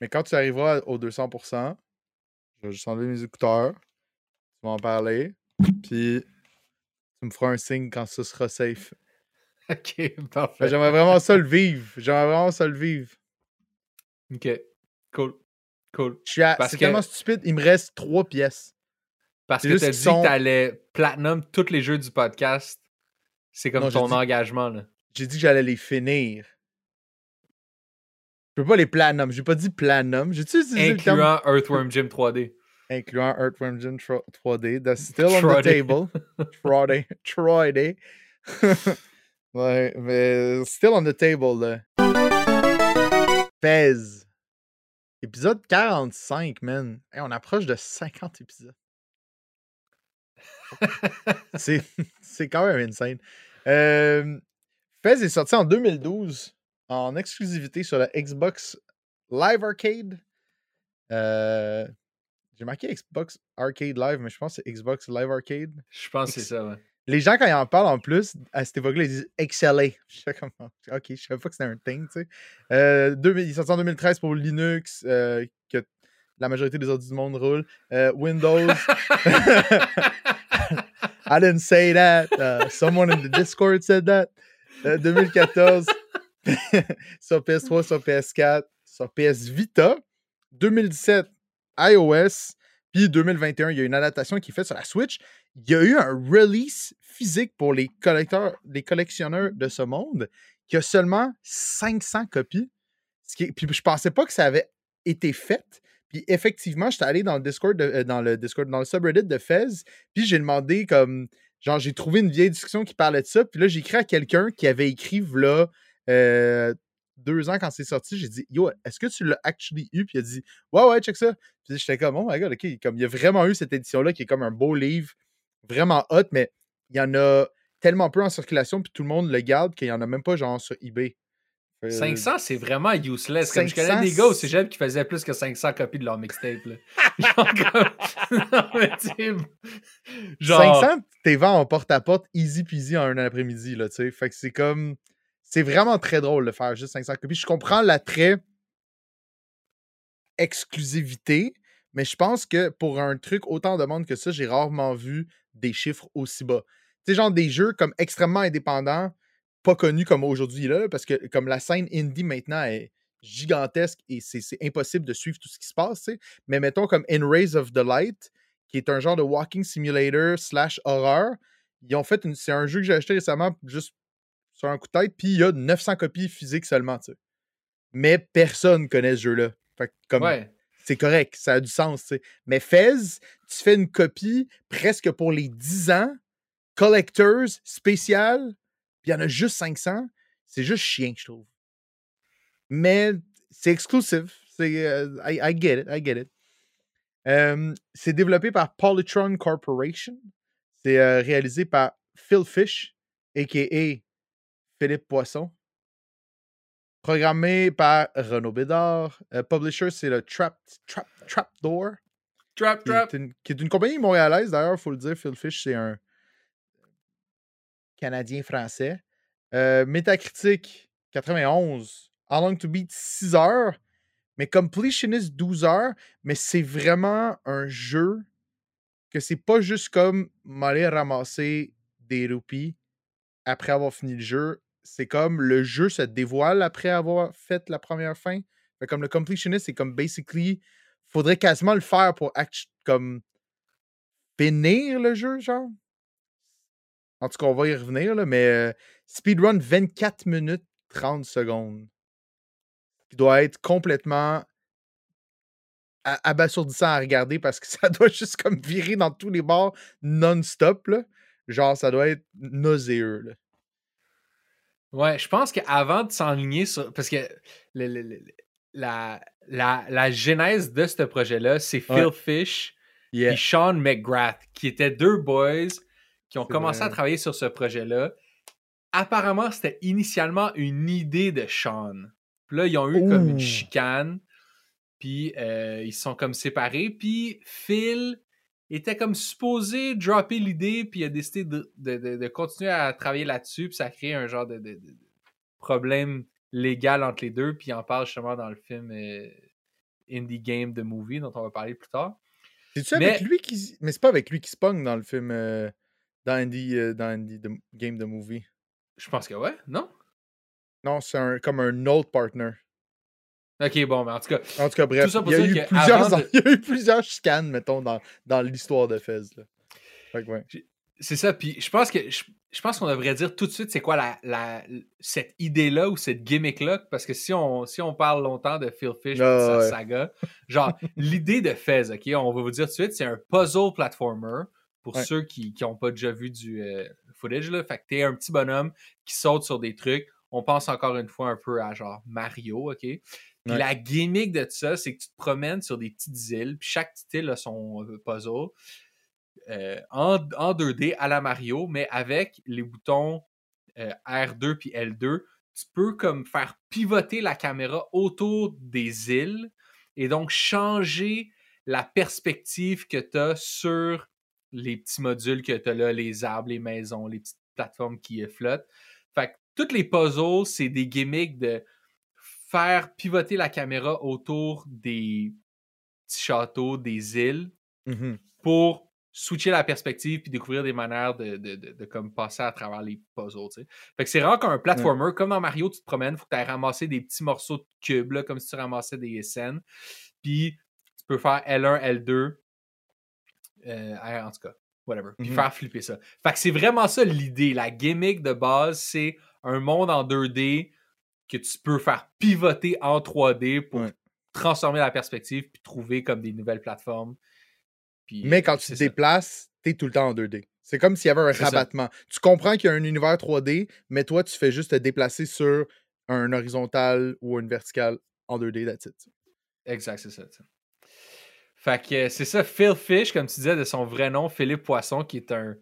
Mais quand tu arriveras au 200%, je vais juste enlever mes écouteurs. Tu vas en parler. Puis tu me feras un signe quand ce sera safe. Ok, parfait. J'aimerais vraiment ça le vivre. J'aimerais vraiment ça le vivre. Ok, cool. Cool. À... C'est que- tellement stupide. Il me reste trois pièces. Parce que t'as dit sont- que t'allais platinum tous les jeux du podcast. C'est comme Non, ton engagement, là. J'ai dit que j'allais les finir. Je peux pas les planum. J'ai pas dit planum. J'ai-tu utilisé le terme? Incluant Earthworm Jim 3D. incluant Earthworm Jim 3D. That's still on the 3D. table. 3D. 3D. ouais, mais still on the table, là. Fez. Épisode 45, man. Hey, on approche de 50 épisodes. C'est c'est quand même insane. Euh, Fez est sorti en 2012 en exclusivité sur la Xbox Live Arcade. Euh, J'ai marqué Xbox Arcade Live, mais je pense que c'est Xbox Live Arcade. Je pense que c'est ça, ouais. Les gens, quand ils en parlent en plus, à cette époque-là, ils disent XLA. Je sais comme, ok, je savais pas que c'était un thing, tu sais. Euh, 2000 il est sorti en 2013 pour Linux, euh, que la majorité des autres du monde roulent. Euh, Windows. I didn't say that. Uh, someone in the Discord said that. Euh, 2014, sur PS3, sur PS4, sur PS Vita. 2017, iOS. Puis 2021, il y a une adaptation qui est faite sur la Switch. Il y a eu un release physique pour les collecteurs, les collectionneurs de ce monde qui a seulement 500 copies. Ce qui puis je pensais pas que ça avait été fait. Puis effectivement, j'étais allé dans le Discord, euh, dans le Discord, dans le subreddit de Fez, puis j'ai demandé comme, genre, j'ai trouvé une vieille discussion qui parlait de ça, puis là, j'ai écrit à quelqu'un qui avait écrit, là, deux ans quand c'est sorti, j'ai dit, yo, est-ce que tu l'as actually eu? Puis il a dit, ouais, ouais, check ça. Puis j'étais comme, oh my god, ok, comme il y a vraiment eu cette édition-là qui est comme un beau livre, vraiment hot, mais il y en a tellement peu en circulation, puis tout le monde le garde qu'il n'y en a même pas, genre, sur eBay. Euh, 500, c'est vraiment useless. Comme je 500, connais des gars au cégep qui faisaient plus que 500 copies de leur mixtape. Genre, comme... non, mais tu sais, genre... 500, t'es vends en porte-à-porte, easy peasy en un après-midi, là, tu sais. Fait que c'est comme. C'est vraiment très drôle de faire juste 500 copies. Je comprends l'attrait exclusivité, mais je pense que pour un truc autant de monde que ça, j'ai rarement vu des chiffres aussi bas. Tu sais, genre des jeux comme extrêmement indépendants, pas connus comme aujourd'hui, parce que comme la scène indie maintenant est gigantesque et c'est impossible de suivre tout ce qui se passe. Mais mettons comme In Rays of the Light, qui est un genre de walking simulator slash horreur. Ils ont fait. C'est un jeu que j'ai acheté récemment juste sur un coup de tête, puis il y a 900 copies physiques seulement, tu sais. Mais personne connaît ce jeu-là. Fait que comme Ouais. c'est correct, ça a du sens, tu sais. Mais Fez, tu fais une copie presque pour les 10 ans, collectors, spécial, puis il y en a juste 500. C'est juste chien, je trouve. Mais c'est exclusif. C'est, euh, I, I get it, I get it. Euh, c'est développé par Polytron Corporation. C'est euh, réalisé par Phil Fish, a.k.a. Philippe Poisson. Programmé par Renaud Bédard. Euh, publisher, c'est le Trap, Trap, Trapdoor, Trap, qui trap. est, une, qui est une compagnie montréalaise, d'ailleurs, il faut le dire. Phil Fish, c'est un Canadien-Français. Euh, Metacritic, 91. How Long to Beat, 6 heures. Mais Completionist, 12 heures. Mais c'est vraiment un jeu que c'est pas juste comme m'aller ramasser des roupies après avoir fini le jeu. C'est comme le jeu se dévoile après avoir fait la première fin. Comme le completionist, c'est comme basically, faudrait quasiment le faire pour comme finir le jeu, genre. En tout cas, on va y revenir, là, mais euh, speedrun 24 minutes 30 secondes. Qui doit être complètement abasourdissant à regarder parce que ça doit juste comme virer dans tous les bords non-stop. Genre, ça doit être nauséeux, là. Ouais, je pense qu'avant de s'enligner sur. Parce que le- le- le- la, la, la genèse de ce projet-là, c'est Phil Ouais. Fish Yeah. et Sean McGrath, qui étaient deux boys qui ont commencé à travailler sur ce projet-là. Apparemment, c'était initialement une idée de Sean. Puis là, ils ont eu comme une chicane. Puis euh, ils se sont comme séparés. Puis Phil était comme supposé dropper l'idée. Puis il a décidé de, de- de- de continuer à travailler là-dessus. Puis ça a créé un genre de, de- de- de problème légal entre les deux. Puis il en parle justement dans le film euh, Indie Game The Movie, dont on va parler plus tard. C'est-tu avec lui qui. Mais c'est pas avec lui qui se pogne dans le film. euh, dans Indie, euh, dans Indie the Game The Movie? Je pense que ouais, non? Non, c'est un, comme un autre partner. Ok, bon, mais en tout cas, En tout cas, bref, il y, a eu que plusieurs, de- il y a eu plusieurs chicanes, mettons, dans, dans l'histoire de Fez. Ouais. c'est ça. Puis je pense que je, je pense qu'on devrait dire tout de suite c'est quoi la, la, cette idée-là ou cette gimmick-là. Parce que si on, si on parle longtemps de Phil Fish et de Ah, sa ouais. saga, genre l'idée de Fez, ok, on va vous dire tout de suite, c'est un puzzle platformer. Pour Ouais. ceux qui n'ont pas déjà vu du euh, footage, là. Fait que t'es un petit bonhomme qui saute sur des trucs. On pense encore une fois un peu à genre Mario, ok? Puis Ouais. la gimmick de ça, c'est que tu te promènes sur des petites îles, puis chaque petite île a son euh, puzzle euh, en, en 2D à la Mario, mais avec les boutons euh, R2 puis L2, tu peux comme faire pivoter la caméra autour des îles et donc changer la perspective que tu as sur les petits modules que tu as là, les arbres, les maisons, les petites plateformes qui flottent. Fait que tous les puzzles, c'est des gimmicks de faire pivoter la caméra autour des petits châteaux, des îles, Mhm. pour switcher la perspective puis découvrir des manières de, de, de, de comme passer à travers les puzzles. Fait que c'est vraiment comme un platformer. Comme dans Mario, tu te promènes, faut que tu ailles ramasser des petits morceaux de cubes, là, comme si tu ramassais des scènes. Puis tu peux faire L1, L2. euh, R, en tout cas, whatever. Puis Mhm. faire flipper ça. Fait que c'est vraiment ça l'idée. La gimmick de base, c'est un monde en 2D que tu peux faire pivoter en 3D pour Ouais. transformer la perspective puis trouver comme des nouvelles plateformes. Puis, Mais quand tu te ça. déplaces, t'es tout le temps en 2D. C'est comme s'il y avait un ça. rabattement. Tu comprends qu'il y a un univers 3D, mais toi, tu fais juste te déplacer sur un horizontal ou une verticale en 2D, that's it. Exact, c'est ça. tu sais. Fait que euh, c'est ça, Phil Fish, comme tu disais, de son vrai nom, Philippe Poisson, qui est un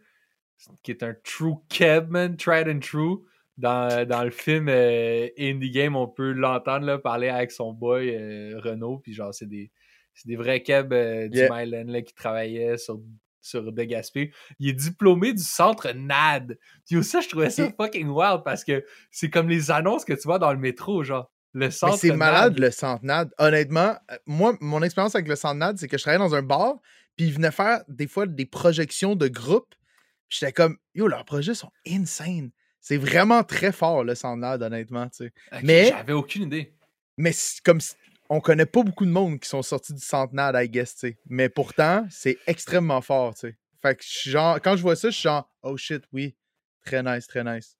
qui est un true Kevman, tried and true. Dans, dans le film euh, Indie Game, on peut l'entendre parler avec son boy euh, Renault, puis genre, c'est des, c'est des vrais Keb euh, du Yeah. Myland là, qui travaillaient sur, sur De Gaspé. Il est diplômé du centre NAD. Puis ça, je trouvais ça fucking wild parce que c'est comme les annonces que tu vois dans le métro, genre. Le centre c'est NAD. malade le centenade. Honnêtement, euh, moi, mon expérience avec le centenade, c'est que je travaillais dans un bar, puis ils venaient faire des fois des projections de groupe. J'étais comme, yo, leurs projets sont insane. C'est vraiment très fort, le centenade, honnêtement, tu sais. Ok, Mais- J'avais aucune idée. Mais comme on connaît pas beaucoup de monde qui sont sortis du centenade, I guess, tu sais. Mais pourtant, c'est extrêmement fort, tu sais. Fait que je suis genre, quand je vois ça, je suis genre, oh shit, oui. Très nice, très nice.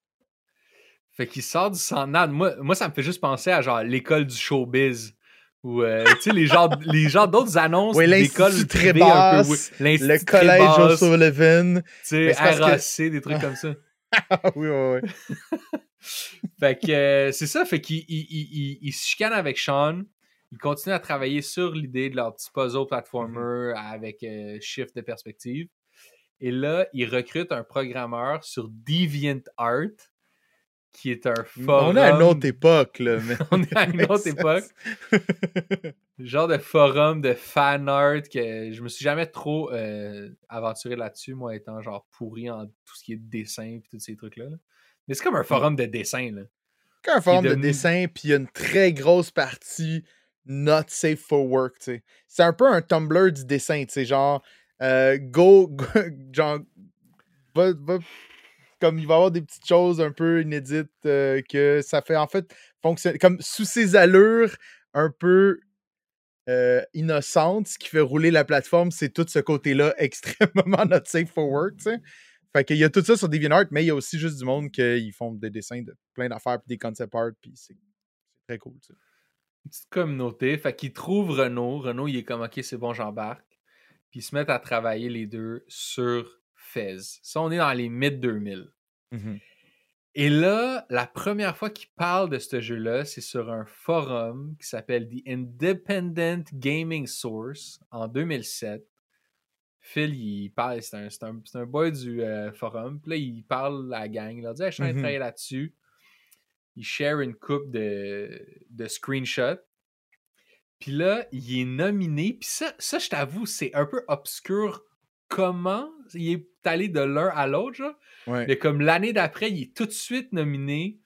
Fait qu'il sort du centenade. Moi, moi, ça me fait juste penser à genre l'école du showbiz. Ou, euh, tu sais, les genres, les genres d'autres annonces un peu. Trébasse, oui. Le collège Trébasse, O'Sullivan. Tu sais, que- RAC, des trucs comme ça. Ah oui, oui, oui. Fait que euh, c'est ça, fait qu'il il, il, il- il se chicane avec Sean. Il continue à travailler sur l'idée de leur petit puzzle platformer avec euh, shift de perspective. Et là, il recrute un programmeur sur DeviantArt, qui est un forum. On est à une autre époque, là. Mais... On est à une autre époque. genre de forum de fan art que je me suis jamais trop euh, aventuré là-dessus, moi étant genre pourri en tout ce qui est dessin et tous ces trucs-là. là. Mais c'est comme un forum de dessin. Là. un forum de dessin, puis il y a une très grosse partie not safe for work, tu sais. C'est un peu un Tumblr du dessin, tu sais, genre, euh, go, go- genre, va- va- comme il va y avoir des petites choses un peu inédites euh, que ça fait en fait fonctionner, comme sous ses allures un peu euh, innocentes, ce qui fait rouler la plateforme, c'est tout ce côté-là extrêmement not safe for work. Fait qu'il y a tout ça sur DeviantArt, mais il y a aussi juste du monde qui font des dessins de plein d'affaires puis des concept art, puis c'est très cool. Une petite communauté. Fait qu'il trouve Renault. Renault, il est comme OK, c'est bon, j'embarque. Puis ils se mettent à travailler les deux sur Fez. Ça, on est dans les mid-2000. Et là, la première fois qu'il parle de ce jeu-là, c'est sur un forum qui s'appelle The Independent Gaming Source en 2007. Phil, il parle, c'est un, un, un boy du euh, forum. Puis là, il parle à la gang. Il leur dit hey, Je suis en train de Mhm. travailler là-dessus. Il share une coupe de, de screenshots. Puis là, il est nominé. Puis ça, ça je t'avoue, c'est un peu obscur comment il est allé de l'un à l'autre. Ouais. Mais comme l'année d'après, il est tout de suite nominé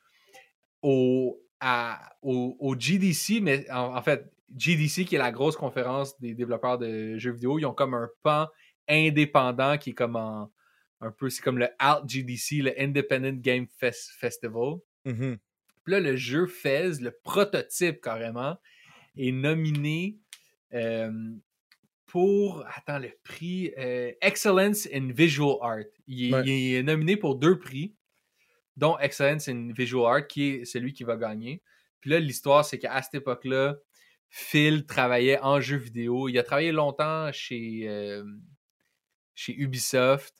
au, à- au, au GDC, mais en, en fait, GDC, qui est la grosse conférence des développeurs de jeux vidéo, ils ont comme un pan indépendant qui est comme en, un peu, c'est comme le Alt GDC, le Independent Game Festival. Mhm. Puis là, le jeu Fez, le prototype carrément, est nominé euh, pour, attends, le prix euh, Excellence in Visual Art. Il est, Ouais. il est nominé pour deux prix, dont Excellence in Visual Art, qui est celui qui va gagner. Puis là, l'histoire, c'est qu'à cette époque-là, Phil travaillait en jeu vidéo. Il a travaillé longtemps chez, euh, chez Ubisoft.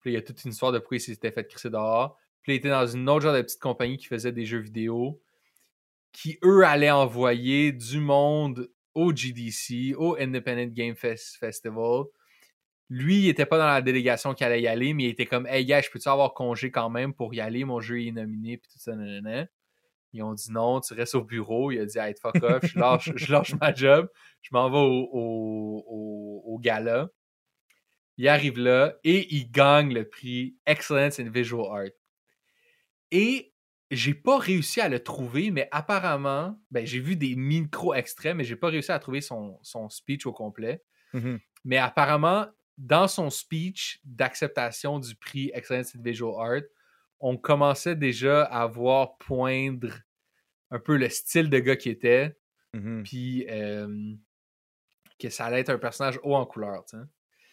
Puis là, il y a toute une histoire de pourquoi il s'était fait crisser dehors. Puis là, il était dans une autre genre de petite compagnie qui faisait des jeux vidéo, qui, eux, allaient envoyer du monde au GDC, au Independent Game Fest- Festival. Lui, il était pas dans la délégation qui allait y aller, mais il était comme Hey, gars, je peux-tu avoir congé quand même pour y aller? Mon jeu est nominé, puis tout ça, nanana. Ils ont dit non, tu restes au bureau. Il a dit Hey, fuck off, je lâche, je lâche ma job, je m'en vais au, au gala. Il arrive là et il gagne le prix Excellence in Visual Art. Et j'ai pas réussi à le trouver, mais apparemment, ben, j'ai vu des micro-extraits, mais j'ai pas réussi à trouver son, son speech au complet. Mhm. Mais apparemment, dans son speech d'acceptation du prix Excellence in Visual Art, on commençait déjà à voir poindre un peu le style de gars qui était, Mhm. puis euh, que ça allait être un personnage haut en couleur. tu sais.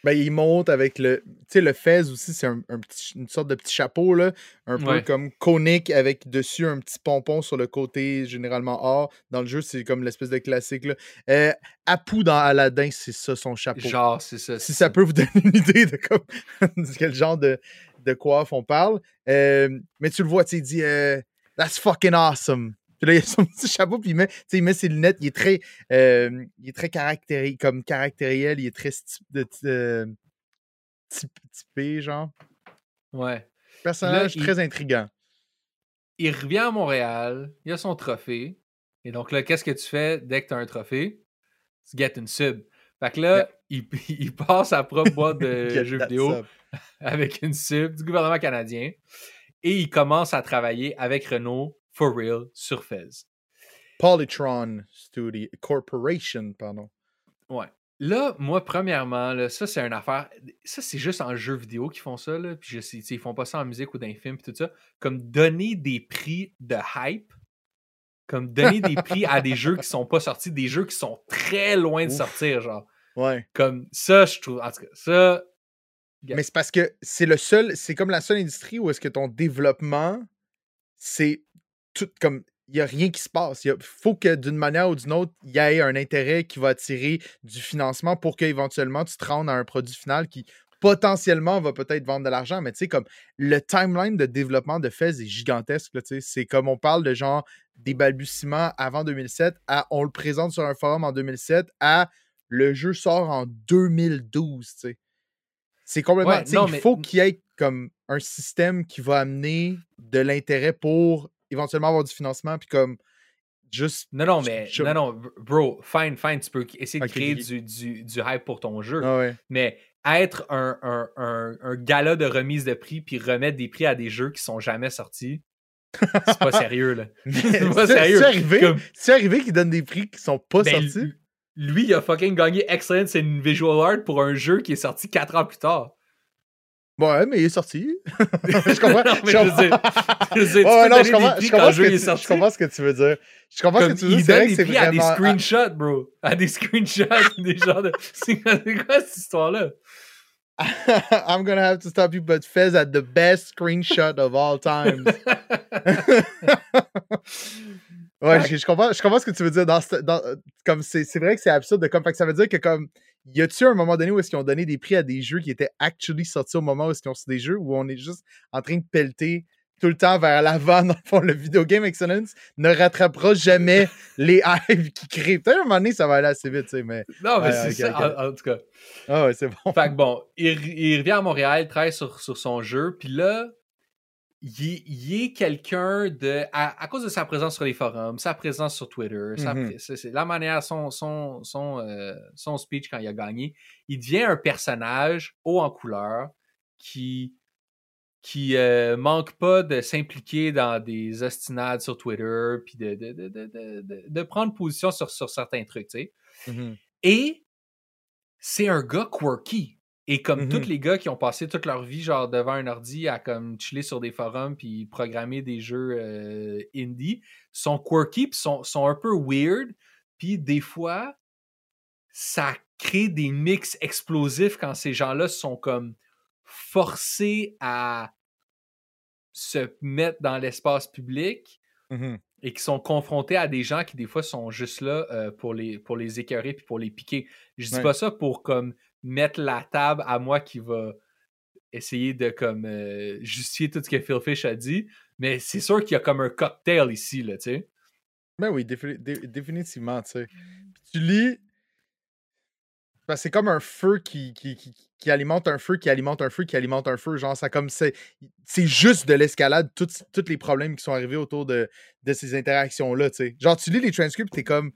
Ben, il monte avec le. Tu sais, le fez aussi, c'est un, un petit- une sorte de petit chapeau, là. Un peu comme conique avec dessus un petit pompon sur le côté, généralement or. Dans le jeu, c'est comme l'espèce de classique, là. Euh, Apu dans Aladdin, c'est ça son chapeau. Genre, c'est ça. si ça peut vous donner une idée de, comme, de quel genre de, de coiffe on parle. Euh, mais tu le vois, tu dit euh, That's fucking awesome. Puis là, il a son petit chapeau, puis il met, il met ses lunettes. Il est très, euh, il est très caractéri comme caractériel. Il est très de- euh, typ- typé, genre. Ouais. Personnage il- très intriguant. Il revient à Montréal, il a son trophée. Et donc là, qu'est-ce que tu fais dès que tu as un trophée? Tu get une sub. Fait que là, il, il passe sa propre boîte de jeux vidéo sub. avec une sub du gouvernement canadien. Et il commence à travailler avec Renault for real sur Fez. Polytron Studio Corporation, pardon. Ouais. Là, moi, premièrement, là, ça, c'est une affaire. Ça, c'est juste en jeu vidéo qu'ils font ça. Là, puis je sais, ils font pas ça en musique ou dans les films, puis tout ça. Comme donner des prix de hype. Comme donner des prix à des jeux qui sont pas sortis, des jeux qui sont très loin de Ouf. sortir, genre. Ouais. Comme ça, je trouve. En tout cas, ça. Yeah. Mais c'est parce que c'est le seul, c'est comme la seule industrie où est-ce que ton développement, c'est tout comme. Il n'y a rien qui se passe. Il faut que d'une manière ou d'une autre, il y ait un intérêt qui va attirer du financement pour qu'éventuellement tu te rendes à un produit final qui potentiellement va peut-être vendre de l'argent. Mais tu sais, comme le timeline de développement de Fez est gigantesque. C'est comme on parle de genre des balbutiements avant 2007 à on le présente sur un forum en 2007 à le jeu sort en 2012. tu sais. C'est complètement. Ouais, non, il mais- faut qu'il y ait comme un système qui va amener de l'intérêt pour éventuellement avoir du financement, puis comme juste. Non, non, mais. je- Non, non, bro, fine, fine. Tu peux essayer de créer du, du, du hype pour ton jeu. Ah ouais. Mais être un, un, un, un gala de remise de prix puis remettre des prix à des jeux qui sont jamais sortis, c'est pas sérieux, là. C'est pas sérieux. c'est arrivé, Comme- arrivé qu'ils donnent des prix qui sont pas Ben, sortis? lui- Lui, il a fucking gagné Excellence in Visual Art pour un jeu qui est sorti 4 ans plus tard. Ouais, mais il est sorti. je comprends. Non, mais je veux dire, je veux dire, tu Ouais, peux non, donner je comprends, je comprends ce que tu- je comprends ce que tu veux dire. Je comprends Comme, ce que tu veux dire. il C'est vrai que c'est prix à des vraiment. screenshots, bro. À des screenshots, des genres de... C'est quoi cette histoire-là? I'm gonna have to stop you, but Fez had the best screenshot of all times. Ouais, je, je comprends, je comprends ce que tu veux dire. Dans, dans- comme c'est, c'est vrai que c'est absurde. De, comme, fait que ça veut dire que comme y a-tu un moment donné où est-ce qu'ils ont donné des prix à des jeux qui étaient actually sortis au moment où est-ce qu'ils ont sorti des jeux où on est juste en train de pelleter tout le temps vers l'avant dans le fond le video game excellence ne rattrapera jamais les hypes qui créent? Peut-être à un moment donné ça va aller assez vite, tu sais, mais Non, mais c'est ça. En, en tout cas. ah ouais, c'est bon. Fait que bon, il, il revient à Montréal, il travaille sur, sur son jeu, puis là, il, est- il est quelqu'un de. À, à cause de sa présence sur les forums, sa présence sur Twitter, sa Mhm. c'est la manière, son, son, son, euh, son speech quand il a gagné, il devient un personnage haut en couleur qui qui euh, manque pas de s'impliquer dans des ostinades sur Twitter, puis de, de, de, de, de prendre position sur, sur certains trucs, tu sais. Mhm. Et c'est un gars quirky. Et comme tous les gars qui ont passé toute leur vie genre devant un ordi à comme chiller sur des forums puis programmer des jeux euh, indie, sont quirky puis sont, sont un peu weird. Puis des fois, ça crée des mix explosifs quand ces gens-là sont comme forcés à se mettre dans l'espace public Mhm. et qui sont confrontés à des gens qui des fois sont juste là euh, pour, les, pour les écœurer puis pour les piquer. Je dis Ouais. pas ça pour comme mettre la table à moi qui va essayer de comme euh, justifier tout ce que Phil Fish a dit, mais c'est sûr qu'il y a comme un cocktail ici, là, tu sais. Ben oui, défi- dé- définitivement, tu sais. Tu lis. ben, c'est comme un feu qui, qui, qui, alimente un feu, qui alimente un feu, qui alimente un feu. Genre, ça comme c'est. C'est juste de l'escalade, tous tous les problèmes qui sont arrivés autour de, de ces interactions-là, tu sais. Genre, tu lis les transcripts, t'es comme.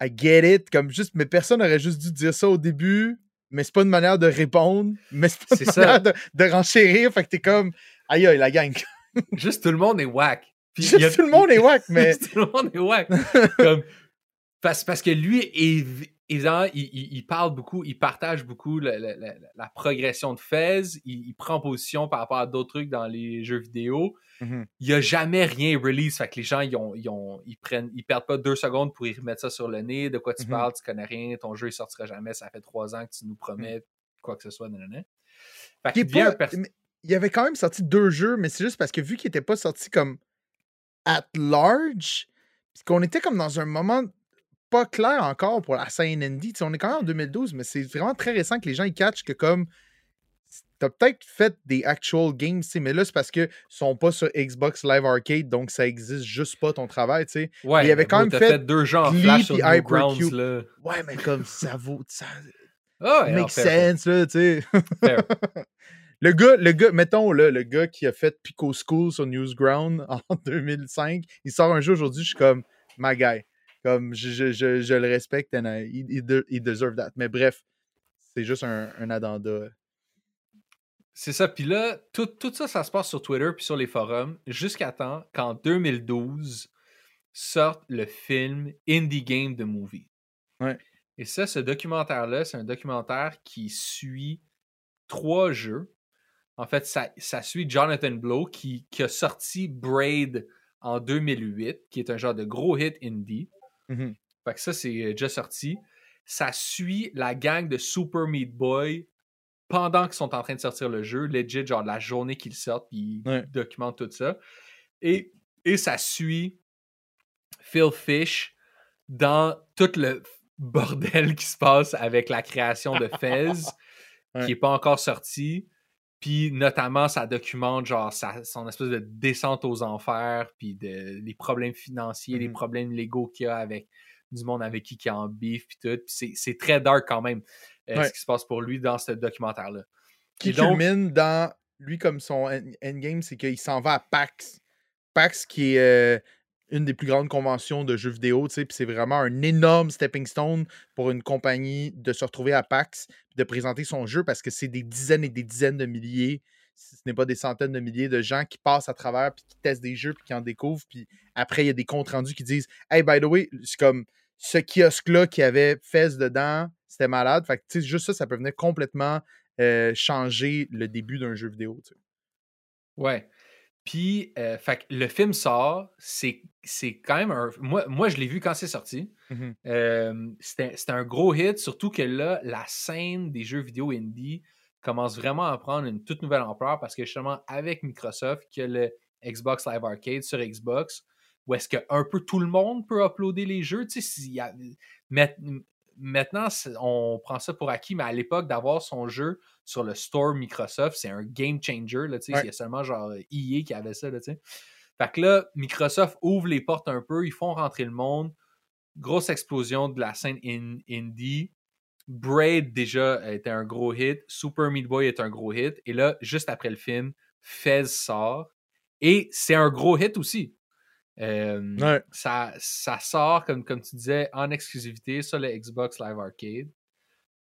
I get it. Comme juste. Mais personne aurait juste dû dire ça au début. Mais c'est pas une manière de répondre. Mais c'est pas une C'est ça. de, de renchérir. Fait que t'es comme. Aïe aïe, la gang. Juste tout le monde est whack. Puis Juste a- tout le monde est whack, mais. Juste tout le monde est whack. Comme, parce, parce que lui, évi- évidemment, il, il- il parle beaucoup, il partage beaucoup la progression de Fez, il, il prend position par rapport à d'autres trucs dans les jeux vidéo. Mhm. Il n'y a jamais rien release, fait que les gens, ils, ont, ils, ont- ils prennent, ils perdent pas deux secondes pour y remettre ça sur le nez. De quoi tu Mhm. parles, tu connais rien, ton jeu il sortira jamais, ça fait trois ans que tu nous promets quoi que ce soit. nanana. Fait devient pas- mais il avait quand même sorti deux jeux, mais c'est juste parce que vu qu'il était pas sorti comme at large, qu'on était comme dans un moment pas clair encore pour la scène indie. On est quand même en 2012, mais c'est vraiment très récent que les gens ils catchent que comme t'as peut-être fait des actual games, mais là c'est parce que sont pas sur Xbox Live Arcade, donc ça existe juste pas ton travail, tu sais. Ouais, il avait quand même fait deux jeux en flash sur Hypercube. là. Ouais, mais comme ça vaut, ça Ah ouais, non, make fair, sense là, tu sais. fair. Le gars, le gars, mettons là, le gars qui a fait Pico School sur Newsground en 2005, il sort un jeu aujourd'hui, je suis comme my guy. Comme je, je, je, je le respecte, and I- he, he de- he deserve that. Mais bref, c'est juste un, un addenda. C'est ça. Puis là, tout, tout ça, ça se passe sur Twitter puis sur les forums jusqu'à temps qu'en 2012 sorte le film Indie Game The Movie. Ouais. Et ça, ce documentaire-là, c'est un documentaire qui suit trois jeux. En fait, ça, ça suit Jonathan Blow qui, qui a sorti Braid en 2008, qui est un genre de gros hit indie. Mhm. Fait que ça, c'est euh, déjà sorti. Ça suit la gang de Super Meat Boy pendant qu'ils sont en train de sortir le jeu, legit, genre la journée qu'ils sortent, puis ils Ouais. documentent tout ça. Et, et ça suit Phil Fish dans tout le bordel qui se passe avec la création de Fez, Ouais. qui n'est pas encore sorti. Puis notamment, ça documente genre sa- son espèce de descente aux enfers, puis de, les problèmes financiers, les Mhm. problèmes légaux qu'il y a avec du monde avec qui qui est en bif, puis tout. Puis c'est- très dark quand même, euh, Ouais. ce qui se passe pour lui dans ce documentaire-là. Qui donc- culmine dans lui comme son end- endgame, c'est qu'il s'en va à PAX. PAX qui est euh, une des plus grandes conventions de jeux vidéo, tu sais, puis c'est vraiment un énorme stepping stone pour une compagnie de se retrouver à PAX, de présenter son jeu parce que c'est des dizaines et des dizaines de milliers, ce n'est pas des centaines de milliers de gens qui passent à travers, puis qui testent des jeux, puis qui en découvrent, puis après, il y a des comptes rendus qui disent Hey, by the way, c'est comme ce kiosque-là qui avait Fez dedans, c'était malade. Fait que, tu sais, juste ça, ça peut venir complètement euh, changer le début d'un jeu vidéo. tu sais. Ouais. Puis, euh, fait le film sort, c'est c'est quand même un. Moi, moi je l'ai vu quand c'est sorti. Mhm. Euh, C'était c'était un gros hit, surtout que là, la scène des jeux vidéo indie commence vraiment à prendre une toute nouvelle ampleur parce que justement, avec Microsoft, qui a le Xbox Live Arcade sur Xbox, où est-ce que un peu tout le monde peut uploader les jeux. Tu sais, s'il y a- Maintenant, on prend ça pour acquis, mais à l'époque, d'avoir son jeu sur le store Microsoft, c'est un game changer. Là, Ouais. Il y a seulement genre EA qui avait ça. Là, fait que là, Microsoft ouvre les portes un peu, ils font rentrer le monde. Grosse explosion de la scène in- indie. Braid, déjà, était un gros hit. Super Meat Boy est un gros hit. Et là, juste après le film, Fez sort. Et c'est un gros hit aussi. Euh, Ouais. ça, ça sort, comme, comme tu disais, en exclusivité sur le Xbox Live Arcade.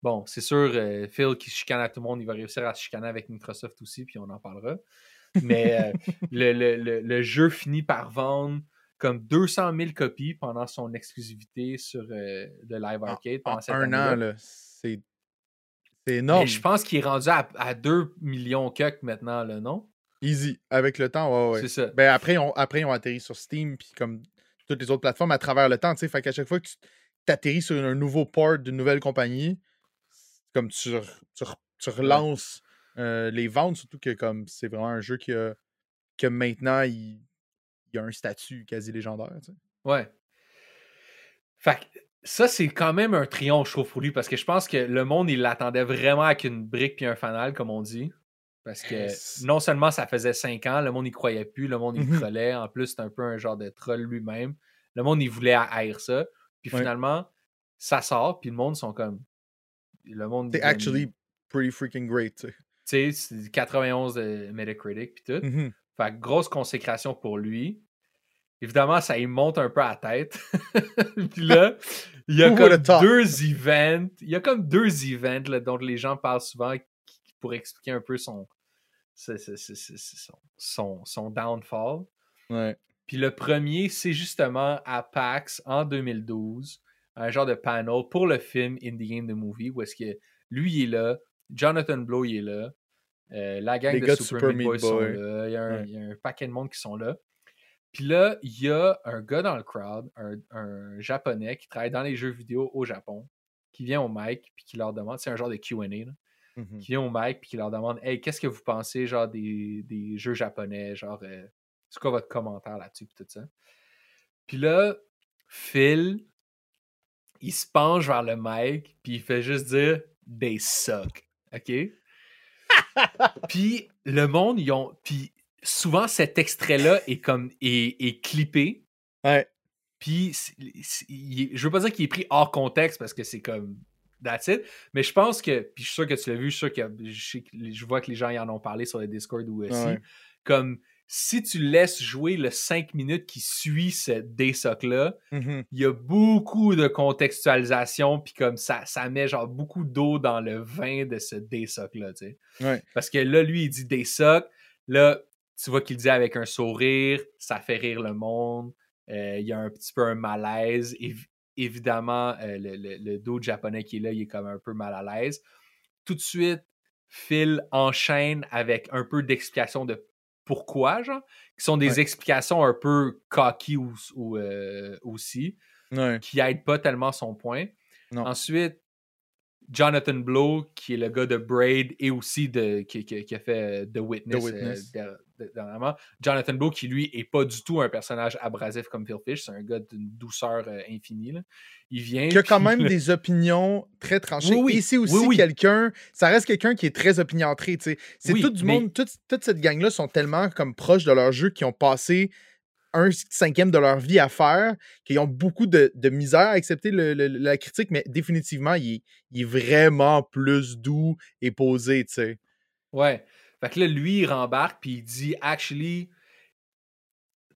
Bon, c'est sûr, euh, Phil qui chicane à tout le monde, il va réussir à se chicaner avec Microsoft aussi, puis on en parlera. Mais euh, le, le- le- le jeu finit par vendre comme 200 000 copies pendant son exclusivité sur euh, le Live Arcade En pendant cette un an, là. C'est c'est Mais énorme. je pense qu'il est rendu à, à 2 millions cuck maintenant, là, non? Easy. Avec le temps, ouais, ouais. C'est ça. Ben après, ont, après, ils ont atterri sur Steam, puis comme toutes les autres plateformes à travers le temps, tu sais. Fait qu'à chaque fois que tu atterris sur un nouveau port d'une nouvelle compagnie, comme tu, tu relances euh, les ventes, surtout que comme c'est vraiment un jeu qui a- que maintenant, il, il a un statut quasi légendaire, tu sais. Ouais. Fait que ça, c'est quand même un triomphe, je trouve, pour lui, parce que je pense que le monde, il l'attendait vraiment avec une brique puis un fanal, comme on dit. Parce que Yes. non seulement ça faisait cinq ans, le monde n'y croyait plus, le monde il Mhm. trollait. En plus, c'est un peu un genre de troll lui-même. Le monde, il voulait haïr ça. Puis Ouais. finalement, ça sort, puis le monde sont comme. Le monde. C'est actually pretty freaking great, tu sais. C'est 91 de Metacritic, puis tout. Mhm. Fait que grosse consécration pour lui. Évidemment, ça y monte un peu à la tête. Puis là, il y a comme deux events. Il y a comme deux events là, dont les gens parlent souvent pour expliquer un peu son, c'est- son, son, son downfall. Ouais. Puis le premier, c'est justement à PAX en 2012, un genre de panel pour le film In the Game the Movie, où est-ce que lui il est là, Jonathan Blow il est là, euh, la gang Les de Super, Super Meat Meat Boy sont là, il y, a un, Ouais. il y a un paquet de monde qui sont là. Puis là, il y a un gars dans le crowd, un, un japonais qui travaille dans les jeux vidéo au Japon, qui vient au mic puis qui leur demande, c'est un genre de Q&A, Mhm. qui vient au mic puis qui leur demande Hey, qu'est-ce que vous pensez genre des, des jeux japonais Genre, euh, c'est quoi votre commentaire là-dessus puis tout ça Puis là, Phil, il se penche vers le mic puis il fait juste dire They suck. OK? Puis le monde, ils ont. Puis souvent, cet extrait-là est comme. est, est clippé. Ouais. Puis, je veux pas dire qu'il est pris hors contexte parce que c'est comme. That's it. Mais je pense que. Puis je suis sûr que tu l'as vu, je suis sûr que. Je, vois que les gens y en ont parlé sur le Discord ou aussi. Ouais. Comme si tu laisses jouer le 5 minutes qui suit ce DSOC-là, Mhm. il y a beaucoup de contextualisation, puis comme ça, ça met genre beaucoup d'eau dans le vin de ce DSOC-là, tu sais. Ouais. Parce que là, lui, il dit DSOC, là, tu vois qu'il le dit avec un sourire, ça fait rire le monde, euh, il y a un petit peu un malaise, évidemment, euh, le, le, le dude japonais qui est là, il est comme un peu mal à l'aise. Tout de suite, Phil enchaîne avec un peu d'explication de pourquoi, genre, qui sont des Ouais. explications un peu cocky ou, ou, euh, aussi, Ouais. qui aident pas tellement son point. Non. Ensuite, Jonathan Blow, qui est le gars de Braid et aussi de, qui, qui- qui a fait euh, The Witness, The euh, dernièrement. Jonathan Blow, qui lui est pas du tout un personnage abrasif comme Phil Fish, c'est un gars d'une douceur euh, infinie. là. Il vient. qui a quand même des opinions très tranchées. Oui, oui. Et c'est aussi Oui, quelqu'un, ça reste quelqu'un qui est très opiniâtré. C'est tout du mais- monde, toute, toute cette gang-là sont tellement comme proches de leur jeu qu'ils ont passé un cinquième de leur vie à faire, qu'ils ont beaucoup de, de misère à accepter le- le- la critique, mais définitivement, il est, il est vraiment plus doux et posé, tu sais. Ouais. Fait que là, lui, il rembarque, puis il dit, actually,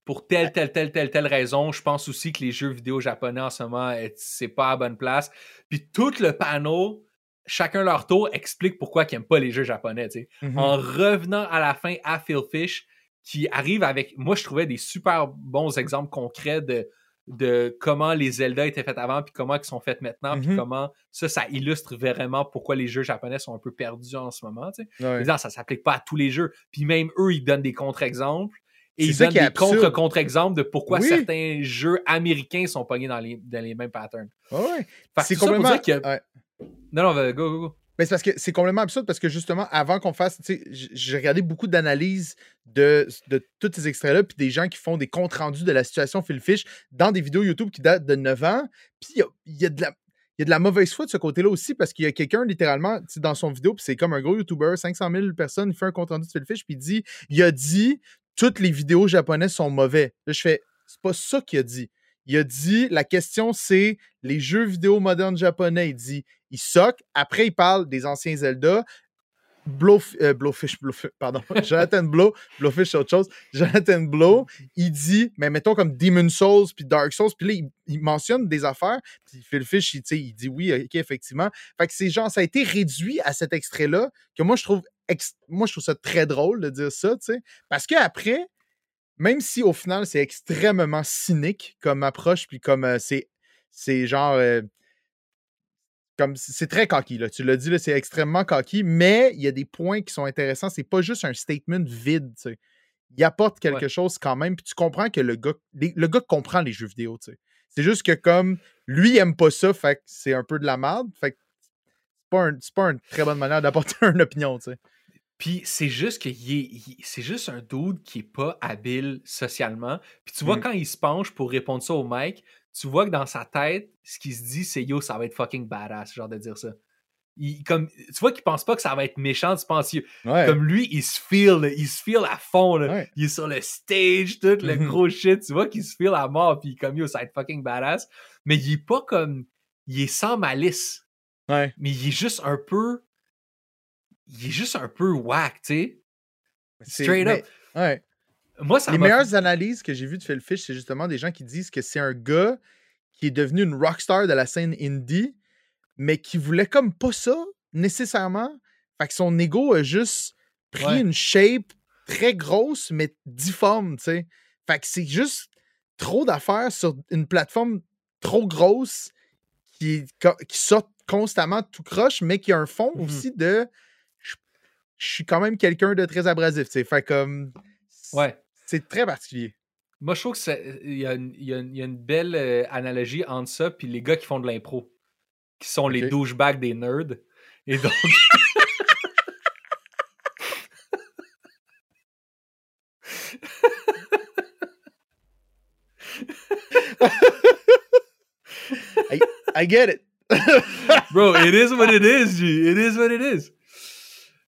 pour telle, telle, telle, telle, telle raison, je pense aussi que les jeux vidéo japonais en ce moment, c'est pas à la bonne place. Puis tout le panel, chacun leur tour, explique pourquoi ils n'aiment pas les jeux japonais, tu sais. Mhm. En revenant à la fin à Phil Fish, qui arrive avec, moi, je trouvais des super bons exemples concrets de de comment les Zelda étaient faits avant, puis comment ils sont faits maintenant, puis Mhm. comment ça, ça illustre vraiment pourquoi les jeux japonais sont un peu perdus en ce moment. tu sais. Ouais. Ça s'applique pas à tous les jeux. Puis même eux, ils donnent des contre-exemples. Et ils donnent des contre-contre-exemples de pourquoi Oui. certains jeux américains sont pognés dans les, dans les mêmes patterns. Ouais. Que C'est ça pour complètement. dire ouais. Non, non, go, go, go. C'est complètement absurde parce que justement, avant qu'on fasse, j'ai regardé beaucoup d'analyses de, tous ces extraits-là, puis des gens qui font des comptes rendus de la situation Phil Fish dans des vidéos YouTube qui datent de 9 ans. Puis il y a, de la. Y a de la mauvaise foi de ce côté-là aussi parce qu'il y a quelqu'un littéralement dans son vidéo, puis c'est comme un gros YouTuber, 500 000 personnes, il fait un compte rendu de Phil Fish, puis il dit il a dit toutes les vidéos japonaises sont mauvais. Là, je fais c'est pas ça qu'il a dit. Il a dit la question c'est les jeux vidéo modernes japonais. Il dit il soque. Après, il parle des anciens Zelda. Blowf- euh, Blowfish, pardon, Jonathan Blow, Blowfish c'est autre chose. Jonathan Blow, il dit, mais mettons comme Demon Souls puis Dark Souls, puis là, il, mentionne des affaires, puis Phil Fish, il, il dit oui, ok, effectivement. Fait que c'est genre, ça a été réduit à cet extrait-là, que moi, je trouve moi, je trouve ça très drôle de dire ça, tu sais. Parce qu'après, même si au final, c'est extrêmement cynique comme approche, puis comme euh, c'est, c'est genre. euh, comme c'est très cocky, là. Tu l'as dit, c'est extrêmement cocky, mais il y a des points qui sont intéressants. C'est pas juste un statement vide. Il apporte quelque Ouais. chose quand même, puis tu comprends que le gars, les- le gars comprend les jeux vidéo. C'est juste que comme lui, il aime pas ça, fait que c'est un peu de la merde, fait que c'est pas, un- c'est pas une très bonne manière d'apporter une opinion. Puis c'est juste que c'est juste un dude qui est pas habile socialement. Puis tu vois, Mm. quand il se penche pour répondre ça au mec, tu vois que dans sa tête, ce qu'il se dit, c'est yo, ça va être fucking badass, genre de dire ça. Il, comme, tu vois qu'il pense pas que ça va être méchant, tu penses, il- Ouais. comme lui, il se feel, il se feel à fond, là. Ouais. il est sur le stage, tout le Mhm. gros shit, tu vois qu'il se feel à mort, puis comme yo, ça va être fucking badass. Mais il est pas comme, il est sans malice, Ouais. mais il est juste un peu, il est juste un peu whack, tu sais. Straight up. Ouais. Moi, ça Les meilleures analyses que j'ai vues de Phil Fish, c'est justement des gens qui disent que c'est un gars qui est devenu une rockstar de la scène indie, mais qui voulait comme pas ça nécessairement. Fait que son ego a juste pris Ouais. une shape très grosse, mais difforme, tu sais. Fait que c'est juste trop d'affaires sur une plateforme trop grosse qui, qui sort constamment tout croche, mais qui a un fond Mhm. aussi de je je suis quand même quelqu'un de très abrasif, tu sais. Fait comme. Ouais. C'est très particulier. Moi, je trouve qu'il y, a une- y y a belle euh, analogie entre ça puis les gars qui font de l'impro, qui sont les douchebags des nerds. Et donc, I get it. bro, it is what it is, G. It is what it is.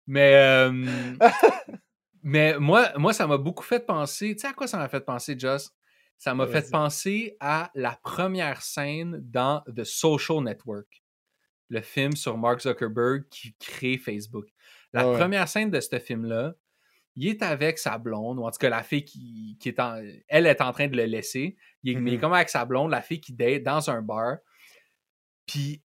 Mais, euh, mais moi, moi, ça m'a beaucoup fait penser. Tu sais à quoi ça m'a fait penser, Joss? Ça m'a fait penser à la première scène dans The Social Network, le film sur Mark Zuckerberg qui crée Facebook. La Ah ouais. première scène de ce film-là, il est avec sa blonde, ou en tout cas la fille qui, qui est en. Elle est en train de le laisser. Il est, mais il est Mhm. comme avec sa blonde, la fille qui date dans un bar. Puis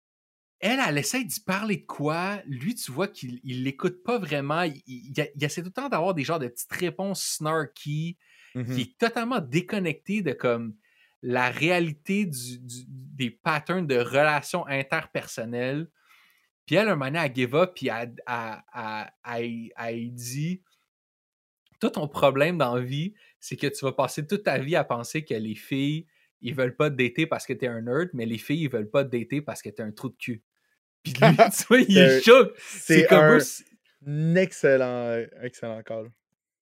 elle, elle essaie d'y parler de quoi? Lui, tu vois qu'il il l'écoute pas vraiment. Il, il- il- il essaie tout le temps d'avoir des genres de petites réponses snarky, qui est totalement déconnecté de comme la réalité du- du- des patterns de relations interpersonnelles. Puis elle, un moment donné, elle give up, puis elle, elle- elle- elle- elle dit Tout ton problème dans la vie, c'est que tu vas passer toute ta vie à penser que les filles, ils veulent pas te dater parce que t'es un nerd, mais les filles, ils veulent pas te dater parce que t'es un trou de cul. Puis lui, tu vois, il est choc. C'est comme un excellent, excellent call.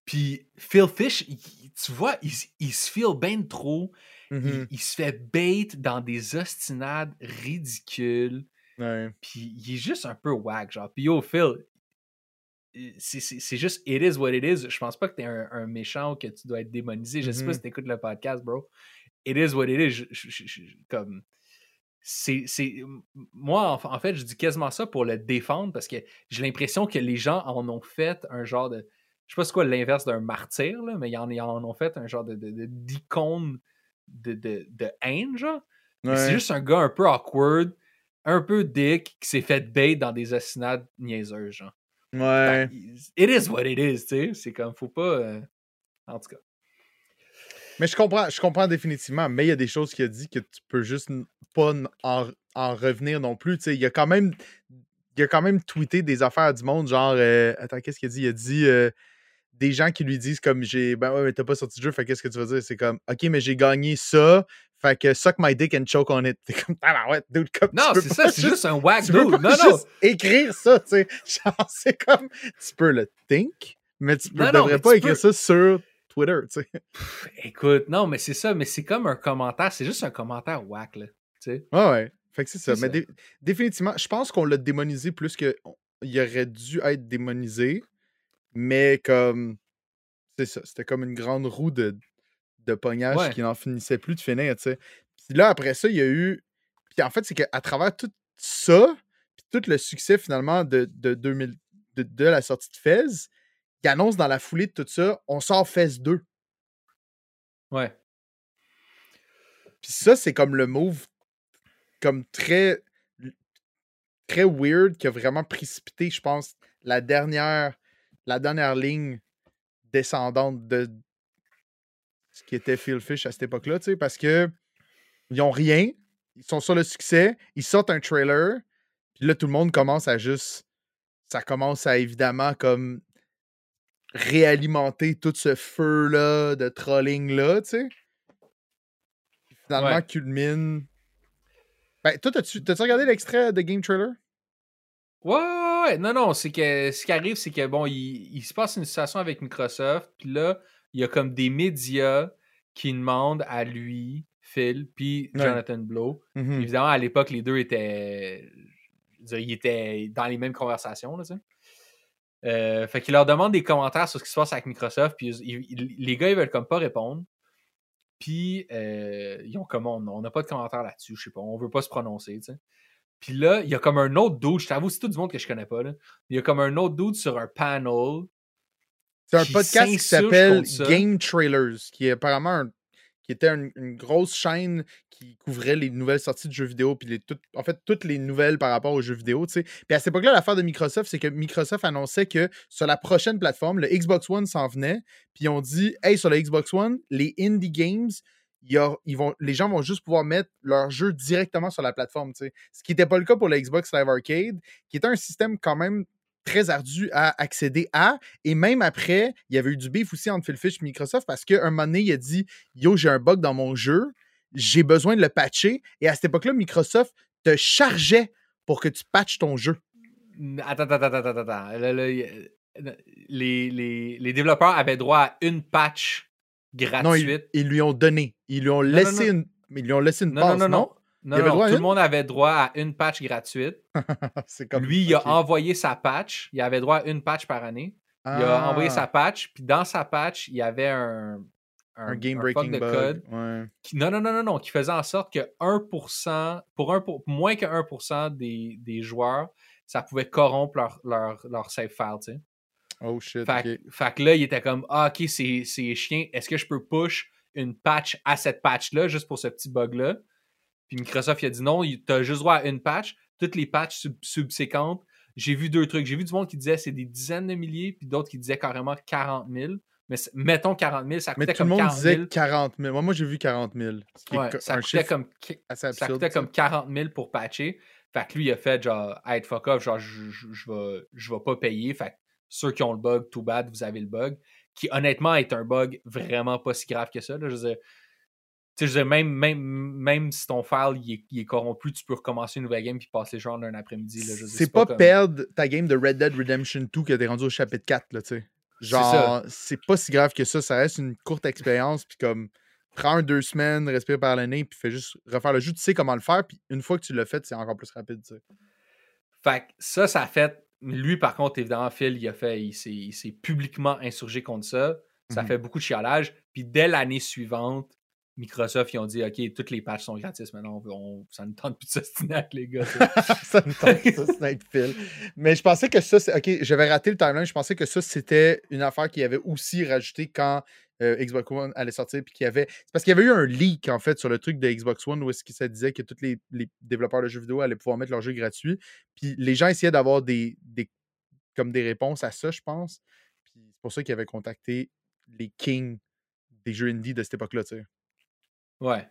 Puis Phil Fish, il- tu vois, il, il se feel bien trop. Il, Mhm. il se fait bait dans des ostinades ridicules. Ouais. Puis il est juste un peu whack, genre. Puis yo, Phil, c'est- juste it is what it is. Je pense pas que t'es un, un méchant ou que tu dois être démonisé. Je sais pas Mhm. si t'écoutes le podcast, bro. It is what it is. Je- je- je- je- comme. C'est. Moi, en, en fait, je dis quasiment ça pour le défendre parce que j'ai l'impression que les gens en ont fait un genre de. Je sais pas c'est quoi l'inverse d'un martyr, là, mais ils en, ils en ont fait un genre de d'icône de, de, de haine, genre. C'est juste un gars un peu awkward, un peu dick, qui s'est fait bait dans des assinades niaiseuses, genre. Ouais. It is what it is, tu sais. C'est comme, faut pas. euh, En tout cas. Mais je comprends, je comprends définitivement, mais il y a des choses qu'il a dit que tu peux juste pas en, en revenir non plus. Il a quand même. Il a quand même tweeté des affaires du monde, genre. euh, attends, qu'est-ce qu'il a dit? Il a dit euh, des gens qui lui disent comme j'ai. Ben ouais, mais t'as pas sorti de jeu, fait qu'est-ce que tu vas dire? C'est comme OK, mais j'ai gagné ça. Fait que suck my dick and choke on it. T'es comme ah ouais, dude, comme Non, c'est ça, c'est juste un whack tu dude. Non, non. écrire ça, tu sais. Genre, c'est comme, tu peux le think, mais tu non, devrais pas écrire peux- ça sur Twitter, tu sais. Écoute, non, mais c'est ça, mais c'est comme un commentaire, c'est juste un commentaire whack, là. Sais? Ouais, ouais. Fait que c'est ça. Mais ça. dé- définitivement, je pense qu'on l'a démonisé plus qu'il aurait dû être démonisé, mais comme, c'est ça. C'était comme une grande roue de, de pognage Ouais. qui n'en finissait plus de finir, tu sais. Puis là, après ça, il y a eu. Puis en fait, c'est qu'à travers tout ça, puis tout le succès finalement de, de, 2000, de, de la sortie de Fez, il annonce dans la foulée de tout ça, on sort Fez 2. Ouais. Puis ça, c'est comme le move comme très très weird qui a vraiment précipité, je pense, la dernière la dernière ligne descendante de ce qui était Phil Fish à cette époque-là, tu sais, parce que ils ont rien, ils sont sur le succès, ils sortent un trailer, puis là, tout le monde commence à juste. Ça commence à évidemment comme réalimenter tout ce feu-là de trolling-là, tu sais. Finalement, Ouais. culmine. Ben, toi, t'as-tu regardé l'extrait de Game Trailer? Ouais, ouais, ouais. Non, non, c'est que ce qui arrive, c'est que bon, il, il se passe une situation avec Microsoft, puis là, il y a comme des médias qui demandent à lui, Phil, puis Ouais. Jonathan Blow. Mhm. Évidemment, à l'époque, les deux étaient. je veux dire, ils étaient dans les mêmes conversations, là, tu sais. Euh, fait qu'il leur demande des commentaires sur ce qui se passe avec Microsoft, puis les gars, ils veulent comme pas répondre. Puis, euh, ils ont comme, on n'a pas de commentaires là-dessus, je sais pas, on veut pas se prononcer, tu sais. Puis là, il y a comme un autre dude, je t'avoue, c'est tout du monde que je connais pas, là. Il y a comme un autre dude sur un panel. C'est un podcast qui s'appelle. Game Trailers, qui est apparemment un- qui était une, grosse chaîne qui couvrait les nouvelles sorties de jeux vidéo, puis en fait, toutes les nouvelles par rapport aux jeux vidéo. Puis à cette époque-là, l'affaire de Microsoft, c'est que Microsoft annonçait que sur la prochaine plateforme, le Xbox One s'en venait, puis on dit Hey, sur le Xbox One, les indie games, y a- les gens vont juste pouvoir mettre leurs jeux directement sur la plateforme. Ce qui n'était pas le cas pour le Xbox Live Arcade, qui était un système quand même très ardu à accéder à. Et même après, il y avait eu du beef aussi entre Phil Fish et Microsoft parce qu'un moment donné, il a dit Yo, j'ai un bug dans mon jeu, j'ai besoin de le patcher. Et à cette époque-là, Microsoft te chargeait pour que tu patches ton jeu. Attends, attends, attends, attends, les, les, les développeurs avaient droit à une patch Non, ils, gratuite. ils lui ont donné. Ils lui ont non, laissé non. une. mais Ils lui ont laissé une non, non, non. Non, avait non, droit à tout le monde avait droit à une patch gratuite. Comme. Lui, il a envoyé sa patch. Il avait droit à une patch par année. Il a envoyé Ah, sa patch. Puis dans sa patch, il y avait un. Un game fuck breaking de bug. code Ouais. qui- non, non, non, non, non, qui faisait en sorte que 1%, pour, un, pour moins que 1% des, des joueurs, ça pouvait corrompre leur, leur, leur save file, tu sais. Oh shit. Fait, que là, il était comme Ah, ok, c'est c'est chiant. Est-ce que je peux push une patch à cette patch-là juste pour ce petit bug-là? Puis Microsoft, il a dit non, il- t'as juste droit à une patch. Toutes les patches sub- subséquentes, j'ai vu deux trucs. J'ai vu du monde qui disait c'est des dizaines de milliers, puis d'autres qui disaient carrément 40 000. Mais mettons 40 000, ça Mais coûtait tout le comme monde 40 disait 000. 40 000. Moi, moi j'ai vu 40 000. Ce qui est Ouais, co- ça coûtait comme ça coûtait ça. comme 40 000 pour patcher. Fait que lui, il a fait genre, hey, fuck off, genre, je, je, je vais, je vais pas payer. Fait que ceux qui ont le bug, too bad, vous avez le bug. Qui, honnêtement, est un bug vraiment pas si grave que ça. Là. Je veux dire, tu sais, même, même, même si ton file il est, il est corrompu, tu peux recommencer une nouvelle game puis passer genre d'un après-midi. C'est pas, comme- perdre ta game de Red Dead Redemption 2 que t'es rendu au chapitre 4, là, tu sais. Genre, c'est pas si grave que ça. Ça reste une courte expérience, puis comme, prends un, deux semaines, respire par le nez, puis fais juste refaire le jeu. Tu sais comment le faire, puis une fois que tu l'as fait, c'est encore plus rapide, tu sais. Fait que ça, ça a fait. Lui, par contre, évidemment, Phil, il a fait. Il s'est, publiquement insurgé contre ça. Ça Mhm. fait beaucoup de chialage. Puis dès l'année suivante, Microsoft, ils ont dit OK, toutes les patchs sont gratis maintenant. Ça ne tente plus de s'ostiner les gars. ça. me tente, ça, Snake Phil. Mais je pensais que ça, c'est- ok, j'avais raté le timeline. Je pensais que ça, c'était une affaire qui avait aussi rajouté quand euh, Xbox One allait sortir. Puis qu'il avait. C'est parce qu'il y avait eu un leak, en fait, sur le truc de Xbox One où est-ce que ça disait que tous les, les développeurs de jeux vidéo allaient pouvoir mettre leurs jeux gratuits. Puis les gens essayaient d'avoir des, des, comme des réponses à ça, je pense. Puis c'est pour ça qu'ils avaient contacté les kings des jeux indie de cette époque-là, tu sais. Ouais.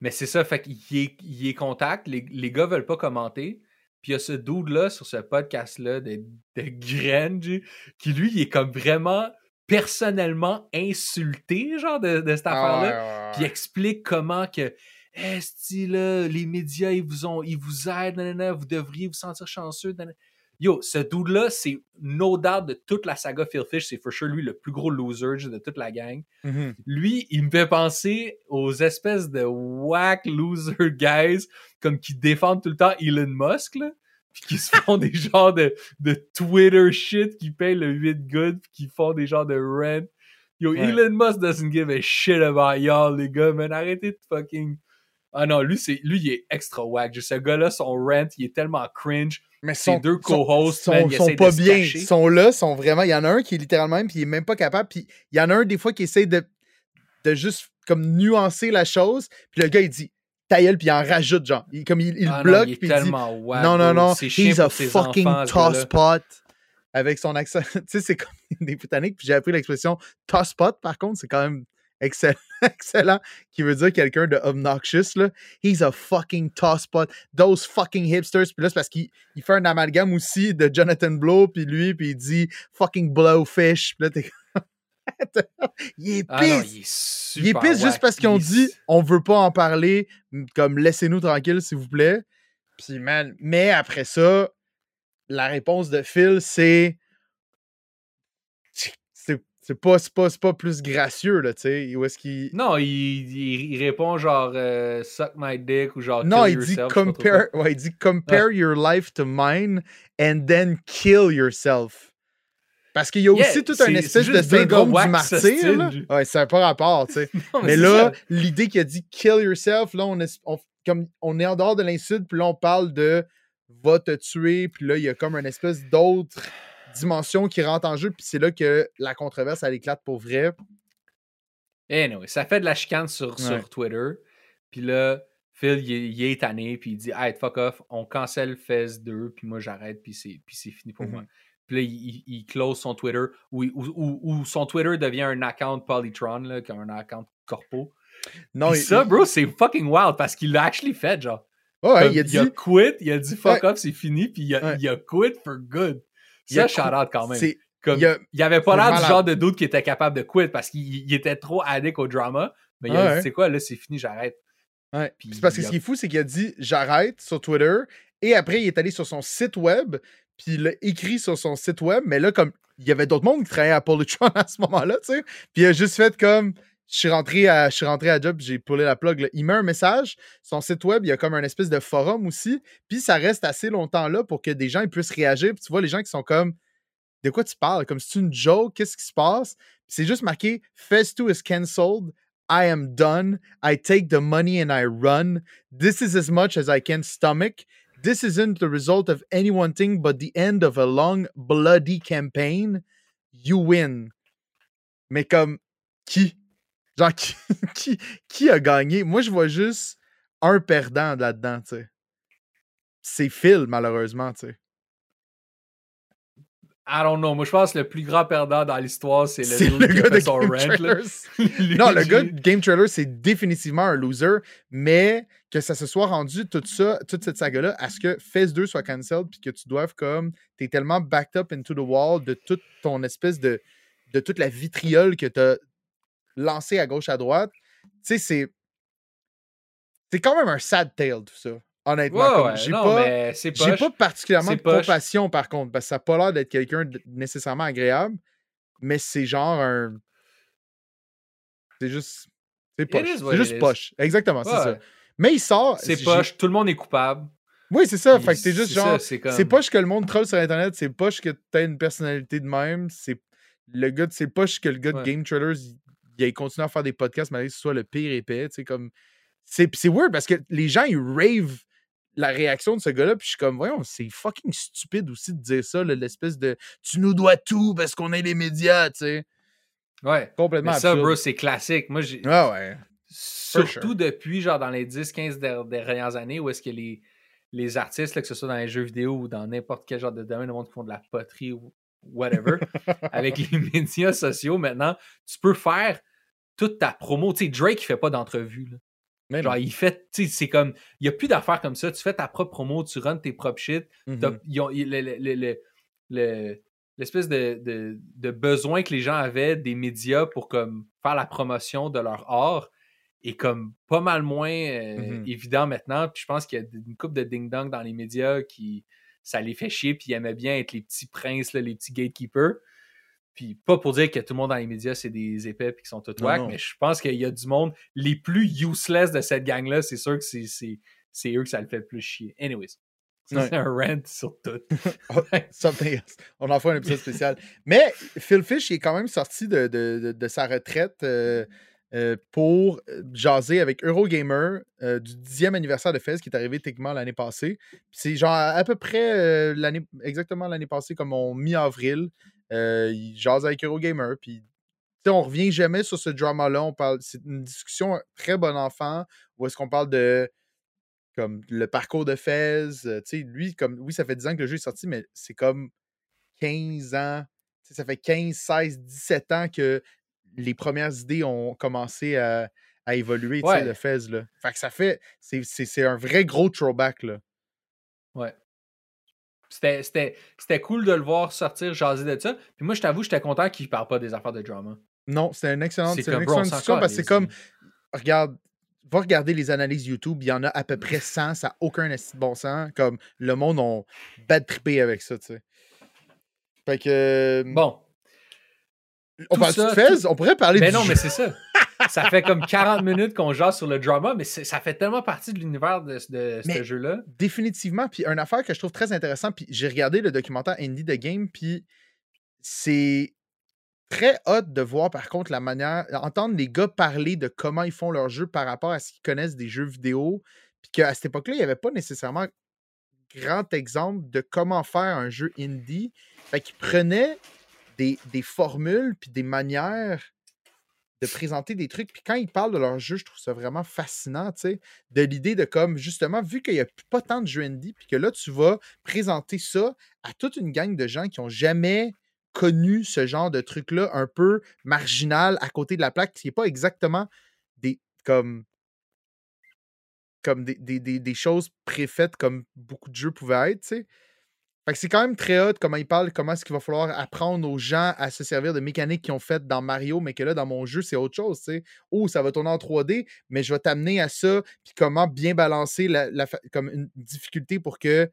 Mais c'est ça, fait qu'il est, il est contact, les, les gars veulent pas commenter. Puis il y a ce dude-là sur ce podcast-là de, de Grange qui, lui, il est comme vraiment personnellement insulté, genre, de, de cette Ah affaire-là. puis il explique comment que Esti, là, les médias, ils vous ont, ils vous aident, nanana, vous devriez vous sentir chanceux. nanana. Yo, ce dude-là, c'est no doubt de toute la saga Phil Fish, c'est for sure lui le plus gros loser de toute la gang. Mhm. Lui, il me fait penser aux espèces de whack loser guys comme qui défendent tout le temps Elon Musk, là, puis qui se font des genres de, de Twitter shit, qui payent le 8 good, puis qui font des genres de rent. Yo, Ouais. Elon Musk doesn't give a shit about y'all, les gars, man. Arrêtez de fucking. Ah non, lui, c'est, lui, il est extra whack. Ce gars-là, son rent, il est tellement cringe. Mais Ses sont, deux co-hosts, sont, man, sont, de pas bien. Ils sont là, sont vraiment. Il y en a un qui est littéralement même, puis il est même pas capable. Puis il y en a un des fois qui essaie de, de juste comme nuancer la chose. Puis le gars, il dit ta gueule, puis il en rajoute, genre. Il, comme il, il Ah non, bloque, il est puis il dit non, non, non, he's a fucking tosspot. avec son accent. tu sais, c'est comme des Britanniques. Puis j'ai appris l'expression tosspot, par contre, c'est quand même excellent, excellent, qui veut dire quelqu'un de obnoxious, là. He's a fucking tosspot. Those fucking hipsters. Puis là, c'est parce qu'il il fait un amalgame aussi de Jonathan Blow, puis lui, puis il dit fucking blowfish. Puis là, t'es il est Ah non, pisse. il est super Il est pisse juste parce qu'ils ont Il est- dit on veut pas en parler, comme laissez-nous tranquille, s'il vous plaît. Puis, man, mais après ça, la réponse de Phil, c'est. C'est pas, c'est pas, c'est pas plus gracieux, là, tu sais. Où est-ce qu'il. Non, il, il- il répond genre euh, suck my dick ou genre Non, kill il dit, yourself, compare, ouais, il dit compare your life to mine and then kill yourself. Parce qu'il y a Yeah, aussi tout un espèce de syndrome du martyr. là. Ouais, ça n'a pas rapport, tu sais. Mais c'est là, l'idée qu'il a dit kill yourself, là, on est, on- comme, on est en dehors de l'insulte, puis là, on parle de va te tuer, puis là, il y a comme une espèce d'autre dimension qui rentre en jeu, puis c'est là que la controverse, elle éclate pour vrai. Anyway, ça fait de la chicane sur, Ouais. sur Twitter. Puis là, Phil, il, est- il est tanné, puis il dit Hey, fuck off, on cancelle Fez 2, puis moi j'arrête, puis c'est, puis c'est fini pour moi. Mhm. Puis là, il, il- il close son Twitter, ou, ou, son Twitter devient un account Polytron, là, qui un account corpo. Non, il, ça, bro, c'est fucking wild parce qu'il l'a actually fait, genre. ouais, Comme, il a dit. quit, il a dit fuck Ouais. off, c'est fini, puis il a, Ouais. il a quit for good. Il a Ça, out quand même. Comme, il y a- il avait pas l'air du genre de doute qui était capable de quit parce qu'il il était trop addict au drama. Mais il a Ouais. dit, c'est quoi, là, c'est fini, j'arrête. Ouais. C'est parce que ce qui est fou, c'est qu'il a dit j'arrête sur Twitter et après il est allé sur son site web puis il a écrit sur son site web, mais là comme il y avait d'autres mondes qui travaillaient à Polytron à ce moment-là, tu sais. Puis il a juste fait comme je suis rentré à je suis rentré job, j'ai pullé la plug. là. Il met un message, son site web, il y a comme un espèce de forum aussi, puis ça reste assez longtemps là pour que des gens ils puissent réagir. Puis tu vois les gens qui sont comme de quoi tu parles? Comme c'est une joke, qu'est-ce qui se passe C'est juste marqué Fez2 is cancelled. I am done. I take the money and I run. This is as much as I can stomach. This isn't the result of any one thing but the end of a long, bloody campaign. You win. Mais comme, qui? Genre, qui, qui, qui a gagné? Moi, je vois juste un perdant là-dedans, tu sais. C'est Phil, malheureusement, tu sais. I don't know. Moi, je pense que le plus grand perdant dans l'histoire, c'est le, le qui gars de son Game rant, Non, le gars de Game Trailer, c'est définitivement un loser, mais que ça se soit rendu tout ça, toute cette saga-là, à ce que Phase 2 soit cancelled, puis que tu doives comme, t'es tellement backed up into the wall de toute ton espèce de, de toute la vitriole que t'as lancée à gauche, à droite. Tu sais, c'est, c'est quand même un sad tale, tout ça. Honnêtement, Ouais, j'ai pas, j'ai pas particulièrement de compassion, par contre, parce que ça n'a pas l'air d'être quelqu'un de nécessairement agréable, mais c'est genre un. C'est juste. C'est poche. C'est juste poche. Exactement, c'est ça. Mais il sort. C'est poche, tout le monde est coupable. Oui, c'est ça. Fait que juste c'est ça, genre. c'est comme- poche que le monde troll sur Internet, c'est poche que t'as une personnalité de même. C'est le gars, c'est poche que le gars de Ouais. Game Trailers, il, continué à faire des podcasts malgré que ce soit le pire épais. Tu sais, comme. C'est c'est weird parce que les gens, ils rave la réaction de ce gars-là, puis je suis comme, voyons, c'est fucking stupide aussi de dire ça, l'espèce de tu nous dois tout parce qu'on est les médias, tu sais. Ouais. Complètement Mais ça, absurde. bro, c'est classique. Moi, j'ai. Ah ouais. Surtout sure. depuis, genre, dans les 10-15 der- dernières années, où est-ce que les, les artistes, là, que ce soit dans les jeux vidéo ou dans n'importe quel genre de domaine, le monde qui font de la poterie ou whatever, avec les médias sociaux, maintenant, tu peux faire toute ta promo. Tu sais, Drake, il fait pas d'entrevue. Mais Genre, il fait, tu sais, c'est comme, il n'y a plus d'affaires comme ça. Tu fais ta propre promo, tu runs tes propres shit. T'as- ils ont- ils- le- le- le- le- le- l'espèce de, de- de besoin que les gens avaient des médias pour comme faire la promotion de leur art est comme pas mal moins euh, Mhm. évident maintenant. Puis je pense qu'il y a une couple de ding-dong dans les médias qui ça les fait chier puis ils aimaient bien être les petits princes, là, les petits gatekeepers. Puis pas pour dire que tout le monde dans les médias c'est des épais puis qui sont tout non. mais je pense qu'il y a du monde les plus useless de cette gang-là, c'est sûr que c'est- eux que ça le fait le plus chier. Anyways, Ouais. c'est un rant sur tout. Something else. On en fera un épisode spécial. Mais Phil Fish il est quand même sorti de, de- de- de sa retraite euh, euh, pour euh, jaser avec Eurogamer euh, du 10e anniversaire de Fez qui est arrivé techniquement l'année passée. C'est genre à, peu près l'année exactement l'année passée, comme en mi-avril. Euh, il jase avec Eurogamer. Puis on revient jamais sur ce drama-là. On parle. C'est une discussion très bon enfant où est-ce qu'on parle de comme le parcours de Fez. lui, comme oui, ça fait 10 ans que le jeu est sorti, mais c'est comme 15 ans. Ça fait 15, 16, 17 ans que les premières idées ont commencé à, à évoluer, tu sais, Ouais. le Fez. Là. Fait que ça fait. c'est- un vrai gros throwback. Là. Ouais. C'était, cool de le voir sortir, jaser de ça. Puis moi, je t'avoue, j'étais content qu'il parle pas des affaires de drama. Non, c'est une excellente, C'est discussion parce que c'est comme. Regarde. Va regarder les analyses YouTube, il y en a à peu près 100, ça n'a aucun bon sens. Comme le monde ont bad trippé avec ça, tu sais. Fait que. Bon. On parle ça, de Fez? On pourrait parler Mais du non, jeu. mais c'est ça. Ça fait comme 40 minutes qu'on jase sur le drama, mais ça fait tellement partie de l'univers de, de ce jeu-là. Définitivement. Puis une affaire que je trouve très intéressante, puis j'ai regardé le documentaire Indie the Game, puis c'est très hot de voir par contre la manière, entendre les gars parler de comment ils font leur jeu par rapport à ce qu'ils connaissent des jeux vidéo, puis qu'à cette époque-là, il n'y avait pas nécessairement grand exemple de comment faire un jeu indie. Fait qu'ils prenaient des, formules puis des manières de présenter des trucs. Puis quand ils parlent de leur jeu, je trouve ça vraiment fascinant, tu sais, de l'idée de comme, justement, vu qu'il n'y a pas tant de jeux indie, puis que là, tu vas présenter ça à toute une gang de gens qui n'ont jamais connu ce genre de truc-là, un peu marginal à côté de la plaque, qui n'est pas exactement des, comme, comme des- des choses préfaites comme beaucoup de jeux pouvaient être, tu sais. Fait que c'est quand même très hot comment il parle, comment est-ce qu'il va falloir apprendre aux gens à se servir de mécaniques qu'ils ont faites dans Mario, mais que là, dans mon jeu, c'est autre chose, tu sais. Oh, ça va tourner en 3D, mais je vais t'amener à ça, puis comment bien balancer la, la comme une difficulté pour que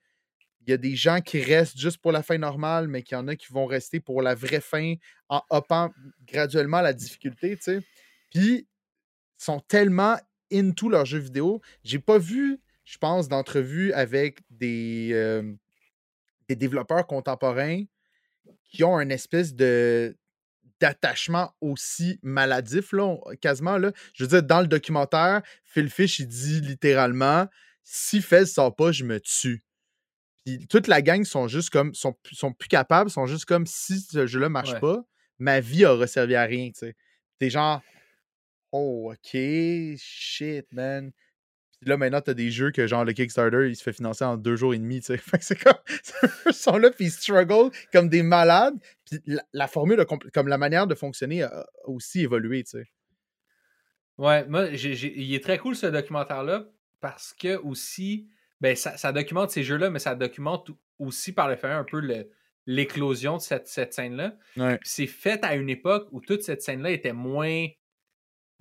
il y a des gens qui restent juste pour la fin normale, mais qu'il y en a qui vont rester pour la vraie fin en uppant graduellement la difficulté, tu sais. Puis, ils sont tellement into leurs jeux vidéo. J'ai pas vu, je pense, d'entrevue avec des, euh, des développeurs contemporains qui ont une espèce de d'attachement aussi maladif, là, quasiment. Là. Je veux dire, dans le documentaire, Phil Fish, il dit littéralement Si Fez sort pas, je me tue. Puis toute la gang sont juste comme, sont, plus capables, sont juste comme si ce jeu-là marche Ouais. pas, ma vie aura servi à rien, tu sais. T'es genre, oh, ok, shit, man. Puis là, maintenant, t'as des jeux que, genre, le Kickstarter, il se fait financer en deux jours et demi, tu sais. Fait que c'est comme, ils sont là, puis ils struggle comme des malades. Puis la, la formule, comme la manière de fonctionner a aussi évolué, tu sais. Ouais, moi, il est très cool ce documentaire-là parce que aussi, ben, ça, ça documente ces jeux-là, mais ça documente aussi par le fait un peu le- l'éclosion de cette, cette scène-là. Ouais. C'est fait à une époque où toute cette scène-là était moins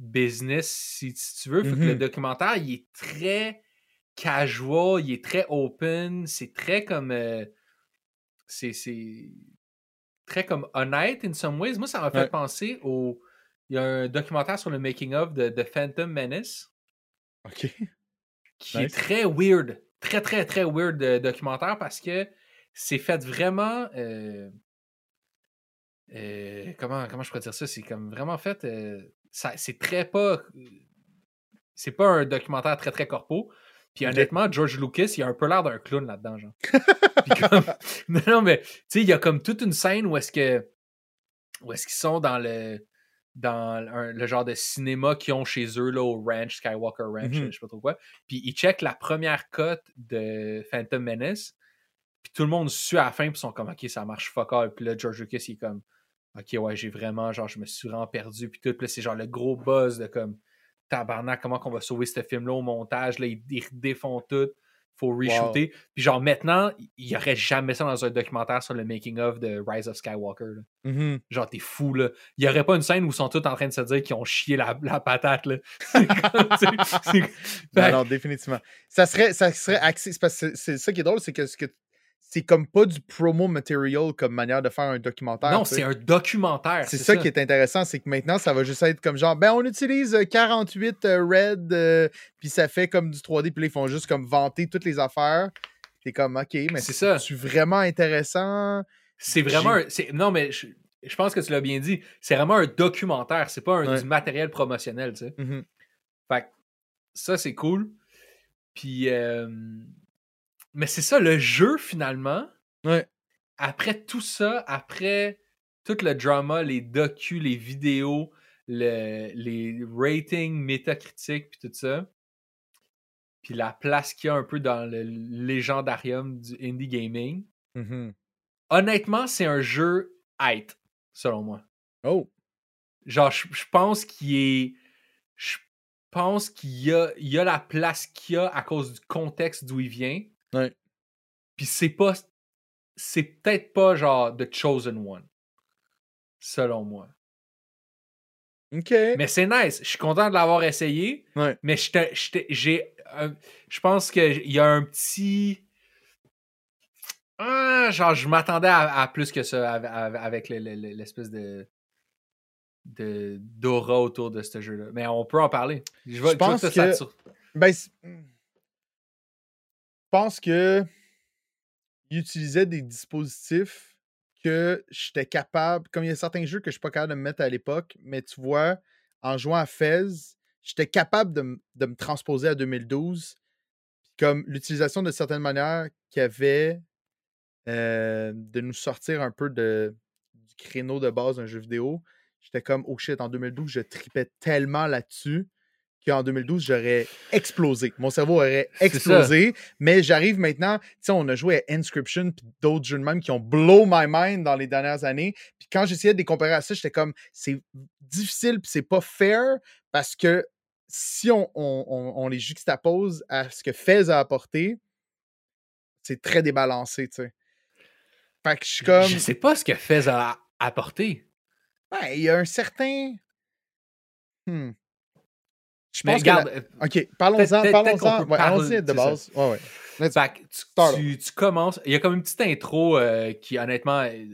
business, si, tu veux. Fait que le Mhm. documentaire, il est très casual, il est très open, c'est très comme. euh, c'est c'est très comme honnête in some ways. Moi, ça m'a fait Ouais. penser au. Il y a un documentaire sur le making-of de, de Phantom Menace OK. qui Nice. est très weird. Très, très, très weird de documentaire parce que c'est fait vraiment. euh, euh, comment, comment je pourrais dire ça? C'est comme vraiment fait. C'est très pas. C'est pas un documentaire très, très corpo. Puis honnêtement, George Lucas, il a un peu l'air d'un clown là-dedans, genre. Comme- non, non, mais tu sais, il y a comme toute une scène où est-ce que. Où est-ce qu'ils sont dans le. Dans un- le genre de cinéma qu'ils ont chez eux, là, au ranch, Skywalker Ranch, Mhm. je sais pas trop quoi. Puis ils checkent la première cote de Phantom Menace. Puis tout le monde suit à la fin, puis ils sont comme, OK, ça marche fuck all. Puis là, George Lucas, il est comme, OK, ouais, j'ai vraiment, genre, je me suis vraiment perdu. Puis tout, puis là, c'est genre le gros buzz de comme, tabarnak, comment qu'on va sauver ce film-là au montage? Là, ils, ils défont tout. Faut re-shooter. Puis genre, maintenant, il y aurait jamais ça dans un documentaire sur le making-of de Rise of Skywalker. là. Mhm. Genre, t'es fou, là. Il y aurait pas une scène où ils sont tous en train de se dire qu'ils ont chié la, la patate, là. Comme, Non, non, définitivement. Ça serait, ça serait axé. c'est parce que c'est c'est ça qui est drôle, c'est que, ce que c'est comme pas du promo material comme manière de faire un documentaire. non, c'est un documentaire. C'est ça, qui est intéressant, c'est que maintenant, ça va juste être comme genre, ben, on utilise euh, 48 euh, Red, euh, puis ça fait comme du 3D, puis ils font juste comme vanter toutes les affaires. T'es comme, ok, mais C'est ça. c'est vraiment intéressant? C'est vraiment un- Non, mais je, je pense que tu l'as bien dit. C'est vraiment un documentaire. C'est pas un, Ouais. du matériel promotionnel, tu sais. Mhm. Fait que ça, c'est cool. Puis. euh, Mais c'est ça, le jeu, finalement. Ouais. Après tout ça, après tout le drama, les docus, les vidéos, le- les ratings métacritiques, puis tout ça. Puis la place qu'il y a un peu dans le légendarium du indie gaming. Mhm. honnêtement, c'est un jeu height, selon moi. Oh. Genre, je, je pense qu'il est. Je pense qu'il y a, il y a la place qu'il y a à cause du contexte d'où il vient. Ouais. Puis c'est pas. C'est peut-être pas genre The Chosen One. Selon moi. OK. Mais c'est nice. Je suis content de l'avoir essayé. Ouais. Mais j'ai. un- Je pense qu'il y a un petit. Ah, genre, je m'attendais à, à plus que ça av- av- avec le- le- le- l'espèce de. de d'aura autour de ce jeu-là. Mais on peut en parler. Je, vais- Je pense que- ça Ben, je pense que il utilisait des dispositifs que j'étais capable, comme il y a certains jeux que je suis pas capable de me mettre à l'époque, mais tu vois, en jouant à Fez, j'étais capable de, de me transposer à 2012. Puis Comme l'utilisation de certaines manières qu'il y avait euh, de nous sortir un peu de, du créneau de base d'un jeu vidéo, j'étais comme, oh shit, en 2012, je tripais tellement là-dessus qu'en 2012, j'aurais explosé. Mon cerveau aurait explosé. Mais j'arrive maintenant, tu sais, on a joué à Inscription puis d'autres jeux de même qui ont blow my mind dans les dernières années. Puis quand j'essayais de les comparer à ça, j'étais comme, c'est difficile puis c'est pas fair parce que si on, on- on- on les juxtapose à ce que Fez a apporté, c'est très débalancé, tu sais. Fait que je suis comme. Je sais pas ce que Fez a apporté. Ben, il y a un certain. Hmm. Je Mais pense la- regarde, euh, Ok, parlons-en, parlons-en. Ouais, allons-y de base. Ouais, ouais. Fait que tu, tu- tu commences. Il y a comme une petite intro euh, qui, honnêtement, euh,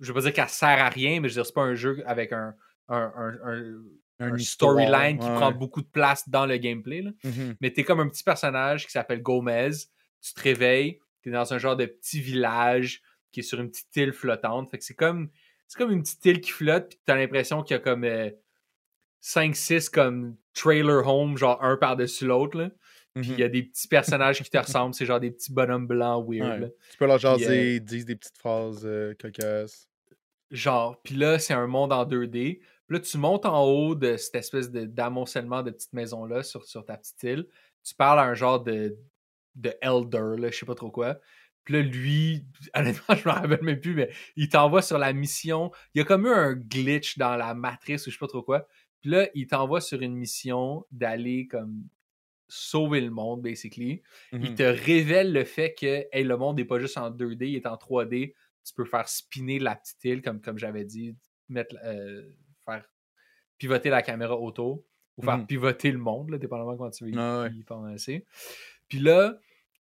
je veux pas dire qu'elle sert à rien, mais je veux dire, c'est pas un jeu avec un, un, un- storyline qui ouais, prend beaucoup de place dans le gameplay. là. Mhm. Mais t'es comme un petit personnage qui s'appelle Gomez. Tu te réveilles, t'es dans un genre de petit village qui est sur une petite île flottante. Fait que c'est comme, c'est comme une petite île qui flotte, puis t'as l'impression qu'il y a comme 5-6 comme trailer home, genre un par-dessus l'autre. là. Puis il Mhm. y a des petits personnages qui te ressemblent, c'est genre des petits bonhommes blancs weird. Ouais. Tu peux leur euh, jaser, ils disent des petites phrases euh, cocasses. Genre, puis là, c'est un monde en 2D. Puis là, tu montes en haut de cette espèce de- d'amoncellement de, petites maisons-là sur, sur ta petite île. Tu parles à un genre de, de elder, là, je sais pas trop quoi. Puis là, lui, honnêtement, je me rappelle même plus, mais il t'envoie sur la mission. Il y a comme eu un glitch dans la matrice ou je sais pas trop quoi. Puis là, il t'envoie sur une mission d'aller comme sauver le monde, basically. Il Mhm. te révèle le fait que hey, le monde n'est pas juste en 2D, il est en 3D. Tu peux faire spinner la petite île, comme, comme j'avais dit, mettre, euh, faire pivoter la caméra autour ou faire Mhm. pivoter le monde, là, dépendamment comment tu veux y- Ah ouais. y penser. Puis là,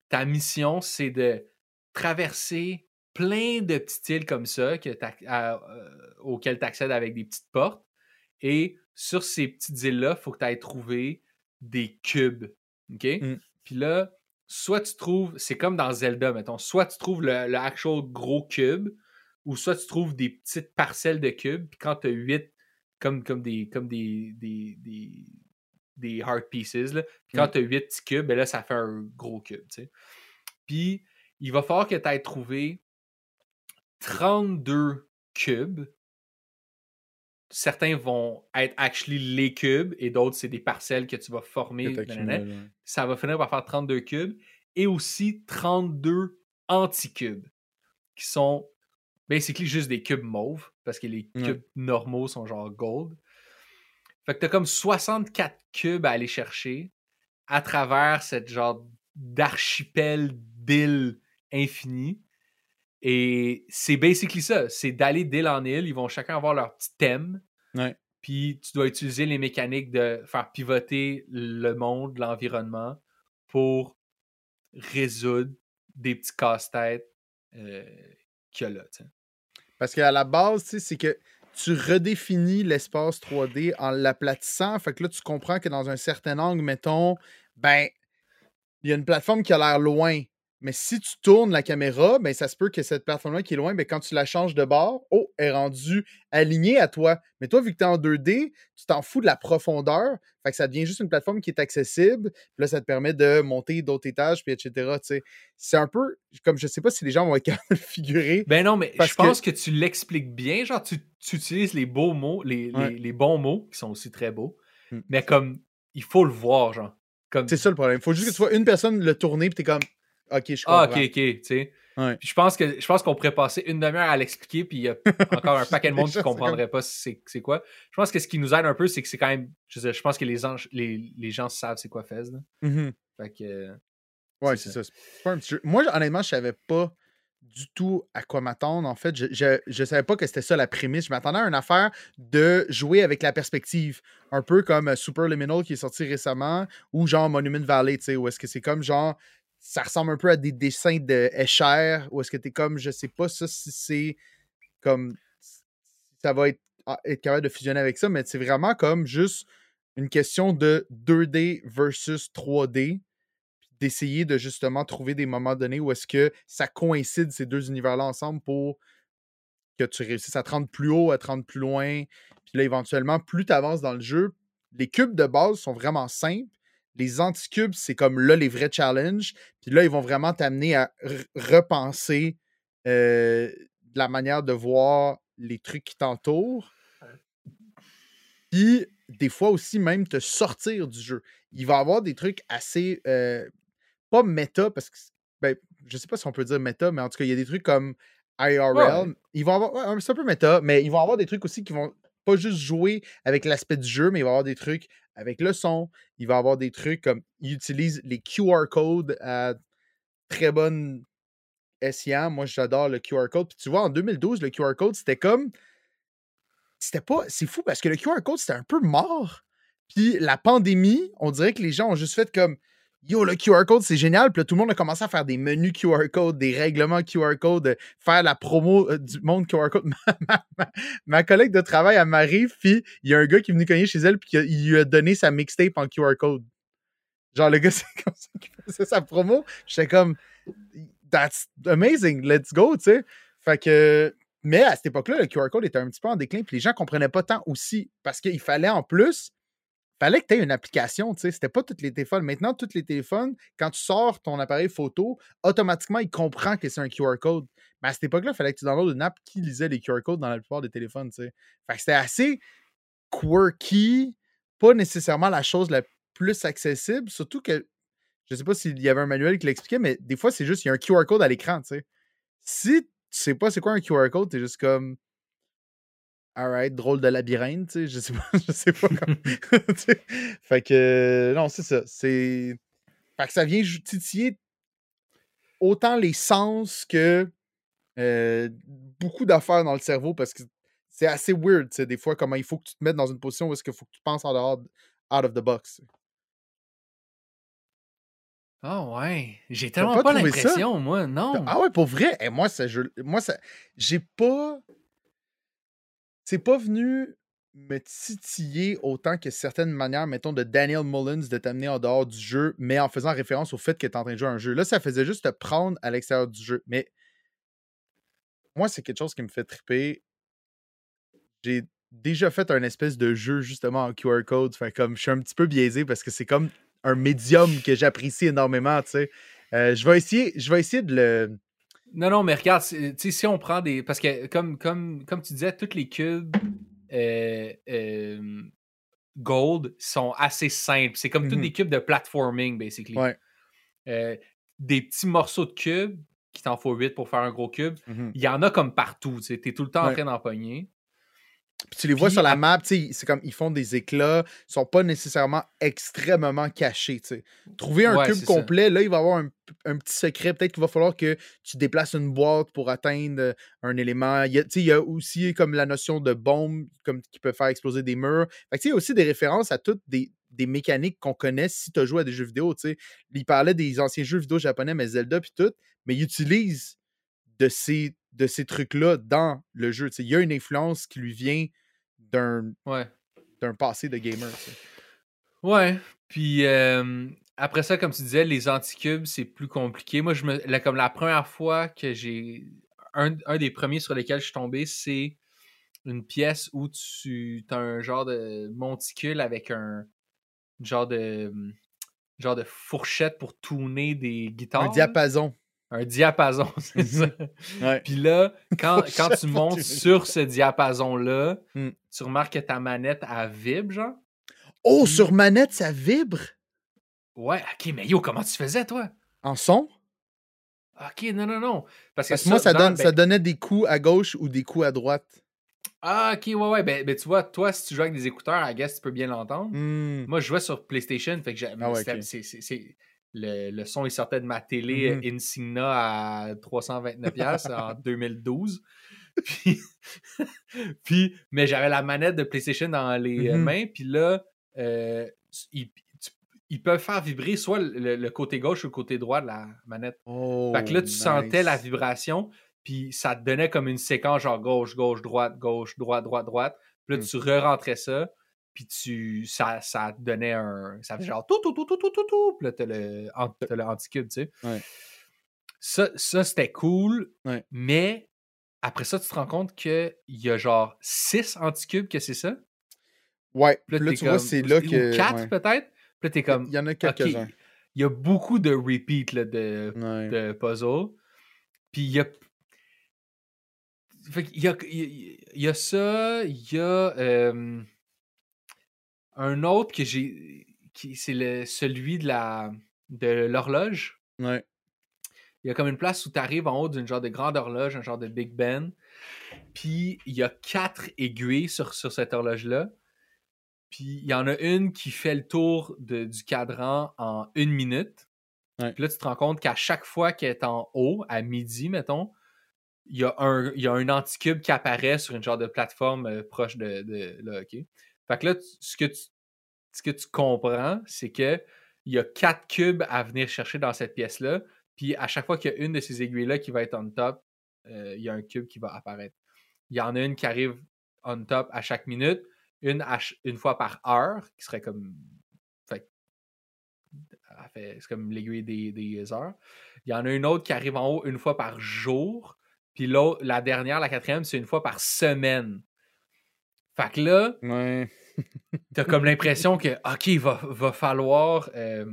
ta mission, c'est de traverser plein de petites îles comme ça que euh, auxquelles tu accèdes avec des petites portes. Et sur ces petites îles-là, il faut que tu ailles trouver des cubes. OK? Mm. Puis là, soit tu trouves, c'est comme dans Zelda, mettons, soit tu trouves le, le actual gros cube, ou soit tu trouves des petites parcelles de cubes, puis quand tu as 8, comme, comme des comme des, des, des, des hard pieces, là, puis quand Mm. tu as 8 petits cubes, ben là, ça fait un gros cube, tu sais. Puis, il va falloir que tu ailles trouver 32 cubes. Certains vont être actually les cubes et d'autres, c'est des parcelles que tu vas former. Ça va finir par faire 32 cubes et aussi 32 anti-cubes qui sont basically juste des cubes mauves parce que les Ouais. cubes normaux sont genre gold. Fait que t'as comme 64 cubes à aller chercher à travers cette genre d'archipel d'îles infinies. Et c'est basically ça. C'est d'aller d'île en île. Ils vont chacun avoir leur petit thème. Ouais. Puis tu dois utiliser les mécaniques de faire pivoter le monde, l'environnement pour résoudre des petits casse-têtes euh, qu'il y a là. tu sais. Parce qu'à la base, c'est que tu redéfinis l'espace 3D en l'aplatissant. Fait que là, tu comprends que dans un certain angle, mettons, ben, il y a une plateforme qui a l'air loin. Mais si tu tournes la caméra, ben, ça se peut que cette plateforme-là qui est loin, ben, quand tu la changes de bord, oh, elle est rendue alignée à toi. Mais toi, vu que tu es en 2D, tu t'en fous de la profondeur. Fait que ça devient juste une plateforme qui est accessible. Puis là, ça te permet de monter d'autres étages, puis etc. C'est un peu comme je sais pas si les gens vont être capables de le figurer. Ben non, mais je pense que, tu l'expliques bien. Genre, tu, tu utilises les beaux mots, les, les- Ouais. les bons mots, qui sont aussi très beaux. Mm. Mais comme, il faut le voir, genre. Comme, C'est ça le problème. Il faut juste que tu vois une personne le tourner, puis t'es comme, OK, je comprends. ah, ok, ok, tu sais. Ouais. Puis je pense que je pense qu'on pourrait passer une demi-heure à l'expliquer, puis il y a encore un paquet de monde qui c'est comprendrait pas c'est c'est quoi. Je pense que ce qui nous aide un peu, c'est que c'est quand même. Je, je pense que les, gens- les, les gens savent c'est quoi Fez. Là. Mhm. Fait que. euh, Ouais, C'est ça. C'est pas un petit jeu. Moi, honnêtement, je savais pas du tout à quoi m'attendre. En fait, je, je, je savais pas que c'était ça la prémisse. Je m'attendais à une affaire de jouer avec la perspective. Un peu comme euh, Superliminal qui est sorti récemment ou genre Monument Valley, tu sais, où est-ce que c'est comme genre. Ça ressemble un peu à des dessins de Escher, où est-ce que t'es comme, je sais pas ça si c'est comme. Ça va être, ah, être capable de fusionner avec ça, mais c'est vraiment comme juste une question de 2D versus 3D d'essayer de justement trouver des moments donnés où est-ce que ça coïncide ces deux univers-là ensemble pour que tu réussisses à te rendre plus haut, à te rendre plus loin. Puis là, éventuellement, plus tu avances dans le jeu, les cubes de base sont vraiment simples. Les anti-cubes, c'est comme là les vrais challenges. Puis là, ils vont vraiment t'amener à repenser euh, la manière de voir les trucs qui t'entourent. Puis des fois aussi même te sortir du jeu. Il va y avoir des trucs assez euh, pas méta parce que ben, je sais pas si on peut dire méta, mais en tout cas, il y a des trucs comme IRL. Ouais. Ils vont avoir ouais, c'est un peu méta, mais ils vont avoir des trucs aussi qui vont pas juste jouer avec l'aspect du jeu, mais il va y avoir des trucs avec le son. Il va y avoir des trucs comme ils utilisent les QR codes à très bonne escient. Moi, j'adore le QR code. Puis tu vois, en 2012, le QR code, c'était comme. C'était pas. C'est fou parce que le QR code, c'était un peu mort. Puis la pandémie, on dirait que les gens ont juste fait comme. Yo, le QR code, c'est génial. Puis là, tout le monde a commencé à faire des menus QR code, des règlements QR code, euh, faire la promo euh, du monde QR code. Ma, collègue de travail, elle m'arrive, puis il y a un gars qui est venu cogner chez elle, puis lui a donné sa mixtape en QR code. Genre, le gars, c'est comme ça qu'il faisait sa promo. J'étais comme, that's amazing, let's go, tu sais. Fait que, mais à cette époque-là, le QR code était un petit peu en déclin, puis les gens comprenaient pas tant aussi, parce qu'il fallait en plus, fallait que tu aies une application, tu sais. C'était pas tous les téléphones. Maintenant, tous les téléphones, quand tu sors ton appareil photo, automatiquement, il comprend que c'est un QR code. Mais à cette époque-là, il fallait que tu downloades une app qui lisait les QR codes dans la plupart des téléphones, tu sais. Fait que c'était assez quirky, pas nécessairement la chose la plus accessible, surtout que je sais pas s'il y avait un manuel qui l'expliquait, mais des fois, c'est juste, il y a un QR code à l'écran, tu sais. Si tu sais pas c'est quoi un QR code, t'es juste comme. Alright, drôle de labyrinthe, tu sais. Je sais pas, je sais pas comment. fait que. Non, c'est ça. C'est. Fait que ça vient titiller autant les sens que euh, beaucoup d'affaires dans le cerveau parce que c'est assez weird, tu sais, des fois, comment il faut que tu te mettes dans une position où est-ce qu'il faut que tu penses en dehors, out of the box. Ah ouais. J'ai tellement pas pas, l'impression, moi. Non. Ah ouais, pour vrai? Et moi, ça, je, moi, ça, j'ai pas. C'est pas venu me titiller autant que certaines manières, mettons, de Daniel Mullins de t'amener en dehors du jeu, mais en faisant référence au fait que t'es en train de jouer un jeu. Là, ça faisait juste te prendre à l'extérieur du jeu. Mais moi, c'est quelque chose qui me fait triper. J'ai déjà fait un espèce de jeu justement en QR code. Fait comme je suis un petit peu biaisé parce que c'est comme un médium que j'apprécie énormément, tu sais. Euh, je vais essayer, je vais essayer de le. Non, non, mais regarde, c'est- tu sais, si on prend des. Parce que, comme, comme, comme tu disais, tous les cubes euh, euh, gold sont assez simples. C'est comme tous Mhm. des cubes de platforming, basically. Ouais. Euh, des petits morceaux de cubes, qui t'en faut 8 pour faire un gros cube, Mhm. il y en a comme partout. Tu t'es tout le temps en train d'en pogner. Puis tu les vois Puis sur la map, tu sais, c'est comme ils font des éclats, ils sont pas nécessairement extrêmement cachés, tu sais. Trouver un Ouais, cube ça. complet, là, il va y avoir un, un petit secret. Peut-être qu'il va falloir que tu déplaces une boîte pour atteindre euh, un élément. Il y a, tu sais, il y a aussi comme la notion de bombe comme, qui peut faire exploser des murs. Fait que, tu sais, il y a aussi des références à toutes des, des mécaniques qu'on connaît si tu as joué à des jeux vidéo, tu sais. Il parlait des anciens jeux vidéo japonais, mais Zelda puis tout, mais il utilise de ces, de ces trucs-là dans le jeu. Il y a une influence qui lui vient d'un Ouais. passé de gamer. Ouais. Puis euh, après ça, comme tu disais, les anticubes, c'est plus compliqué. Moi, je me, comme la première fois que j'ai. Un, un des premiers sur lesquels je suis tombé, c'est une pièce où tu as un genre de monticule avec un genre de genre de fourchette pour tourner des guitares. Un diapason. Un diapason, c'est ça. Ouais. Puis là, quand, quand Fourchette tu montes sur ce diapason-là, Hmm. tu remarques que ta manette, elle vibre, genre? Oh, sur manette, ça vibre? Ouais, ok, mais yo, comment tu faisais, toi? en son? Ok, non, non, non. Parce que Parce que moi, ça, donne, ben- ça donnait des coups à gauche ou des coups à droite. Ah, ok, ouais, ouais. Ben, ben, tu vois, toi, si tu joues avec des écouteurs, I guess tu peux bien l'entendre. Hmm. Moi, je jouais sur PlayStation, fait que j'ai- Ah ouais, c'est- le, le son, il sortait de ma télé Mhm. euh, Insignia à 329$ piastres en 2012. Puis, puis- mais j'avais la manette de PlayStation dans les euh, Mhm. mains, puis là, euh, ils, peuvent faire vibrer soit le, le côté gauche ou le côté droit de la manette. Oh, Fait que là, tu sentais la vibration, puis ça te donnait comme une séquence genre gauche, gauche, droite, gauche, droite, droite, droite. Puis là, Mm. tu re-rentrais ça, puis tu, ça, ça donnait un. Ça fait genre tout, tout, tout, tout, tout, tout, tout. Puis là, t'as le, t'as le anticube, tu sais. Ouais. Ça, ça c'était cool, Ouais. mais après ça, tu te rends compte qu'il y a genre six anticubes que c'est ça? Ouais, Puis là, tu vois, c'est là ou que. quatre ouais. peut-être? Puis là, t'es comme. Il y en a quelques-uns. il y a beaucoup de repeats là, de, de puzzle. Puis il y a. Fait qu'il y a, il y a- il y a ça, il y a euh, un autre que j'ai. qui C'est le, celui de la de l'horloge. Ouais. Il y a comme une place où tu arrives en haut d'une genre de grande horloge, un genre de Big Ben. Puis il y a quatre aiguilles sur, sur cette horloge-là. Puis il y en a une qui fait le tour de- du cadran en une minute. Ouais. Puis là, tu te rends compte qu'à chaque fois qu'elle est en haut, à midi, mettons, il y a un, il y a un anticube qui apparaît sur une genre de plateforme euh, proche de, de là, OK? Fait que là, ce que tu, ce que tu comprends, c'est que il y a quatre cubes à venir chercher dans cette pièce-là. Puis à chaque fois qu'il y a une de ces aiguilles-là qui va être on top, euh, il y a un cube qui va apparaître. Il y en a une qui arrive on top à chaque minute, une, une fois par heure, qui serait comme. Fait- c'est comme l'aiguille des, des heures. Il y en a une autre qui arrive en haut une fois par jour. Puis l'autre, la dernière, la quatrième, c'est une fois par semaine. Fait que là, Ouais. T'as comme l'impression que, OK, il va, va falloir euh,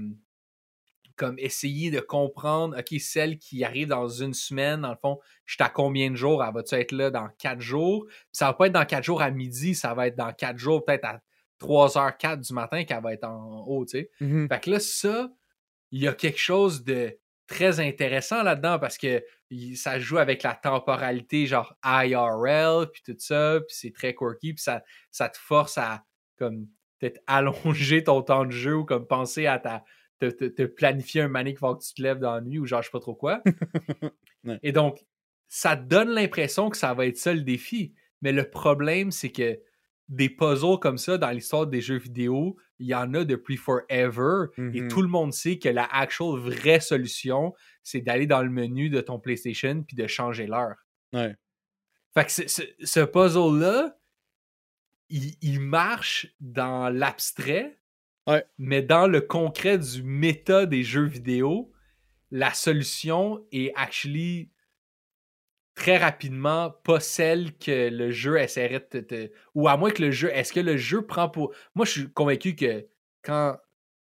comme essayer de comprendre, OK, celle qui arrive dans une semaine, dans le fond, je suis à combien de jours? Elle va-tu être là dans quatre jours? Puis ça va pas être dans quatre jours à midi, ça va être dans quatre jours, peut-être à 3h04 du matin qu'elle va être en haut, tu sais. Mhm. Fait que là, ça, il y a quelque chose de très intéressant là-dedans parce que ça joue avec la temporalité, genre IRL, puis tout ça, puis c'est très quirky, puis ça, ça te force à, comme, peut-être allonger ton temps de jeu ou comme penser à ta. te, te- te planifier un manique qu'il faut que tu te lèves dans la nuit ou genre je sais pas trop quoi. Ouais. Et donc, ça te donne l'impression que ça va être ça le défi. Mais le problème, c'est que des puzzles comme ça dans l'histoire des jeux vidéo, il y en a depuis forever. Et Mhm. tout le monde sait que la actual vraie solution, c'est d'aller dans le menu de ton PlayStation puis de changer l'heure. Ouais. Fait que ce, ce- ce puzzle-là, il, il marche dans l'abstrait, Ouais. mais dans le concret du méta des jeux vidéo, la solution est actually très rapidement pas celle que le jeu essaierait de te, Ou à moins que le jeu... Est-ce que le jeu prend pour... Moi, je suis convaincu que quand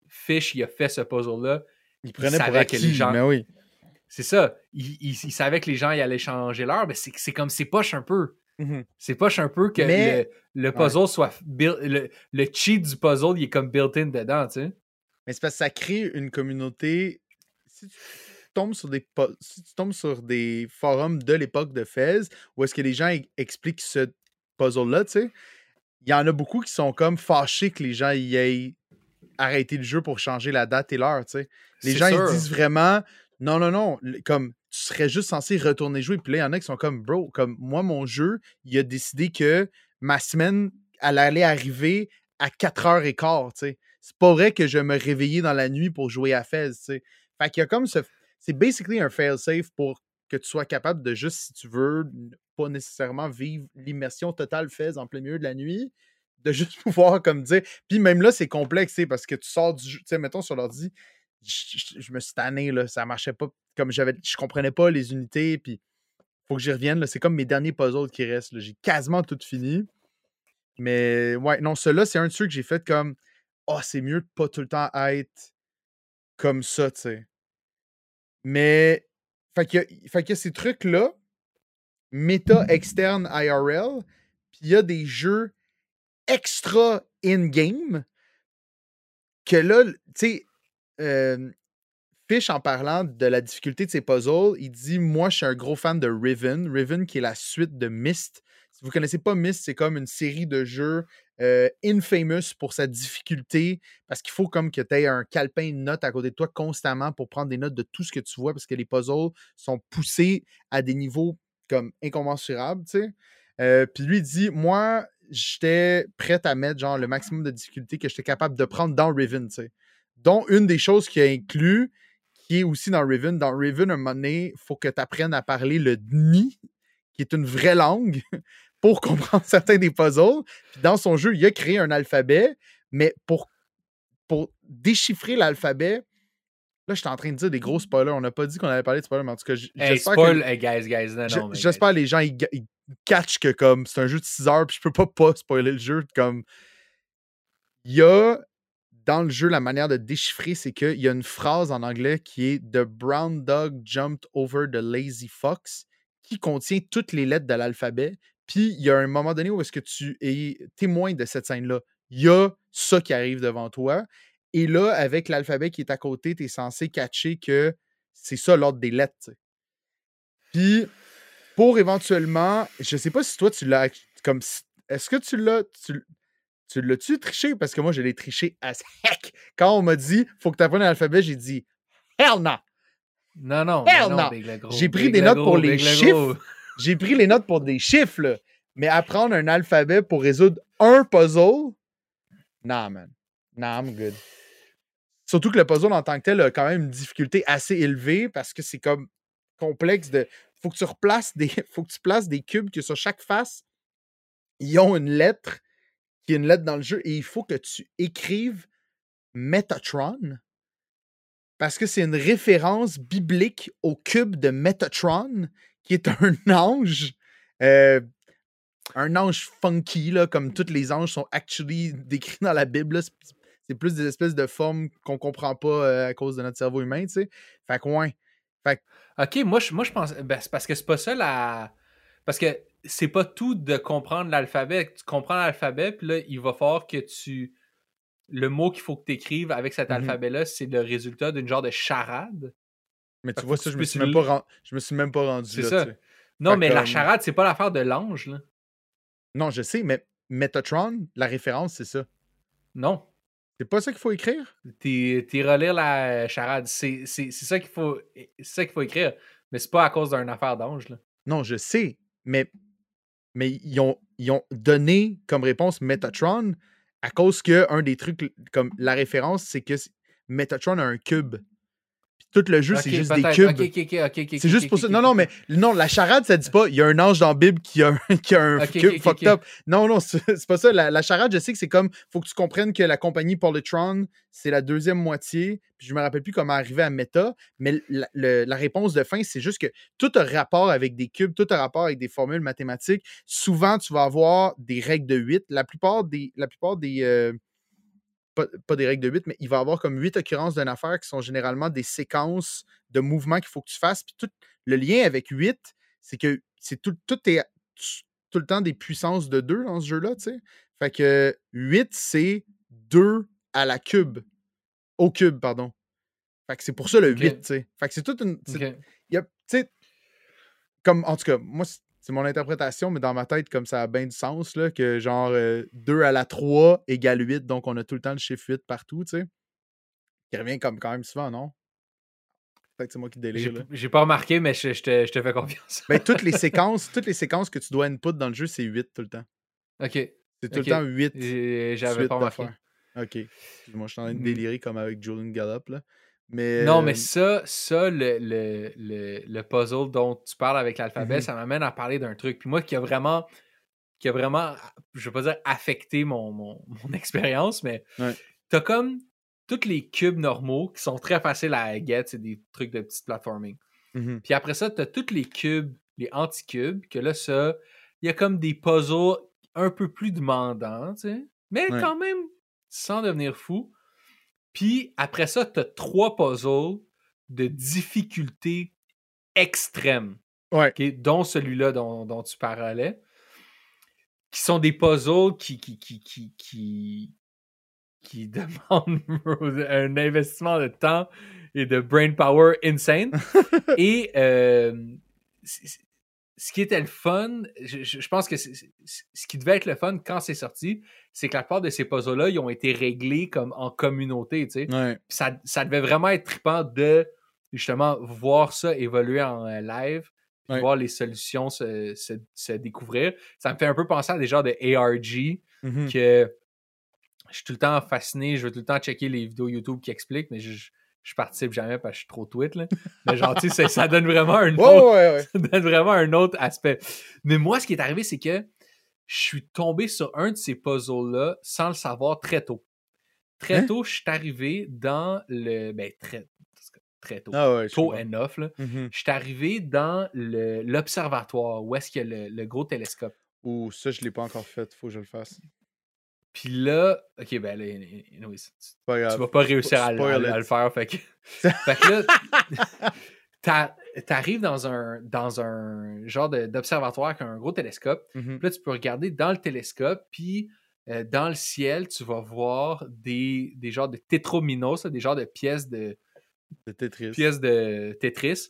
Fish il a fait ce puzzle-là, Il prenait pour savait que acquis, les gens- mais oui. c'est ça. Il, il- il savait que les gens y allaient changer l'heure, mais c'est c'est comme... C'est poche un peu. Mhm. C'est poche un peu que Mais- le, le puzzle soit... built- le, le cheat du puzzle, il est comme built-in dedans, tu sais. Mais c'est parce que ça crée une communauté. Si tu tombes sur des, po- si tu tombes sur des forums de l'époque de Fez, où est-ce que les gens expliquent ce puzzle-là, tu sais, il y en a beaucoup qui sont comme fâchés que les gens y aient arrêté le jeu pour changer la date et l'heure, tu sais. Les gens, sûr. ils disent vraiment, non, non, non, comme, tu serais juste censé retourner jouer. Puis là, il y en a qui sont comme, bro, comme, moi, mon jeu, il a décidé que ma semaine, elle allait arriver à 4h15, tu sais. C'est pas vrai que je me réveillais dans la nuit pour jouer à Fez, tu sais. Fait qu'il y a comme ce... C'est basically un fail-safe pour que tu sois capable de juste, si tu veux, pas nécessairement vivre l'immersion totale Fez en plein milieu de la nuit, de juste pouvoir comme dire... Puis même là, c'est complexe, parce que tu sors du jeu... Tu sais, mettons sur l'ordi, je, me suis tanné, là, ça marchait pas comme j'avais... Je comprenais pas les unités, puis faut que j'y revienne. C'est comme mes derniers puzzles qui restent. J'ai quasiment tout fini. Mais ouais, non, celui-là, c'est un de que j'ai fait comme... Oh, c'est mieux de pas tout le temps être comme ça, tu sais. Mais, fait que, fait que ces trucs-là, méta externe IRL, puis il y a des jeux extra in-game que là, tu sais, Fish, en parlant de la difficulté de ses puzzles, il dit Moi, je suis un gros fan de Riven. Riven, qui est la suite de Myst. Si vous ne connaissez pas Myst, c'est comme une série de jeux euh, infamous pour sa difficulté, parce qu'il faut comme que tu aies un calepin de notes à côté de toi constamment pour prendre des notes de tout ce que tu vois, parce que les puzzles sont poussés à des niveaux comme incommensurables, puis lui, il dit Moi, j'étais prêt à mettre genre le maximum de difficulté que j'étais capable de prendre dans Riven, tu. Dont une des choses qui a inclus, qui est aussi dans Riven. Dans Riven, un moment donné, il faut que tu apprennes à parler le Dni, qui est une vraie langue, pour comprendre certains des puzzles. Puis dans son jeu, il a créé un alphabet, mais pour, pour déchiffrer l'alphabet, Là, je suis en train de dire des gros spoilers. On n'a pas dit qu'on allait parler de spoilers, mais en tout cas, j'espère que... hey, guys, guys, non, non, J'espère que les gens, ils, catchent que comme c'est un jeu de 6 heures, puis je peux pas pas spoiler le jeu. Comme, il y a dans le jeu, la manière de déchiffrer, c'est qu'il y a une phrase en anglais qui est The brown dog jumped over the lazy fox, qui contient toutes les lettres de l'alphabet. Puis il y a un moment donné où est-ce que tu es témoin de cette scène-là. Il y a ça qui arrive devant toi. Et là, avec l'alphabet qui est à côté, tu es censé catcher que c'est ça l'ordre des lettres. Puis, pour éventuellement, je sais pas si toi tu l'as comme. Est-ce que tu l'as. Tu l'as-tu triché? Parce que moi, je l'ai triché as heck. Quand on m'a dit, faut que tu apprennes l'alphabet, j'ai dit, hell no! Non, non. Hell no! J'ai pris des notes pour les chiffres. J'ai pris les notes pour des chiffres, là. Mais apprendre un alphabet pour résoudre un puzzle, nah, man. Nah, I'm good. Surtout que le puzzle en tant que tel a quand même une difficulté assez élevée parce que c'est comme complexe de. Faut que tu replaces des. Faut que tu places des cubes que sur chaque face, ils ont une lettre qui est une lettre dans le jeu et il faut que tu écrives Metatron parce que c'est une référence biblique au cube de Metatron qui est un ange. Euh, un ange funky, là, comme tous les anges sont actually décrits dans la Bible. C'est plus des espèces de formes qu'on comprend pas euh, à cause de notre cerveau humain, tu sais. Fait que. Fait Ok, moi, je, moi, je pense. Ben, parce que c'est pas ça la. Parce que c'est pas tout de comprendre l'alphabet. Tu comprends l'alphabet, puis là, il va falloir que tu. Le mot qu'il faut que tu écrives avec cet mmh alphabet-là, c'est le résultat d'une genre de charade. Mais tu vois, ça, je me, suis même pas je me suis même pas rendu C'est ça. Non, mais la charade, c'est pas l'affaire de l'ange, là. Non, je sais, mais Metatron, la référence, c'est ça. Non. C'est pas ça qu'il faut écrire? T'es relire la charade. C'est ça qu'il faut, ça qu'il faut écrire. Mais c'est pas à cause d'une affaire d'ange, là. Non, je sais, mais mais ils ont, donné comme réponse Metatron à cause que un des trucs, comme la référence, c'est que Metatron a un cube tout le jeu, c'est juste des cubes. c'est juste pour ça. Non, non, mais non, la charade, ça dit pas il y a un ange dans la Bible qui a, qui a un cube fucked up. Non, non, c'est pas ça. La, charade, je sais que c'est comme faut que tu comprennes que la compagnie Polytron, c'est la deuxième moitié. Puis je me rappelle plus comment arriver à Meta, mais la, réponse de fin, c'est juste que tout a rapport avec des cubes, tout a rapport avec des formules mathématiques. Souvent, tu vas avoir des règles de 8. La plupart des. La plupart des euh, pas, des règles de 8, mais il va y avoir comme 8 occurrences d'une affaire qui sont généralement des séquences de mouvements qu'il faut que tu fasses. Puis tout le lien avec 8, c'est que c'est tout, tout est tout le temps des puissances de 2 dans ce jeu-là, tu sais. Fait que 8, c'est 2 à la cube. Au cube, pardon. Fait que c'est pour ça le 8, tu sais. Fait que c'est toute une. Tu sais, comme, en tout cas, moi, c'est mon interprétation, mais dans ma tête, comme ça a bien du sens, là, que genre 2 euh, à la 3 égale 8, donc on a tout le temps le chiffre 8 partout, tu sais. Qui revient comme quand même souvent, non? Peut-être que c'est moi qui délire. J'ai pas remarqué, mais je, te, je, te, fais confiance. ben, toutes les séquences, toutes les séquences que tu dois input dans le jeu, c'est 8 tout le temps. OK. C'est tout le temps 8. J'avais pas remarqué. OK. Moi, je suis en train de délirer comme avec Julian Gallup, là. Mais, non, mais ça, ça le, le, le, puzzle dont tu parles avec l'alphabet, mmh ça m'amène à parler d'un truc. Puis moi, qui a vraiment, qui a vraiment, je vais pas dire affecté mon, mon, mon expérience, mais ouais. t'as comme tous les cubes normaux qui sont très faciles à get, c'est des trucs de petite platforming. Mmh Puis après ça, t'as tous les cubes, les anti-cubes, que là, ça, il y a comme des puzzles un peu plus demandants, tu sais, mais quand même sans devenir fou. Puis après ça, tu as trois puzzles de difficulté extrême. dont celui-là dont, tu parlais. Qui sont des puzzles qui, qui, qui, qui, qui, demandent un investissement de temps et de brain power insane. et euh, ce qui était le fun, je, pense que ce qui devait être le fun quand c'est sorti, c'est que la plupart de ces puzzles-là, ils ont été réglés comme en communauté, tu sais. Ouais. Ça, ça devait vraiment être trippant de justement voir ça évoluer en euh, live, Ouais. voir les solutions se, se- se découvrir. Ça me fait un peu penser à des genres de ARG Mhm. que je suis tout le temps fasciné, je veux tout le temps checker les vidéos YouTube qui expliquent, mais je, je, participe jamais parce que je suis trop tweet. Là. Mais genre, tu sais, ça- donne vraiment un autre, ouais, ouais. ça donne vraiment un autre aspect. Mais moi, ce qui est arrivé, c'est que je suis tombé sur un de ces puzzles-là sans le savoir très tôt. Très Hein? tôt, je suis arrivé dans le. Ben, très, très tôt. Ah ouais, tôt enough, là. Mhm. Je suis arrivé dans l'observatoire où est-ce qu'il y a le, le gros télescope. Ouh, ça, je l'ai pas encore fait. Faut que je le fasse. Puis là, ok, ben là, anyways, tu- vas pas réussir à, le- spoil à- à it. le faire. Fait que, fait que là, t'a- t'arrives dans un, dans un genre d'observatoire avec un gros télescope. Puis là, tu peux regarder dans le télescope, puis euh, dans le ciel, tu vas voir des, des genres de tétrominos, des genres de pièces de, De Tetris. pièces de Tetris.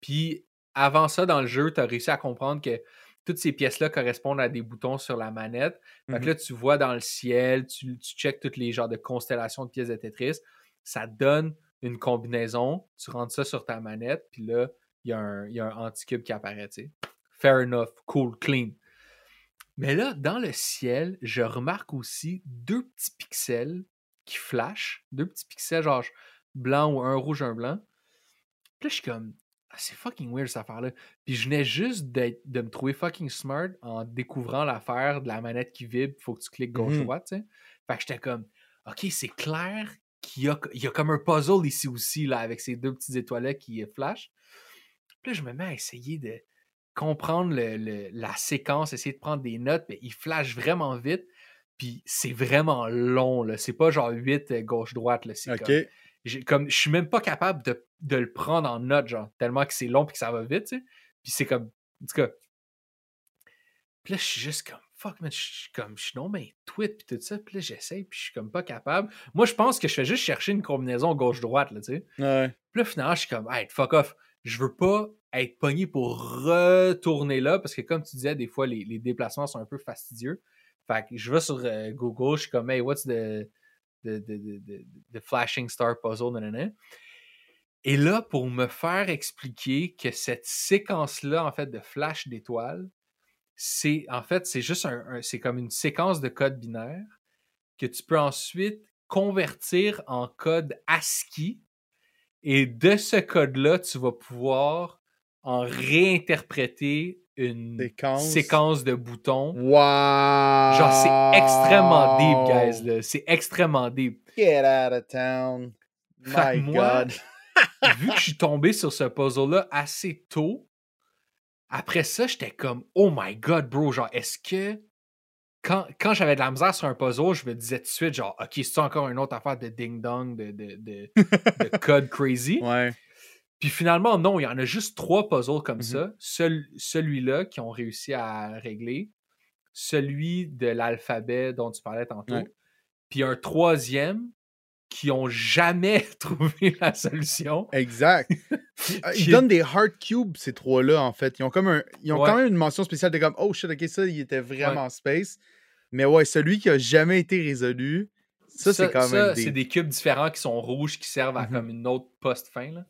Puis avant ça, dans le jeu, tu as réussi à comprendre que toutes ces pièces-là correspondent à des boutons sur la manette. Fait que Mhm. là, tu vois dans le ciel, tu, tu checkes toutes les genres de constellations de pièces de Tetris. Ça te donne une combinaison. Tu rentres ça sur ta manette, puis là, il y, a un- y a un anticube qui apparaît. Fair enough, cool, clean. Mais là, dans le ciel, je remarque aussi deux petits pixels qui flashent. Deux petits pixels, genre blanc ou un rouge, un blanc. Puis là, je suis comme, c'est fucking weird cette affaire-là. Puis je venais juste de, de me trouver fucking smart en découvrant l'affaire de la manette qui vibre, faut que tu cliques gauche-droite, tu sais. Fait que j'étais comme, ok, c'est clair qu'il y a, il y a comme un puzzle ici aussi, là, avec ces deux petites étoiles qui euh, flashent. Puis là, je me mets à essayer de comprendre le- le- la séquence, essayer de prendre des notes, mais il flash vraiment vite. Puis c'est vraiment long, là. C'est pas genre 8 gauche-droite, là. C'est. Comme, je suis même pas capable de, de le prendre en note, genre, tellement que c'est long puis que ça va vite, tu sais. Puis c'est comme, en tout cas. Puis là, je suis juste comme, fuck, man, je suis comme, je suis non, mais tweet puis tout ça. Puis là, j'essaye, puis je suis comme pas capable. Moi, je pense que je fais juste chercher une combinaison gauche-droite, là, tu sais. Ouais. Puis là, finalement, je suis comme, hey, fuck off. Je veux pas être pogné pour retourner là, parce que comme tu disais, des fois, les, les déplacements sont un peu fastidieux. Fait que je vais sur euh, Google, je suis comme, hey, what's the, the- the- the flashing star puzzle. Et là, pour me faire expliquer que cette séquence-là, en fait, de flash d'étoiles, c'est, en fait, c'est juste un, un- c'est comme une séquence de code binaire que tu peux ensuite convertir en code ASCII. Et de ce code-là, tu vas pouvoir en réinterpréter une Séquence. séquence de boutons. Wow! Genre, c'est extrêmement deep, guys. C'est extrêmement deep. Get out of town. My moi, God. Vu que je suis tombé sur ce puzzle-là assez tôt, après ça, j'étais comme, oh my god, bro, genre, est-ce que. Quand, quand j'avais de la misère sur un puzzle, je me disais tout de suite, genre, ok, c'est encore une autre affaire de ding-dong, de, de, de, de code crazy? Ouais. Puis finalement, non, il y en a juste trois puzzles comme Mhm. ça. Seul- Celui-là qui ont réussi à régler, celui de l'alphabet dont tu parlais tantôt, Ouais. puis un troisième qui ont jamais trouvé la solution. Exact. Qui Ils donnent des hard cubes, ces trois-là, en fait. Ils ont comme un. Ils ont Ouais. quand même une mention spéciale de comme Oh shit, ok, ça, il était vraiment space. Mais ouais, celui qui a jamais été résolu, ça, c'est quand ça, même c'est deep. des cubes différents qui sont rouges qui servent à Mhm. comme une autre post-fin.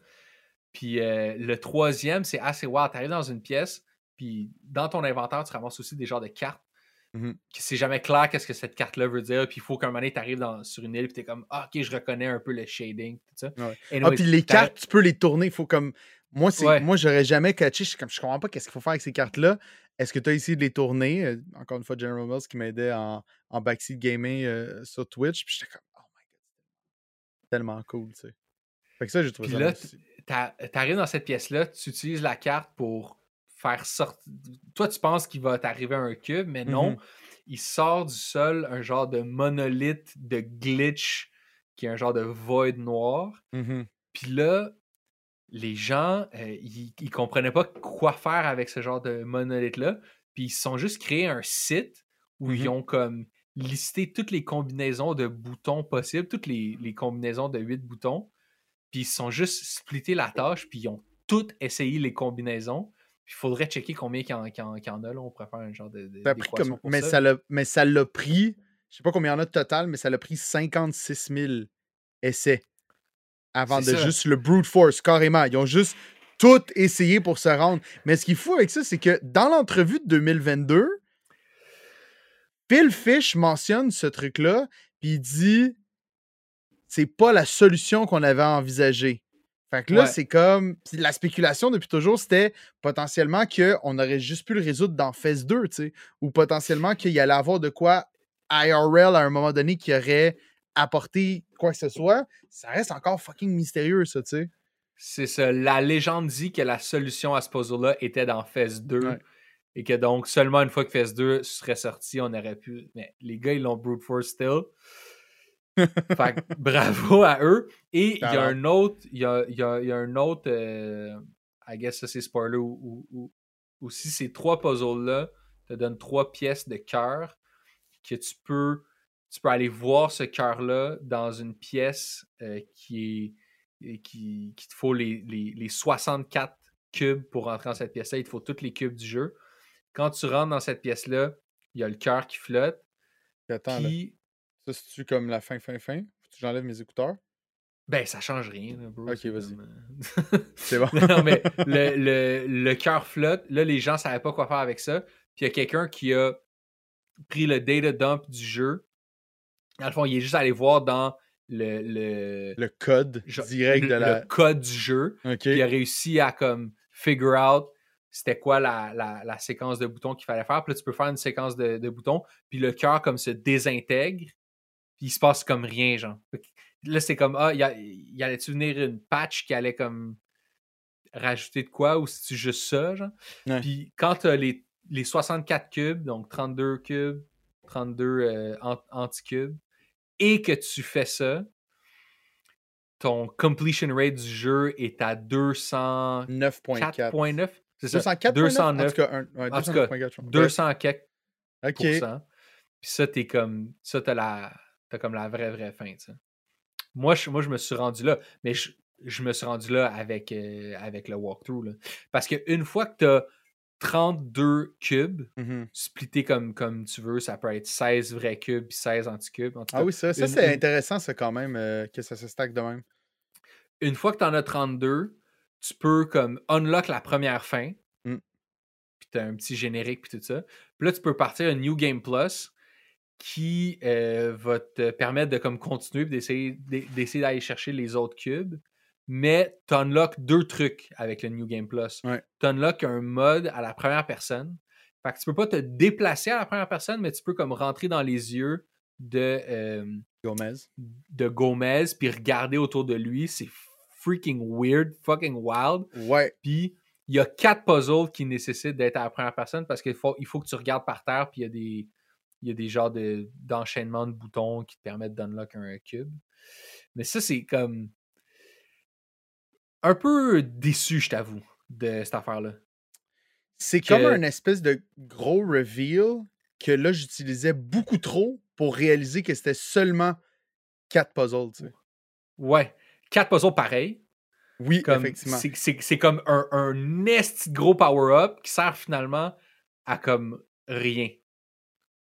Puis euh, le troisième, c'est assez wild. Tu arrives dans une pièce, puis dans ton inventaire, tu ramasses aussi des genres de cartes. Que C'est jamais clair qu'est-ce que cette carte-là veut dire. Puis il faut qu'un moment donné, tu arrives sur une île, puis tu es comme, ah, ok, je reconnais un peu le shading. Tout ça. Ouais. Ah, puis les cartes, tu peux les tourner. Il faut comme. Moi. Ouais. moi j'aurais jamais catché. Je, comme, je comprends pas qu'est-ce qu'il faut faire avec ces cartes-là. Est-ce que tu as essayé de les tourner? Euh, Encore une fois, General Mills qui m'aidait en, en backseat gaming euh, sur Twitch. Puis j'étais comme, oh my god, tellement cool, tu sais. Fait que ça, j'ai trouvé Puis ça là, t'arrives dans cette pièce-là, tu utilises la carte pour faire sortir. Toi, tu penses qu'il va t'arriver un cube, mais non. Mhm. Il sort du sol un genre de monolithe de glitch qui est un genre de void noir. Mhm. Puis là, les gens, euh, ils, ils comprenaient pas quoi faire avec ce genre de monolithe-là. Puis ils se sont juste créé un site où ils Mhm. ont comme listé toutes les combinaisons de boutons possibles, toutes les, les combinaisons de 8 boutons. Puis ils se sont juste splittés la tâche, puis ils ont tous essayé les combinaisons. Puis il faudrait checker combien il y, en, a. Là. On pourrait faire un genre de. de- Ça a pris d'équation comme- pour mais, ça. mais ça l'a pris, je sais pas combien il y en a de total, mais ça l'a pris 56 000 essais avant de ça. juste le brute force, carrément. Ils ont juste tout essayé pour se rendre. Mais ce qu'il faut avec ça, c'est que dans l'entrevue de 2022, Phil Fish mentionne ce truc-là, puis il dit c'est pas la solution qu'on avait envisagée. Fait que là, Ouais. c'est comme. La spéculation depuis toujours, c'était potentiellement qu'on aurait juste pu le résoudre dans Phase 2, tu sais. Ou potentiellement qu'il y allait avoir de quoi IRL à un moment donné qui aurait apporté quoi que ce soit. Ça reste encore fucking mystérieux, ça, tu sais. C'est ça. La légende dit que la solution à ce puzzle-là était dans Phase 2. Ouais. Et que donc, seulement une fois que Phase 2 serait sorti, on aurait pu. Mais les gars, ils l'ont brute force still. Fait que bravo à eux. Et il y a un autre. Il y a, y a- y a un autre. euh, I guess ça c'est spoiler. Ou, ou- aussi, ces trois puzzles-là te donnent trois pièces de cœur que tu peux. Tu peux aller voir ce cœur-là dans une pièce euh, qui est et qui, qui te faut les, les, les 64 cubes pour rentrer dans cette pièce-là. Il te faut tous les cubes du jeu. Quand tu rentres dans cette pièce-là, il y a le cœur qui flotte. Attends. Puis, Ça, c'est-tu comme la fin, fin, fin? Faut que j'enlève mes écouteurs? ben, ça change rien. bro. Ok, vas-y. euh, C'est bon. non, mais le, le, le cœur flotte. Là, les gens ne savaient pas quoi faire avec ça. Puis il y a quelqu'un qui a pris le data dump du jeu. Dans le fond, il est juste allé voir dans le, le, le code genre, direct de la. le code du jeu. Ok. Puis il a réussi à comme figure out c'était quoi la, la, la séquence de boutons qu'il fallait faire. Puis là, tu peux faire une séquence de, de boutons, puis le cœur comme se désintègre, il se passe comme rien, genre. Là, c'est comme, ah, y allait-tu venir une patch qui allait comme rajouter de quoi, ou c'est-tu juste ça, genre? Ouais. Puis quand tu as les, les 64 cubes, donc 32 cubes, 32 euh, ant- anti-cubes, et que tu fais ça, ton completion rate du jeu est à 200 9.4. 4.9. C'est ça. 204.9? 209. En tout cas, un, ouais, En tout cas, 209.4, je pense. 200 quelques Ok. Puis ça, t'es comme. Ça, t'as la. T'as comme la vraie, vraie fin. Moi je, moi, je me suis rendu là. Mais je, je me suis rendu là avec, euh, avec le walkthrough. Là. Parce qu'une fois que t'as 32 cubes, splittés comme, comme tu veux, ça peut être 16 vrais cubes puis 16 anti-cubes. En tout Ah oui, ça, ça c'est une- intéressant, ça, quand même, euh, que ça se stack de même. une fois que tu en as 32, tu peux comme unlock la première fin. Mm. Puis tu as un petit générique puis tout ça. Puis là, tu peux partir un New Game Plus qui euh, va te permettre de comme continuer d'essayer d'e- d'essayer d'aller chercher les autres cubes. Mais tu unlock deux trucs avec le New Game Plus. Ouais. Tu unlock un mode à la première personne. Fait que tu peux pas te déplacer à la première personne, mais tu peux comme rentrer dans les yeux de, euh, Gomez. de Gomez puis regarder autour de lui. C'est freaking weird, fucking wild. Ouais. Puis il y a quatre puzzles qui nécessitent d'être à la première personne parce qu'il faut, il faut que tu regardes par terre puis il y a des, il y a des genres de, d'enchaînements de boutons qui te permettent d'unlock un cube. Mais ça, c'est comme un peu déçu, je t'avoue, de cette affaire-là. C'est que- comme un espèce de gros reveal que là, j'utilisais beaucoup trop pour réaliser que c'était seulement quatre puzzles, tu sais. Ouais. Quatre puzzles pareils. Oui, Comme, effectivement. c'est, c'est- c'est comme un, un de gros power-up qui sert finalement à comme rien.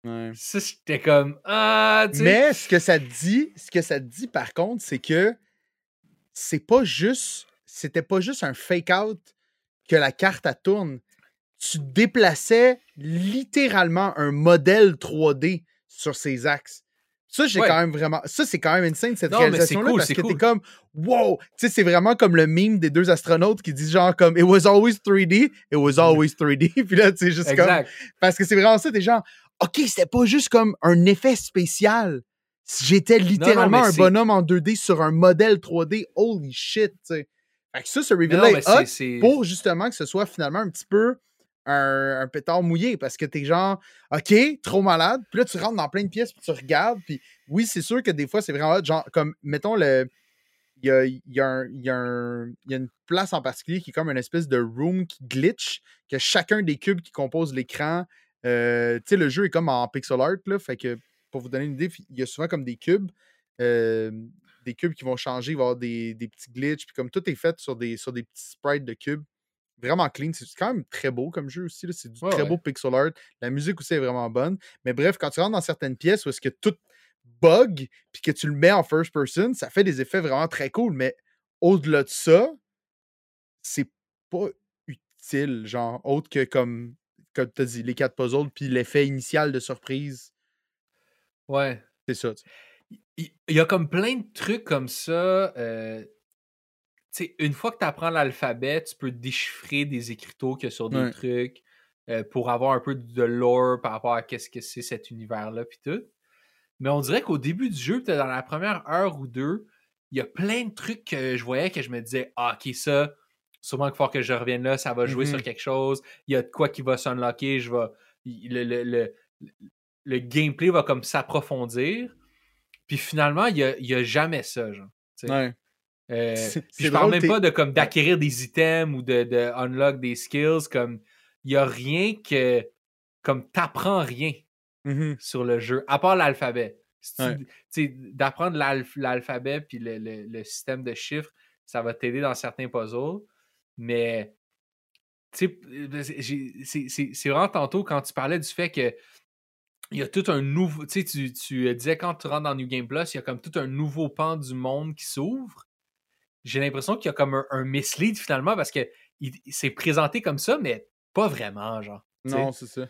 Ouais. Ça, j'étais comme Ah, tu sais. Mais ce que ça dit, ce que ça dit par contre, c'est que c'est pas juste, c'était pas juste un fake out que la carte à tourne. Tu déplaçais littéralement un modèle 3D sur ses axes. Ça, j'ai Ouais. quand même vraiment. Ça, c'est quand même insane, cette réalisation-là, cool, parce c'est que t'es cool. comme Wow! Tu sais, c'est vraiment comme le meme des deux astronautes qui disent genre comme It was always 3D, it was always 3D. Puis là, tu sais, juste comme. Parce que c'est vraiment ça, des gens. OK, c'était pas juste comme un effet spécial. J'étais littéralement un bonhomme en 2D sur un modèle 3D. Holy shit, tu sais. Fait que ça, ce reveal est hot pour justement que ce soit finalement un petit peu un, un pétard mouillé parce que t'es genre, OK, trop malade. Puis là, tu rentres dans plein de pièces puis tu regardes. Puis oui, c'est sûr que des fois, c'est vraiment hot. Genre, comme, mettons, le. Il y a, y, a y a y a une place en particulier qui est comme une espèce de room qui glitch, que chacun des cubes qui composent l'écran, euh, tu sais, le jeu est comme en pixel art, là, fait que pour vous donner une idée, il y a souvent comme des cubes, euh, des cubes qui vont changer, il va y avoir des, des petits glitches, puis comme tout est fait sur des, sur des petits sprites de cubes. Vraiment clean. C'est quand même très beau comme jeu aussi. là. C'est du Ouais, très ouais. beau pixel art. La musique aussi est vraiment bonne. Mais bref, quand tu rentres dans certaines pièces où est-ce que tout bug, puis que tu le mets en first person, ça fait des effets vraiment très cool. Mais au-delà de ça, c'est pas utile, genre, autre que comme, comme tu as dit, les quatre puzzles, puis l'effet initial de surprise. Ouais. C'est ça. Il y a comme plein de trucs comme ça. euh, tu sais, une fois que tu apprends l'alphabet, tu peux déchiffrer des écriteaux qu'il y a sur des Ouais. trucs euh, pour avoir un peu de lore par rapport à qu'est-ce que c'est cet univers-là, puis tout. Mais on dirait qu'au début du jeu, peut-être dans la première heure ou deux, il y a plein de trucs que je voyais que je me disais, ah, ok, ça, sûrement qu'il faut que je revienne là, ça va jouer sur quelque chose. Il y a de quoi qui va s'unlocker, je vais. Le, le, le, le gameplay va comme s'approfondir. Puis finalement, il n'y a, y a jamais ça, genre. Ouais. Euh, je parle même pas de comme d'acquérir des items ou de, de unlock des skills. Comme il y a rien que. Comme t'apprends rien Mhm. sur le jeu, à part l'alphabet. Ouais. D'apprendre l'alph- l'alphabet puis le, le- le système de chiffres, ça va t'aider dans certains puzzles. Mais tu sais, euh, j'ai- c'est c'est- c'est vraiment tantôt quand tu parlais du fait que il y a tout un nouveau. Tu sais, tu, tu disais quand tu rentres dans New Game Plus, il y a comme tout un nouveau pan du monde qui s'ouvre. J'ai l'impression qu'il y a comme un, un mislead finalement parce que s'est présenté comme ça, mais pas vraiment, genre. Non, c'est ça.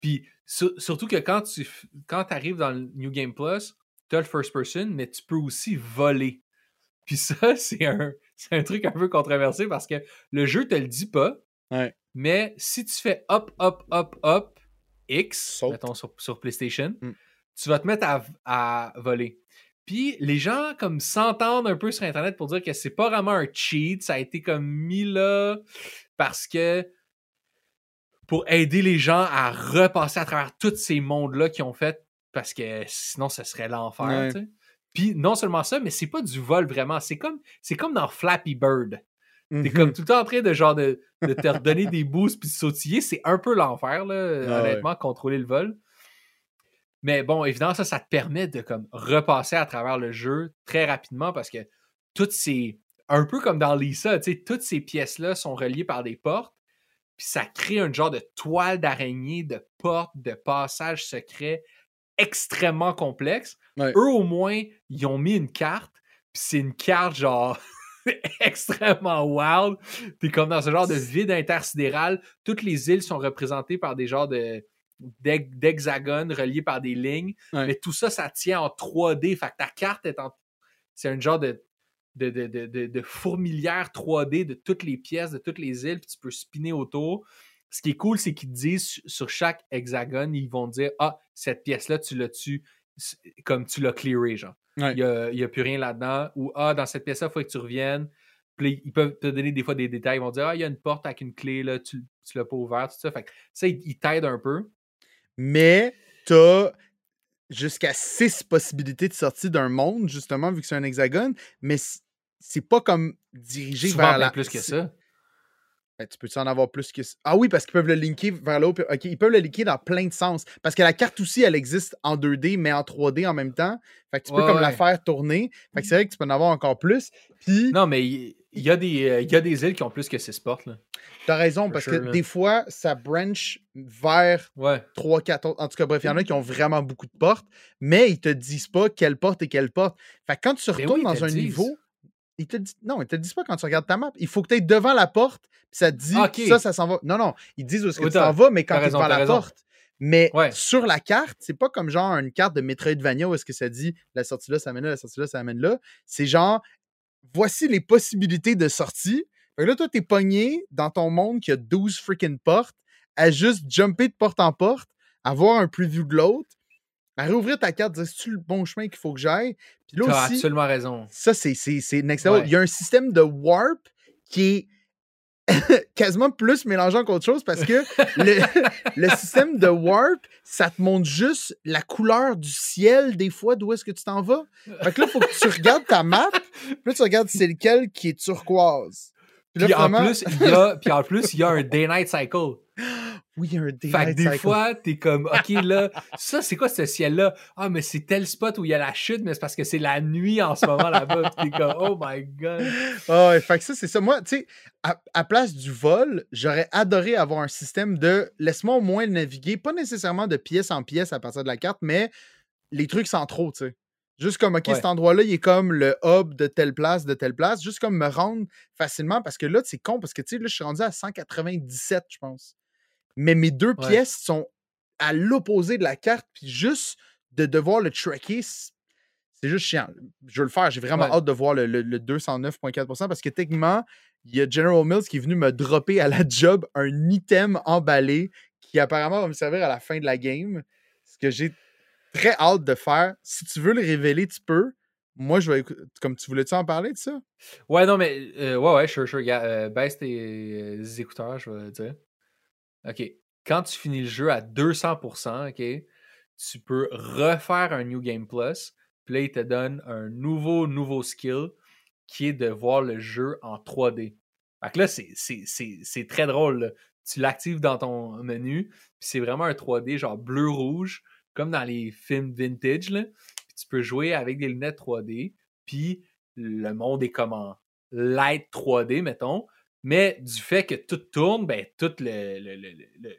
Puis sur- surtout que quand tu quand arrives dans le New Game Plus, tu as le first person, mais tu peux aussi voler. Puis ça, c'est un, c'est un truc un peu controversé parce que le jeu te le dit pas, Ouais. mais si tu fais hop, hop, hop, hop, X, Saute. mettons sur, sur PlayStation, Mm. tu vas te mettre à, à voler. Puis les gens comme s'entendent un peu sur Internet pour dire que c'est pas vraiment un cheat, ça a été comme mis là parce que pour aider les gens à repasser à travers tous ces mondes-là qu'ils ont fait parce que sinon ce serait l'enfer. Ouais. Puis non seulement ça, mais c'est pas du vol vraiment. C'est comme, c'est comme dans Flappy Bird. T'es Mhm. comme tout le temps en train de genre de, de te redonner des boosts puis de sautiller. C'est un peu l'enfer, là, Ah honnêtement, contrôler le vol. Mais bon, évidemment, ça, ça te permet de comme repasser à travers le jeu très rapidement parce que toutes ces. Un peu comme dans Lisa, tu sais, toutes ces pièces-là sont reliées par des portes. Puis ça crée un genre de toile d'araignée, de portes, de passages secrets extrêmement complexes. Ouais. Eux, au moins, ils ont mis une carte. Puis c'est une carte genre extrêmement wild. T'es comme dans ce genre de vide intersidéral. Toutes les îles sont représentées par des genres de d'hex- d'hexagones reliés par des lignes. Ouais. Mais tout ça, ça tient en 3D. Fait que ta carte est en. C'est un genre de, de, de, de, de- de fourmilière 3D de toutes les pièces, de toutes les îles, puis tu peux spinner autour. Ce qui est cool, c'est qu'ils te disent su- sur chaque hexagone, ils vont dire Ah, cette pièce-là, tu l'as tu comme tu l'as clearé, genre. Ouais. Il n'y a, plus rien là-dedans. Ou Ah, dans cette pièce-là, il faut que tu reviennes. Puis ils peuvent te donner des fois des détails. Ils vont dire Ah, il y a une porte avec une clé, là, tu, tu l'as pas ouvert, tout ça. Fait que ça, ils t'aident un peu. Mais t'as jusqu'à six possibilités de sortie d'un monde, justement, vu que c'est un hexagone, mais c'est pas comme dirigé Souvent vers la... plus que ça. Ben, tu peux-tu en avoir plus que? Ah oui, parce qu'ils peuvent le linker vers là. OK, ils peuvent le linker dans plein de sens. Parce que la carte aussi, elle existe en 2D, mais en 3D en même temps. Fait que tu peux Ouais, comme la faire tourner. Fait que c'est vrai que tu peux en avoir encore plus. Puis, Non, mais il y, a des, euh, y a des îles qui ont plus que 6 portes. Là. t'as raison, For parce sure, que là. des fois, ça branch vers Ouais. 3, 4 autres. En tout cas, bref, il y en a qui ont vraiment beaucoup de portes, mais ils te disent pas quelle porte et quelle porte. Fait que quand tu Ben retournes oui, dans un le disent. niveau, ils te disent. Non, ils te le disent pas quand tu regardes ta map. Il faut que tu aies devant la porte, puis ça te dit Ah, ça, ça s'en va. Non, non, ils disent où est-ce que tu t'en vas, mais quand tu es devant la raison. porte. Mais Ouais. sur la carte, c'est pas comme genre une carte de Metroidvania où est-ce que ça dit la sortie là, ça amène là, la sortie là, ça amène là. C'est genre voici les possibilités de sortie. Fait que là, toi, t'es pogné dans ton monde qui a 12 freaking portes, à juste jumper de porte en porte, à voir un preview de l'autre, à réouvrir ta carte, dire c'est-tu le bon chemin qu'il faut que j'aille? Puis là aussi, absolument raison. ça, c'est, next level. Ouais. Il y a un système de warp qui est quasiment plus mélangeant qu'autre chose parce que le, le système de warp, ça te montre juste la couleur du ciel des fois d'où est-ce que tu t'en vas. Fait que là, il faut que tu regardes ta map, puis là, tu regardes c'est lequel qui est turquoise. Puis là, Puis en, plus, il y a, puis en plus, il y a un day-night cycle. Oui, un Fait que daylight des cycle. fois, t'es comme, OK, là, ça, c'est quoi ce ciel-là? Ah, mais c'est tel spot où il y a la chute, mais c'est parce que c'est la nuit en ce moment là-bas. T'es comme, oh my god. Ouais, fait que ça, c'est ça. Moi, tu sais, à, à place du vol, j'aurais adoré avoir un système de laisse-moi au moins naviguer, pas nécessairement de pièce en pièce à partir de la carte, mais les trucs centraux, tu sais. Juste comme, OK, Ouais. cet endroit-là, il est comme le hub de telle place, de telle place. Juste comme me rendre facilement, parce que là, c'est con, parce que, tu sais, là, je suis rendu à 197, je pense. Mais mes deux Ouais. pièces sont à l'opposé de la carte, puis juste de devoir le tracker, c'est juste chiant. Je veux le faire. J'ai vraiment Ouais. hâte de voir le, le- le 209,4% parce que techniquement, il y a General Mills qui est venu me dropper à la job un item emballé qui apparemment va me servir à la fin de la game. Ce que j'ai très hâte de faire. Si tu veux le révéler, tu peux. Moi, je vais Comme tu voulais-tu en parler de ça? Ouais, non, mais, euh, ouais, ouais, sure, sure. euh, baisse tes euh, écouteurs, je vais dire. OK. Quand tu finis le jeu à 200%, OK, tu peux refaire un New Game Plus. Puis là, il te donne un nouveau, nouveau skill qui est de voir le jeu en 3D. Fait que là, c'est- très drôle. Tu l'actives dans ton menu, puis c'est vraiment un 3D genre bleu-rouge, comme dans les films vintage. Puis tu peux jouer avec des lunettes 3D, puis le monde est comme en light 3D, mettons. Mais du fait que tout tourne, ben tout le, le, le, le- le-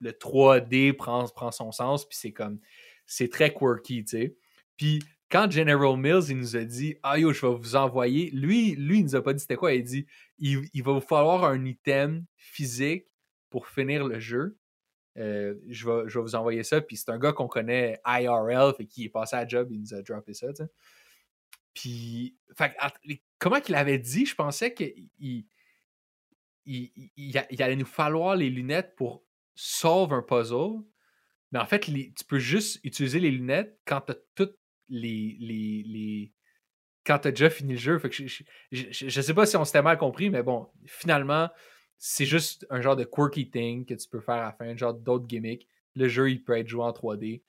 le 3D prend, prend son sens, puis c'est comme, c'est très quirky, tu sais. Puis quand General Mills, il nous a dit, ah yo, je vais vous envoyer, lui, lui, il nous a pas dit c'était quoi, il dit, il, il va vous falloir un item physique pour finir le jeu. Euh, je, vais, je vais vous envoyer ça, puis c'est un gars qu'on connaît IRL, fait qu'il est passé à job, il nous a droppé ça. Puis, comment qu'il avait dit, je pensais qu'il il, allait nous falloir les lunettes pour solve un puzzle. Mais en fait, tu peux juste utiliser les lunettes quand tu as les, Quand tu déjà fini le jeu. Je, je, je- je sais pas si on s'était mal compris, mais bon, finalement, c'est juste un genre de quirky thing que tu peux faire à fin, genre d'autres gimmicks. Le jeu, il peut être joué en 3D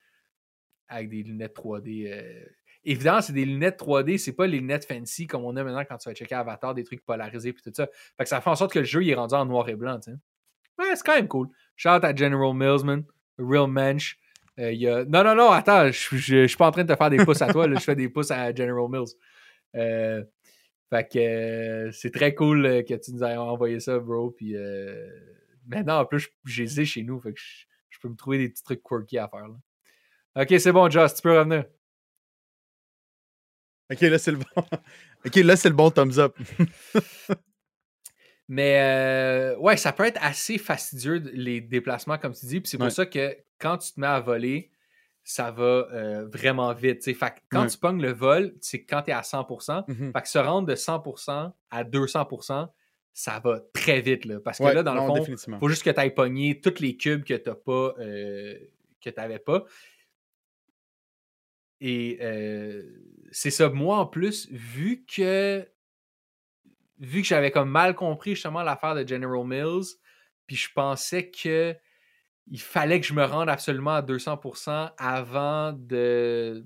avec des lunettes 3D. euh. Évidemment, c'est des lunettes 3D, c'est pas les lunettes fancy comme on a maintenant quand tu vas checker Avatar, des trucs polarisés puis tout ça. Fait que ça fait en sorte que le jeu il est rendu en noir et blanc. Ouais, c'est quand même cool. Shout out à General Mills, man. Real mensch. Euh, y a... Non, non, non, attends, je, suis pas en train de te faire des pouces à toi, je fais des pouces à General Mills. Euh, fait que euh, c'est très cool que tu nous aies envoyé ça, bro. Puis maintenant, en plus, j'ai chez nous, fait que je, peux me trouver des petits trucs quirky à faire. Ok, c'est bon, Joss, tu peux revenir. Ok, là, c'est le bon. ok, là, c'est le bon thumbs up. Mais euh, ouais, ça peut être assez fastidieux les déplacements, comme tu dis. Puis c'est pour Ouais. ça que quand tu te mets à voler, ça va euh, vraiment vite. t'sais. Fait que quand Ouais. tu pognes le vol, c'est quand tu es à 100%. Mhm. Fait que se rendre de 100% à 200%, ça va très vite. Là, parce que Ouais, là, dans non, le fond, définitivement. faut juste que tu ailles pogner tous les cubes que tu pas, euh, que tu n'avais pas. Et euh, c'est ça. Moi, en plus, vu que vu que j'avais comme mal compris justement l'affaire de General Mills, puis je pensais que il fallait que je me rende absolument à 200% avant de...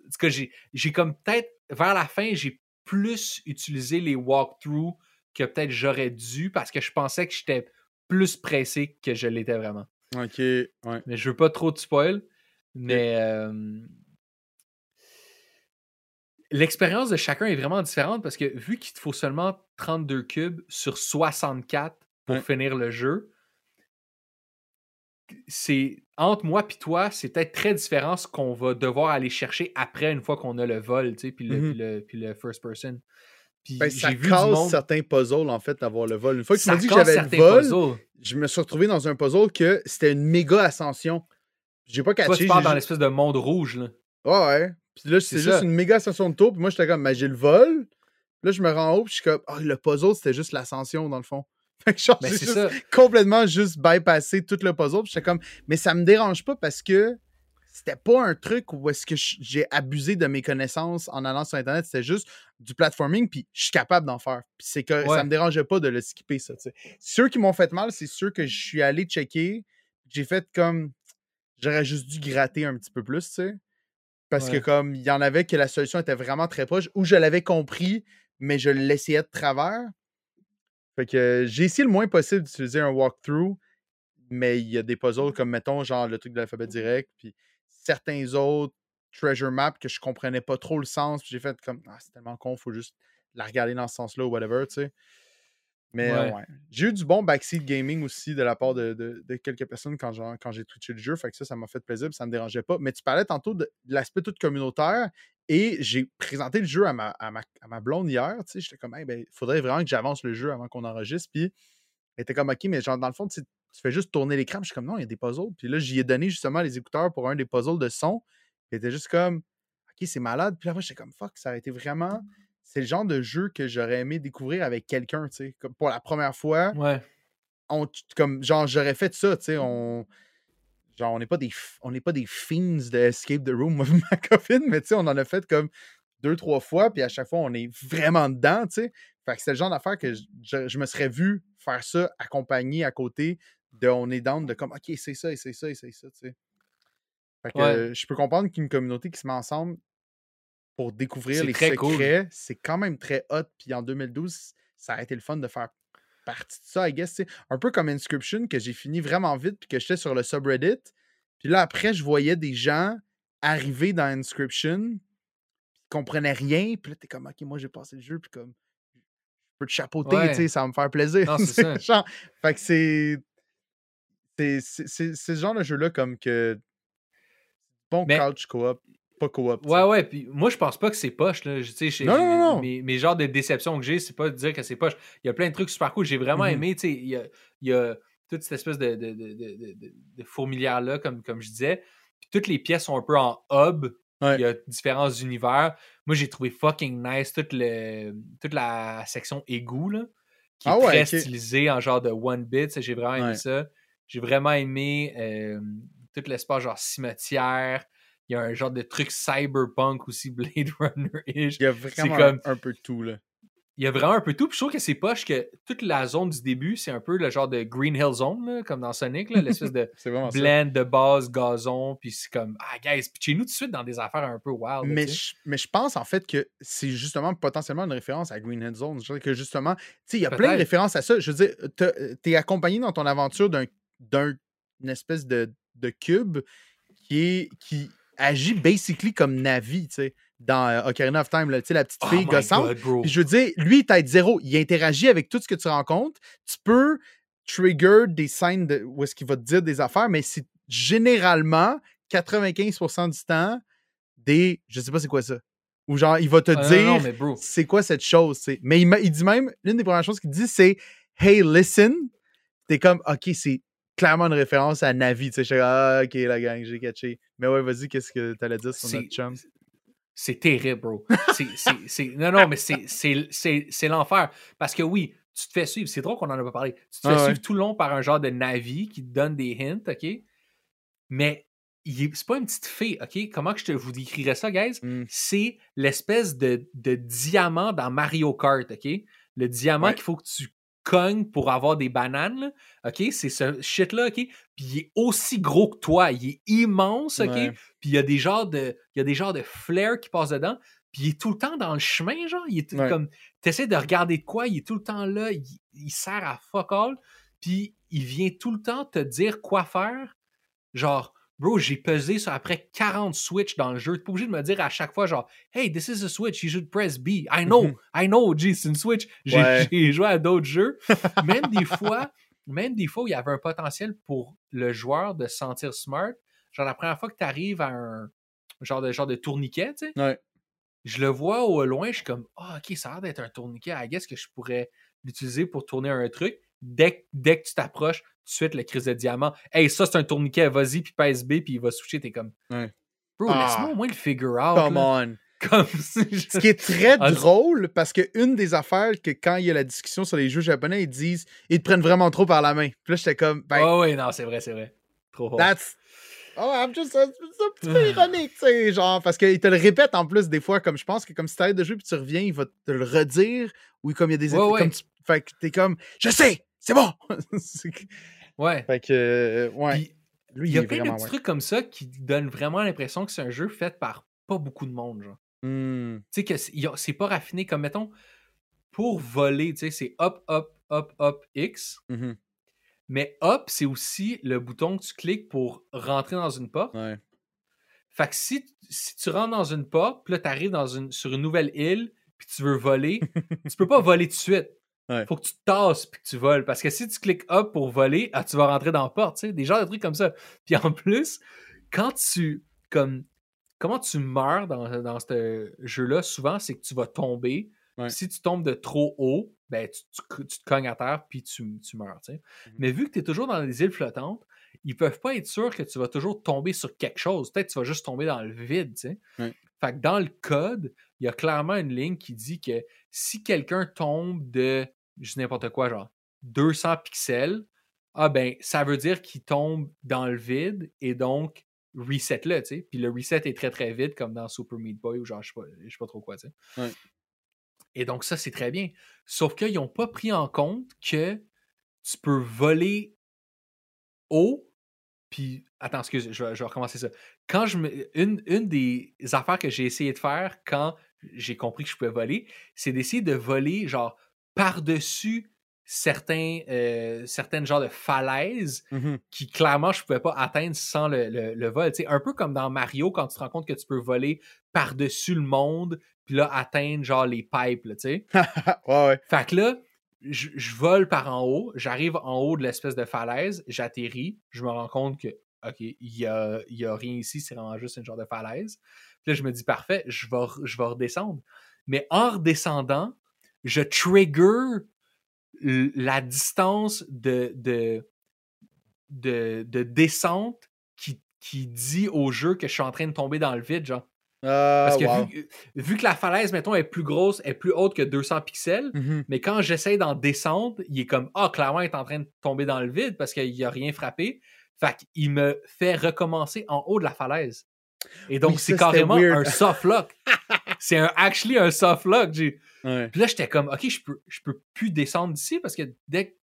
En tout cas, j'ai, comme peut-être, vers la fin, j'ai plus utilisé les walkthroughs que peut-être j'aurais dû parce que je pensais que j'étais plus pressé que je l'étais vraiment. Ok, ouais. Mais je veux pas trop te spoil. Mais euh, l'expérience de chacun est vraiment différente parce que vu qu'il te faut seulement 32 cubes sur 64 pour Ouais. finir le jeu, c'est entre moi et toi, c'est peut-être très différent ce qu'on va devoir aller chercher après une fois qu'on a le vol, tu sais, puis le, Mhm. puis le, puis le first person. Puis Ben, ça vu du casse monde. certains puzzles, en fait, d'avoir le vol. Une fois que tu m'as dit que j'avais le vol, puzzles. je me suis retrouvé dans un puzzle que c'était une méga ascension. J'ai pas Toi, catché. tu parles j'ai dans l'espèce de monde rouge, là. Ouais, ouais. Puis là, C'est juste ça. une méga ascension de tour. Puis moi, j'étais comme, ben, j'ai le vol. Là, je me rends en haut. Puis je suis comme, ah, le puzzle, c'était juste l'ascension, dans le fond. Fait que genre, Mais juste ça. complètement juste bypassé tout le puzzle. Puis j'étais comme, mais ça me dérange pas parce que c'était pas un truc où est-ce que j'ai abusé de mes connaissances en allant sur Internet. C'était juste du platforming. Puis je suis capable d'en faire. Puis c'est que Ouais. ça me dérangeait pas de le skipper, ça, tu sais. Ceux qui m'ont fait mal, c'est ceux que je suis allé checker. J'ai fait comme, j'aurais juste dû gratter un petit peu plus, tu sais. Parce que comme il y en avait que la solution était vraiment très proche, ou je l'avais compris, mais je l'essayais de travers. Fait que j'ai essayé le moins possible d'utiliser un walkthrough. mais il y a des puzzles comme, mettons, genre le truc de l'alphabet direct, puis certains autres treasure maps que je comprenais pas trop le sens, puis j'ai fait comme, ah, c'est tellement con, faut juste la regarder dans ce sens-là ou whatever, tu sais. Mais euh, Ouais. ouais. J'ai eu du bon backseat gaming aussi de la part de, de- de quelques personnes quand, j'ai- quand j'ai twitché le jeu. Fait que ça, ça m'a fait plaisir ça me dérangeait pas. Mais tu parlais tantôt de, de l'aspect tout communautaire et j'ai présenté le jeu à ma, à ma, à ma blonde hier. Tu sais, j'étais comme, il ben, faudrait vraiment que j'avance le jeu avant qu'on enregistre. Puis elle était comme, OK, mais genre, dans le fond, tu fais juste tourner l'écran. Je suis comme, non, il y a des puzzles. Puis là, j'y ai donné justement les écouteurs pour un des puzzles de son. Puis elle était juste comme, OK, c'est malade. Puis là, moi, j'étais comme, fuck, ça a été vraiment. C'est le genre de jeu que j'aurais aimé découvrir avec quelqu'un, tu sais. Comme pour la première fois, Ouais. on, comme, genre, j'aurais fait ça, tu sais. On, genre, on n'est pas des, on n'est pas des fiends de Escape the Room, ma copine, mais tu sais, on en a fait comme deux, trois fois, puis à chaque fois, on est vraiment dedans, tu sais. Fait que c'est le genre d'affaire que je, je- je me serais vu faire ça accompagné à côté de on est down de comme, OK, c'est ça, et c'est ça, et c'est ça, tu sais. Fait que Ouais. euh, je peux comprendre qu'une communauté qui se met ensemble pour découvrir les très cool. secrets, c'est quand même très hot. Puis en 2012, ça a été le fun de faire partie de ça, I guess. tu sais. Un peu comme Inscription, que j'ai fini vraiment vite, puis que j'étais sur le subreddit. Puis là, après, je voyais des gens arriver dans Inscription, qui comprenaient rien. Puis là, t'es comme, OK, moi, j'ai passé le jeu, puis comme, je peux te chapeauter, Ouais. tu sais, ça va me faire plaisir. Non, c'est sais, ça. genre, fait que c'est. C'est c'est- c'est- c'est ce genre de jeu-là comme que. Bon Mais- couch co-op, pas co-op. Ouais, ouais, puis moi, je pense pas que c'est poche, là. Je- Non, non, non. Mes, mes genres de déceptions que j'ai, c'est pas de dire que c'est poche. Il y a plein de trucs super cool. J'ai vraiment Mhm. aimé, tu sais, il y a, il y a toute cette espèce de, fourmilière-là, comme, comme je disais. Puis toutes les pièces sont un peu en hub. Ouais. Il y a différents univers. Moi, j'ai trouvé fucking nice toute, le, toute la section égout, là, qui est Ah ouais, très stylisée en genre de one bit. J'ai vraiment aimé Ouais. ça. J'ai vraiment aimé euh, tout l'espace genre cimetière. Il y a un genre de truc cyberpunk aussi, Blade Runner-ish. Il y a vraiment comme- un, peu de tout, là. Il y a vraiment un peu tout. Puis je trouve que c'est poche que toute la zone du début, c'est un peu le genre de Green Hill Zone, là, comme dans Sonic, l'espèce de ça. blend de base, gazon. Puis c'est comme, ah, guys, pitchez-nous tout de suite dans des affaires un peu wild. Mais je, mais je pense en fait que c'est justement potentiellement une référence à Green Head Zone. Je dirais que justement, tu sais, il y a plein de références à ça. Je veux dire, t'es accompagné dans ton aventure d'un d'un- une espèce de, de cube qui est qui agit basically comme Navi, tu sais, dans euh, Ocarina of Time, là, tu sais, la petite Oh fille gossante. Puis je veux dire, lui, il t'aide zéro. Il interagit avec tout ce que tu rencontres. Tu peux trigger des scènes de, où est-ce qu'il va te dire des affaires, mais c'est généralement 95% du temps des. Je sais pas c'est quoi ça. Ou genre, il va te Ah, dire c'est quoi cette chose. tu sais. Mais il, il dit même, l'une des premières choses qu'il dit, c'est Hey, listen. T'es comme, OK, c'est clairement une référence à Navi. Tu sais, je suis comme, ah, OK, la gang, j'ai catché. Mais ouais, vas-y, qu'est-ce que t'allais dire sur notre chum? C'est terrible, bro. C'est- c'est- c'est- Non, non, mais c'est- l'enfer. Parce que oui, tu te fais suivre. C'est drôle qu'on en a pas parlé. Tu te fais ouais. suivre tout le long par un genre de Navi qui te donne des hints, OK? Mais c'est pas une petite fée, OK? Comment que je te vous décrirais ça, guys? Hmm. C'est l'espèce de, de diamant dans Mario Kart, OK? Le diamant Ouais. qu'il faut que tu cognes pour avoir des bananes, là, OK? C'est ce shit-là, OK? Puis il est aussi gros que toi. Il est immense, OK? Ouais. Puis il y a des genres de, il y a des genres de flares qui passent dedans. Puis il est tout le temps dans le chemin, genre. Il est tout Ouais. comme, t'essaies de regarder de quoi, il est tout le temps là. Il, il sert à fuck all. Puis il vient tout le temps te dire quoi faire. Genre, bro, j'ai pesé sur après 40 switches dans le jeu. T'es pas obligé de me dire à chaque fois, genre, hey, this is a switch, you should press B. I know, I know, G, c'est une switch. J'ai Ouais. joué à d'autres jeux. Même des fois, même des fois où il y avait un potentiel pour le joueur de se sentir smart. Genre, la première fois que tu arrives à un genre de, genre de tourniquet, tu sais, Ouais. je le vois au loin, je suis comme, ah, ok, ça a l'air d'être un tourniquet. I guess que je pourrais l'utiliser pour tourner un truc. Dès, que- dès que tu t'approches, de suite, le crise de diamant. Hey, ça, c'est un tourniquet, vas-y, puis pèse B, puis il va switcher. T'es comme, Ouais. bro, Ah. laisse-moi au moins le figure out. Come là. on. Comme si je- Ce qui est très Ah, drôle, parce que une des affaires que quand il y a la discussion sur les jeux japonais, ils disent ils te prennent vraiment trop par la main. Puis là, j'étais comme, ben, Ah ouais, non, c'est vrai, c'est vrai. Trop fort. that's. Oh, I'm just. C'est un petit peu ironique, tu sais, genre, parce qu'il te le répète en plus des fois, comme je pense que comme si t'arrêtes de jouer puis tu reviens, il va te le redire, ou comme il y a des ouais. comme tu- Fait que t'es comme, je sais, c'est bon! Ouais. fait que, euh, ouais. Puis, Lui, il y a plein de petits ouais. trucs comme ça qui donnent vraiment l'impression que c'est un jeu fait par pas beaucoup de monde, genre. Hmm. Tu sais, que c'est pas raffiné comme, mettons, pour voler, tu sais, c'est hop, hop, hop, hop, X. Mhm. Mais up, c'est aussi le bouton que tu cliques pour rentrer dans une porte. Ouais. Fait que si, si tu rentres dans une porte, puis là, tu arrives dans une, sur une nouvelle île, puis tu veux voler, tu peux pas voler tout de suite. Ouais. Faut que tu te tasses puis que tu voles. Parce que si tu cliques up pour voler, ah, tu vas rentrer dans la porte, tu sais. Des genres de trucs comme ça. Puis en plus, quand tu. Comme, comment tu meurs dans, dans ce jeu-là, souvent, c'est que tu vas tomber. Ouais. Si tu tombes de trop haut, ben, tu, tu- tu te cognes à terre puis tu, tu meurs, tu sais. Mhm. Mais vu que tu es toujours dans les îles flottantes, ils peuvent pas être sûrs que tu vas toujours tomber sur quelque chose. Peut-être que tu vas juste tomber dans le vide, tu sais. Ouais. Fait que dans le code, il y a clairement une ligne qui dit que si quelqu'un tombe de, je dis n'importe quoi, genre 200 pixels, ah ben, ça veut dire qu'il tombe dans le vide et donc reset-le, tu sais. Puis le reset est très très vite, comme dans Super Meat Boy ou genre, je sais pas, je sais pas trop quoi, tu sais. Ouais. Et donc ça, c'est très bien. Sauf qu'ils n'ont pas pris en compte que tu peux voler haut, puis attends, excuse, je vais, je vais recommencer ça. Quand je me, une, une des affaires que j'ai essayé de faire quand j'ai compris que je pouvais voler, c'est d'essayer de voler genre par-dessus certains, euh, certaines genres de falaises Mhm. qui clairement je pouvais pas atteindre sans le, le- le vol. Tu sais, un peu comme dans Mario quand tu te rends compte que tu peux voler par-dessus le monde, puis là atteindre genre les pipes, là, tu sais. ouais, ouais. Fait que là, je, je vole par en haut, j'arrive en haut de l'espèce de falaise, j'atterris, je me rends compte que, OK, il y a, il y a rien ici, c'est vraiment juste une genre de falaise. Puis là, je me dis, parfait, je vais, re- je vais redescendre. Mais en redescendant, je trigger la distance de, de, de, de descente qui, qui dit au jeu que je suis en train de tomber dans le vide, genre. Ah, Parce que wow. vu, vu que la falaise, mettons, est plus grosse, est plus haute que 200 pixels, Mhm. mais quand j'essaie d'en descendre, il est comme Ah, clairement, il est en train de tomber dans le vide parce qu'il n'a rien frappé. Fait qu'il me fait recommencer en haut de la falaise. Et donc, Oui, c'est carrément un soft lock. c'est un, actually un soft lock. J'ai- Ouais. Puis là, j'étais comme OK, je peux, je peux plus descendre d'ici parce que dès que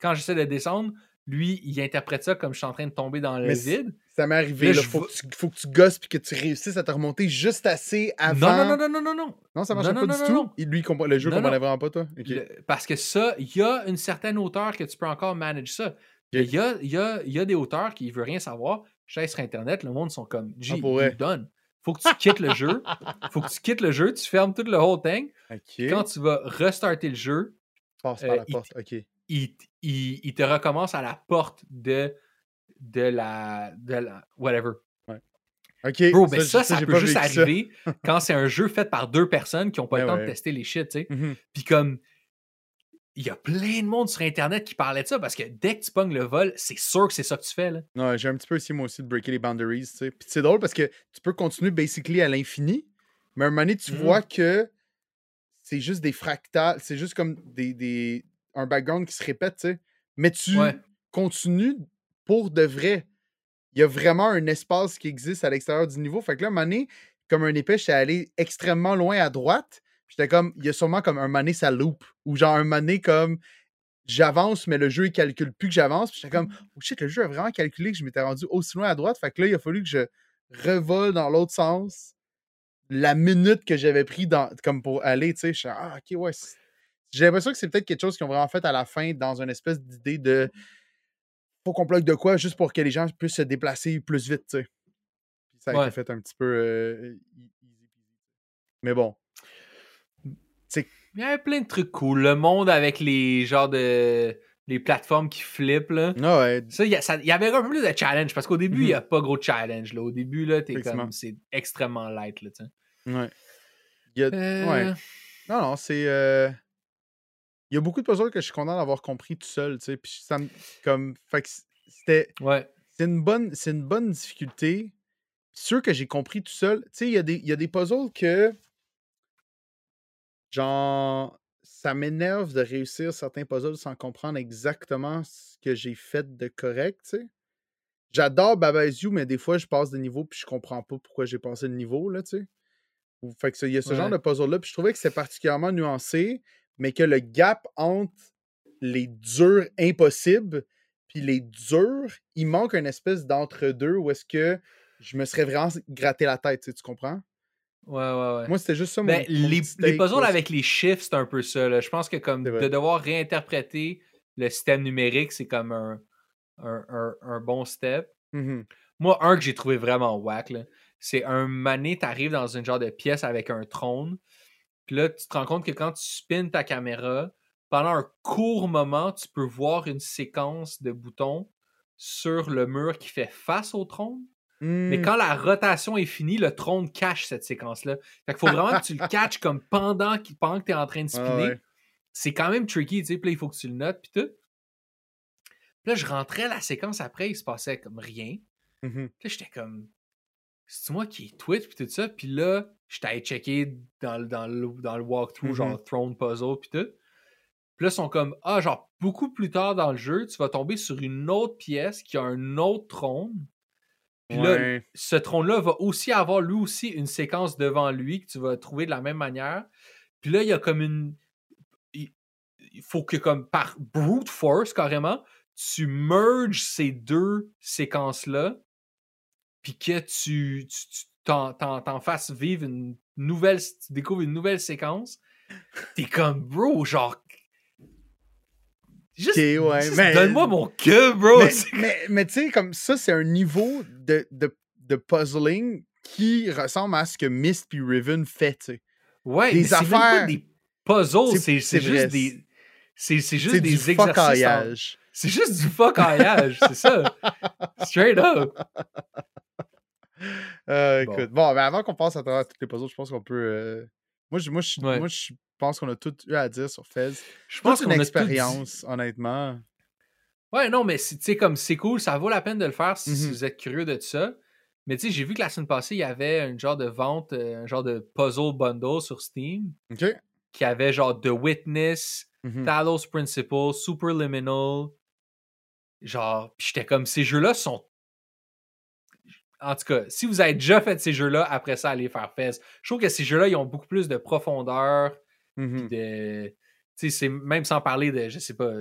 quand j'essaie de descendre, lui, il interprète ça comme je suis en train de tomber dans le Mais vide. Ça m'est arrivé. Je faut, vois- que tu, faut que tu gosses puis que tu réussisses à te remonter juste assez avant. Non, non, non, non, non, non, non. Non, ça marchait Non, pas non, du non, tout? non. Il- Lui, il comprend- le jeu comprenait vraiment pas, toi? Le- parce que ça, il y a une certaine hauteur que tu peux encore manager ça. Il y a, il y, a, il y a des hauteurs qui ne veulent rien savoir. Je sur Internet, le monde sont comme G, Ah, donne. Faut que tu quittes le jeu. Faut que tu quittes le jeu, tu fermes tout le whole thing. Quand tu vas restarter le jeu, Passe par euh, la il- porte. Il, il- il te recommence à la porte de, de la. De la whatever. Ok. Bro, mais ça, ça, j'ai peut juste ça. arriver quand c'est un jeu fait par deux personnes qui n'ont pas le temps ouais. de tester les shit, tu sais. Mhm. Puis comme, il y a plein de monde sur Internet qui parlait de ça parce que dès que tu pognes le vol, c'est sûr que c'est ça que tu fais, là. Non, j'ai un petit peu essayé moi aussi de breaker les boundaries, tu sais. Puis c'est drôle parce que tu peux continuer basically à l'infini, mais à un moment donné, tu Mhm. vois que c'est juste des fractales, c'est juste comme des, des- un background qui se répète, tu sais. Mais tu Ouais. continues pour de vrai. Il y a vraiment un espace qui existe à l'extérieur du niveau. Fait que là, à un moment donné, comme un épée, j'étais allé extrêmement loin à droite. J'étais comme, il y a sûrement comme un donné, ça loupe. Ou genre un donné, comme j'avance, mais le jeu, il calcule plus que j'avance. Puis j'étais comme, oh shit, le jeu a vraiment calculé que je m'étais rendu aussi loin à droite. Fait que là, il a fallu que je revole dans l'autre sens la minute que j'avais pris dans, comme pour aller, tu sais. Je suis ah, ok, ouais. J'ai l'impression que c'est peut-être quelque chose qu'ils ont vraiment fait à la fin dans une espèce d'idée de faut qu'on bloque de quoi juste pour que les gens puissent se déplacer plus vite, tu sais. Puis ça a Ouais. été fait un petit peu euh. Mais bon. Il y avait plein de trucs cool. Le monde avec les genres de. les plateformes qui flippent, là. Ah ouais. Ça, il y, avait un peu plus de challenge parce qu'au début, il n'y Mhm. a pas gros de challenge. Là. Au début, là, t'es comme. C'est extrêmement light, là, tu sais. Ouais. Y a- Euh, Ouais. Non, non, c'est. euh, Il y a beaucoup de puzzles que je suis content d'avoir compris tout seul, tu sais. Puis ça me. Comme. Fait que c'était. Ouais. C'est une bonne. C'est une bonne difficulté. Sûr que j'ai compris tout seul. Tu sais, il y, y a des puzzles que. Genre. Ça m'énerve de réussir certains puzzles sans comprendre exactement ce que j'ai fait de correct, tu sais. J'adore Baba Is You, mais des fois, je passe de niveau puis je comprends pas pourquoi j'ai passé le niveau, là, tu sais. Fait que il y a ce genre de puzzle-là. Puis je trouvais que c'est particulièrement nuancé, mais que le gap entre les durs impossibles puis les durs, il manque une espèce d'entre-deux où est-ce que je me serais vraiment gratté la tête, tu sais, tu comprends? Ouais, ouais, ouais. Moi, c'était juste ça, Ben, mon les, puzzles avec les chiffres, c'est un peu ça. là. Je pense que comme de devoir réinterpréter le système numérique, c'est comme un, un, un- un bon step. Mhm. Moi, un que j'ai trouvé vraiment whack, c'est un mané, t'arrives dans une genre de pièce avec un trône, puis là, tu te rends compte que quand tu spins ta caméra, pendant un court moment, tu peux voir une séquence de boutons sur le mur qui fait face au trône. Mais Mm. quand la rotation est finie, le trône cache cette séquence-là. Fait qu'il faut vraiment que tu le catches comme pendant, pendant que tu es en train de Ah spinner. ouais. C'est quand même tricky, tu sais. Puis là, il faut que tu le notes, puis tout. Puis là, je rentrais la séquence après, il se passait comme rien. Mhm. Puis là, j'étais comme. C'est moi qui Twitch, puis tout ça? Puis là, j'étais allé checker dans, le- dans, le, dans le walkthrough, Mhm. genre Throne Puzzle, puis tout. Puis là, ils sont comme, ah, genre, beaucoup plus tard dans le jeu, tu vas tomber sur une autre pièce qui a un autre trône. Puis là, ce trône-là va aussi avoir lui aussi une séquence devant lui que tu vas trouver de la même manière. Puis là, il y a comme une. Il faut que, comme par brute force, carrément, tu merges ces deux séquences-là, puis que tu, t'en fasses vivre une nouvelle. Tu découvres une nouvelle séquence. T'es comme, bro, genre. Juste, ouais, juste mais- donne-moi mon cul, bro. mais C'est- mais, mais tu sais, comme ça, c'est un niveau de, de, de puzzling qui ressemble à ce que Myst puis Riven fait, tu sais. Ouais, Des mais c'est même pas affaires- des puzzles, C'est- juste des. C'est c'est juste C'est des du exercices. en-. C'est juste du fuck-aillage, c'est ça. Straight up. Euh, Bon. écoute, bon, mais avant qu'on passe à travers toutes les puzzles, je pense qu'on peut. euh, Moi, je, moi, je, Ouais. moi, je pense qu'on a tout eu à dire sur Fez. Je pense une qu'on a tout dit. expérience, honnêtement. Ouais, non, mais c'est- tu sais, comme c'est cool, ça vaut la peine de le faire si, Mhm. vous êtes curieux de ça. Mais tu sais, j'ai vu que la semaine passée, il y avait un genre de vente, euh, un genre de puzzle bundle sur Steam OK? qui avait genre The Witness, Mhm. Talos Principle, Superliminal. Genre, j'étais comme, ces jeux-là sont. En tout cas, si vous avez déjà fait ces jeux-là, après ça, allez faire Fez. Je trouve que ces jeux-là, ils ont beaucoup plus de profondeur. Mhm. De... Sais, c'est même sans parler de, je sais pas.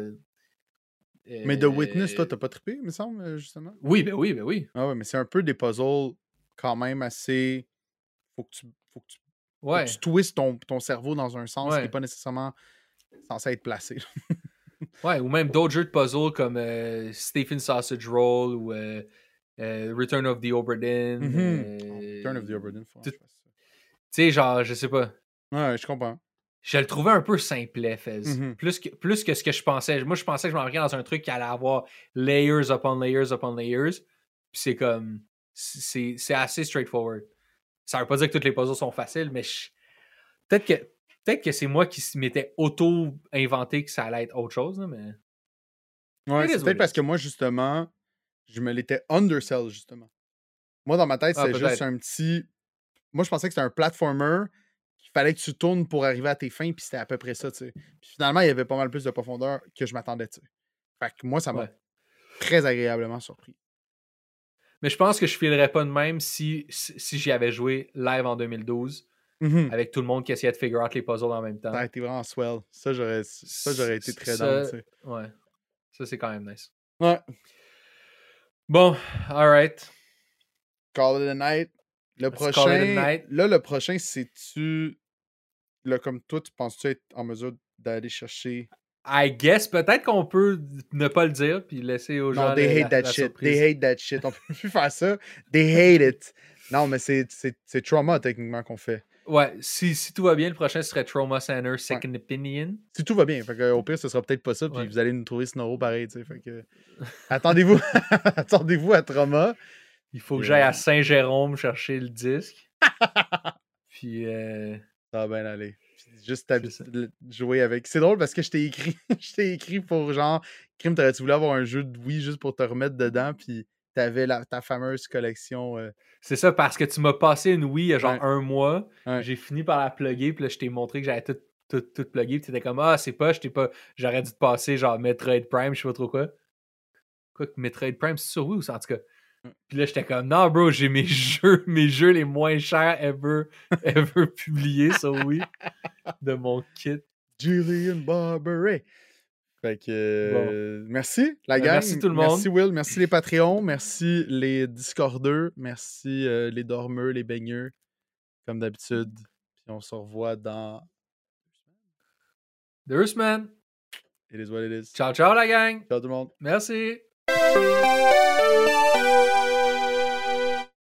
Mais The euh, Witness, toi, t'as pas trippé, il me semble, euh, justement? Oui, ben oui, ben oui. Ah ouais, mais c'est un peu des puzzles quand même assez. Faut que tu, faut que tu, faut que tu twistes ton, ton cerveau dans un sens qui n'est pas nécessairement censé être placé. Ouais, ou même d'autres jeux de puzzle comme euh, Stephen Sausage Roll ou euh, euh, Return of the Obra Dinn. Mhm. euh, Turn of the Oberdin, faut. Tu sais, genre, je sais pas. Ouais, je comprends. Je le trouvais un peu simplet, Fez. Mhm. plus, que, plus que ce que je pensais. Moi, je pensais que je m'embarquais dans un truc qui allait avoir layers upon layers upon layers. Puis c'est comme. C'est c'est assez straightforward. Ça veut pas dire que toutes les puzzles sont faciles, mais je- peut-être que. Peut-être que c'est moi qui m'étais auto-inventé que ça allait être autre chose, là, mais. Ouais, c'est peut-être parce que moi, justement, je me l'étais undersell, justement. Moi, dans ma tête, Ah, c'est juste un petit. Moi, je pensais que c'était un platformer qu'il fallait que tu tournes pour arriver à tes fins, puis c'était à peu près ça, tu sais. Puis finalement, il y avait pas mal plus de profondeur que je m'attendais, tu sais. Fait que moi, ça m'a Ouais. très agréablement surpris. Mais je pense que je filerais pas de même si, si, j'y avais joué live en 2012 Mhm. avec tout le monde qui essayait de figure out les puzzles en même temps. Été vraiment swell. Ça, j'aurais, ça, j'aurais été très sais. Ouais. Ça, c'est quand même nice. Ouais. Bon, alright. Call it a night. Le Let's call it a prochain. night. Là, le prochain, c'est-tu. Là, comme toi, tu penses-tu être en mesure d'aller chercher? I guess, peut-être qu'on peut ne pas le dire puis laisser aux gens Non, they la- hate that la shit. surprise. They hate that shit. On peut plus faire ça. They hate it. Non, mais c'est trauma techniquement qu'on fait. Ouais, si, si tout va bien, le prochain serait Trauma Center Second Opinion. Si tout va bien. Fait que, au pire, ce sera peut-être pas ça. Puis Ouais. vous allez nous trouver Snowro pareil. tu sais, Fait que, attendez-vous, attendez-vous à trauma. Il faut que j'aille euh, à Saint-Jérôme chercher le disque. puis, euh, Ça va bien aller. Juste jouer avec. C'est drôle parce que je t'ai écrit. je t'ai écrit pour genre. Crime, t'aurais-tu voulu avoir un jeu de Wii juste pour te remettre dedans? Puis t'avais la, ta fameuse collection. euh, c'est ça, parce que tu m'as passé une Wii il y a genre Ouais. un mois. Ouais. J'ai fini par la plugger, puis là, je t'ai montré que j'avais tout, tout, tout plugué. Puis t'étais comme, ah, c'est pas, j'étais pas, j'aurais dû te passer genre Metroid Prime, je sais pas trop quoi. Quoi que Metroid Prime, c'est sur Wii ou c'est en tout cas. Puis là, j'étais comme, non, bro, j'ai mes jeux, mes jeux les moins chers ever, ever publiés sur Wii de mon kit. Julian Barberay. Fait que. euh, merci, la Ben, gang. merci tout le Merci, monde. Will. Merci les Patreons. Merci les Discordeux. Merci euh, les dormeux, les baigneux. Comme d'habitude. Puis on se revoit dans. Deus, man. It is what it is. Ciao, ciao, la gang. Ciao tout le monde. Merci.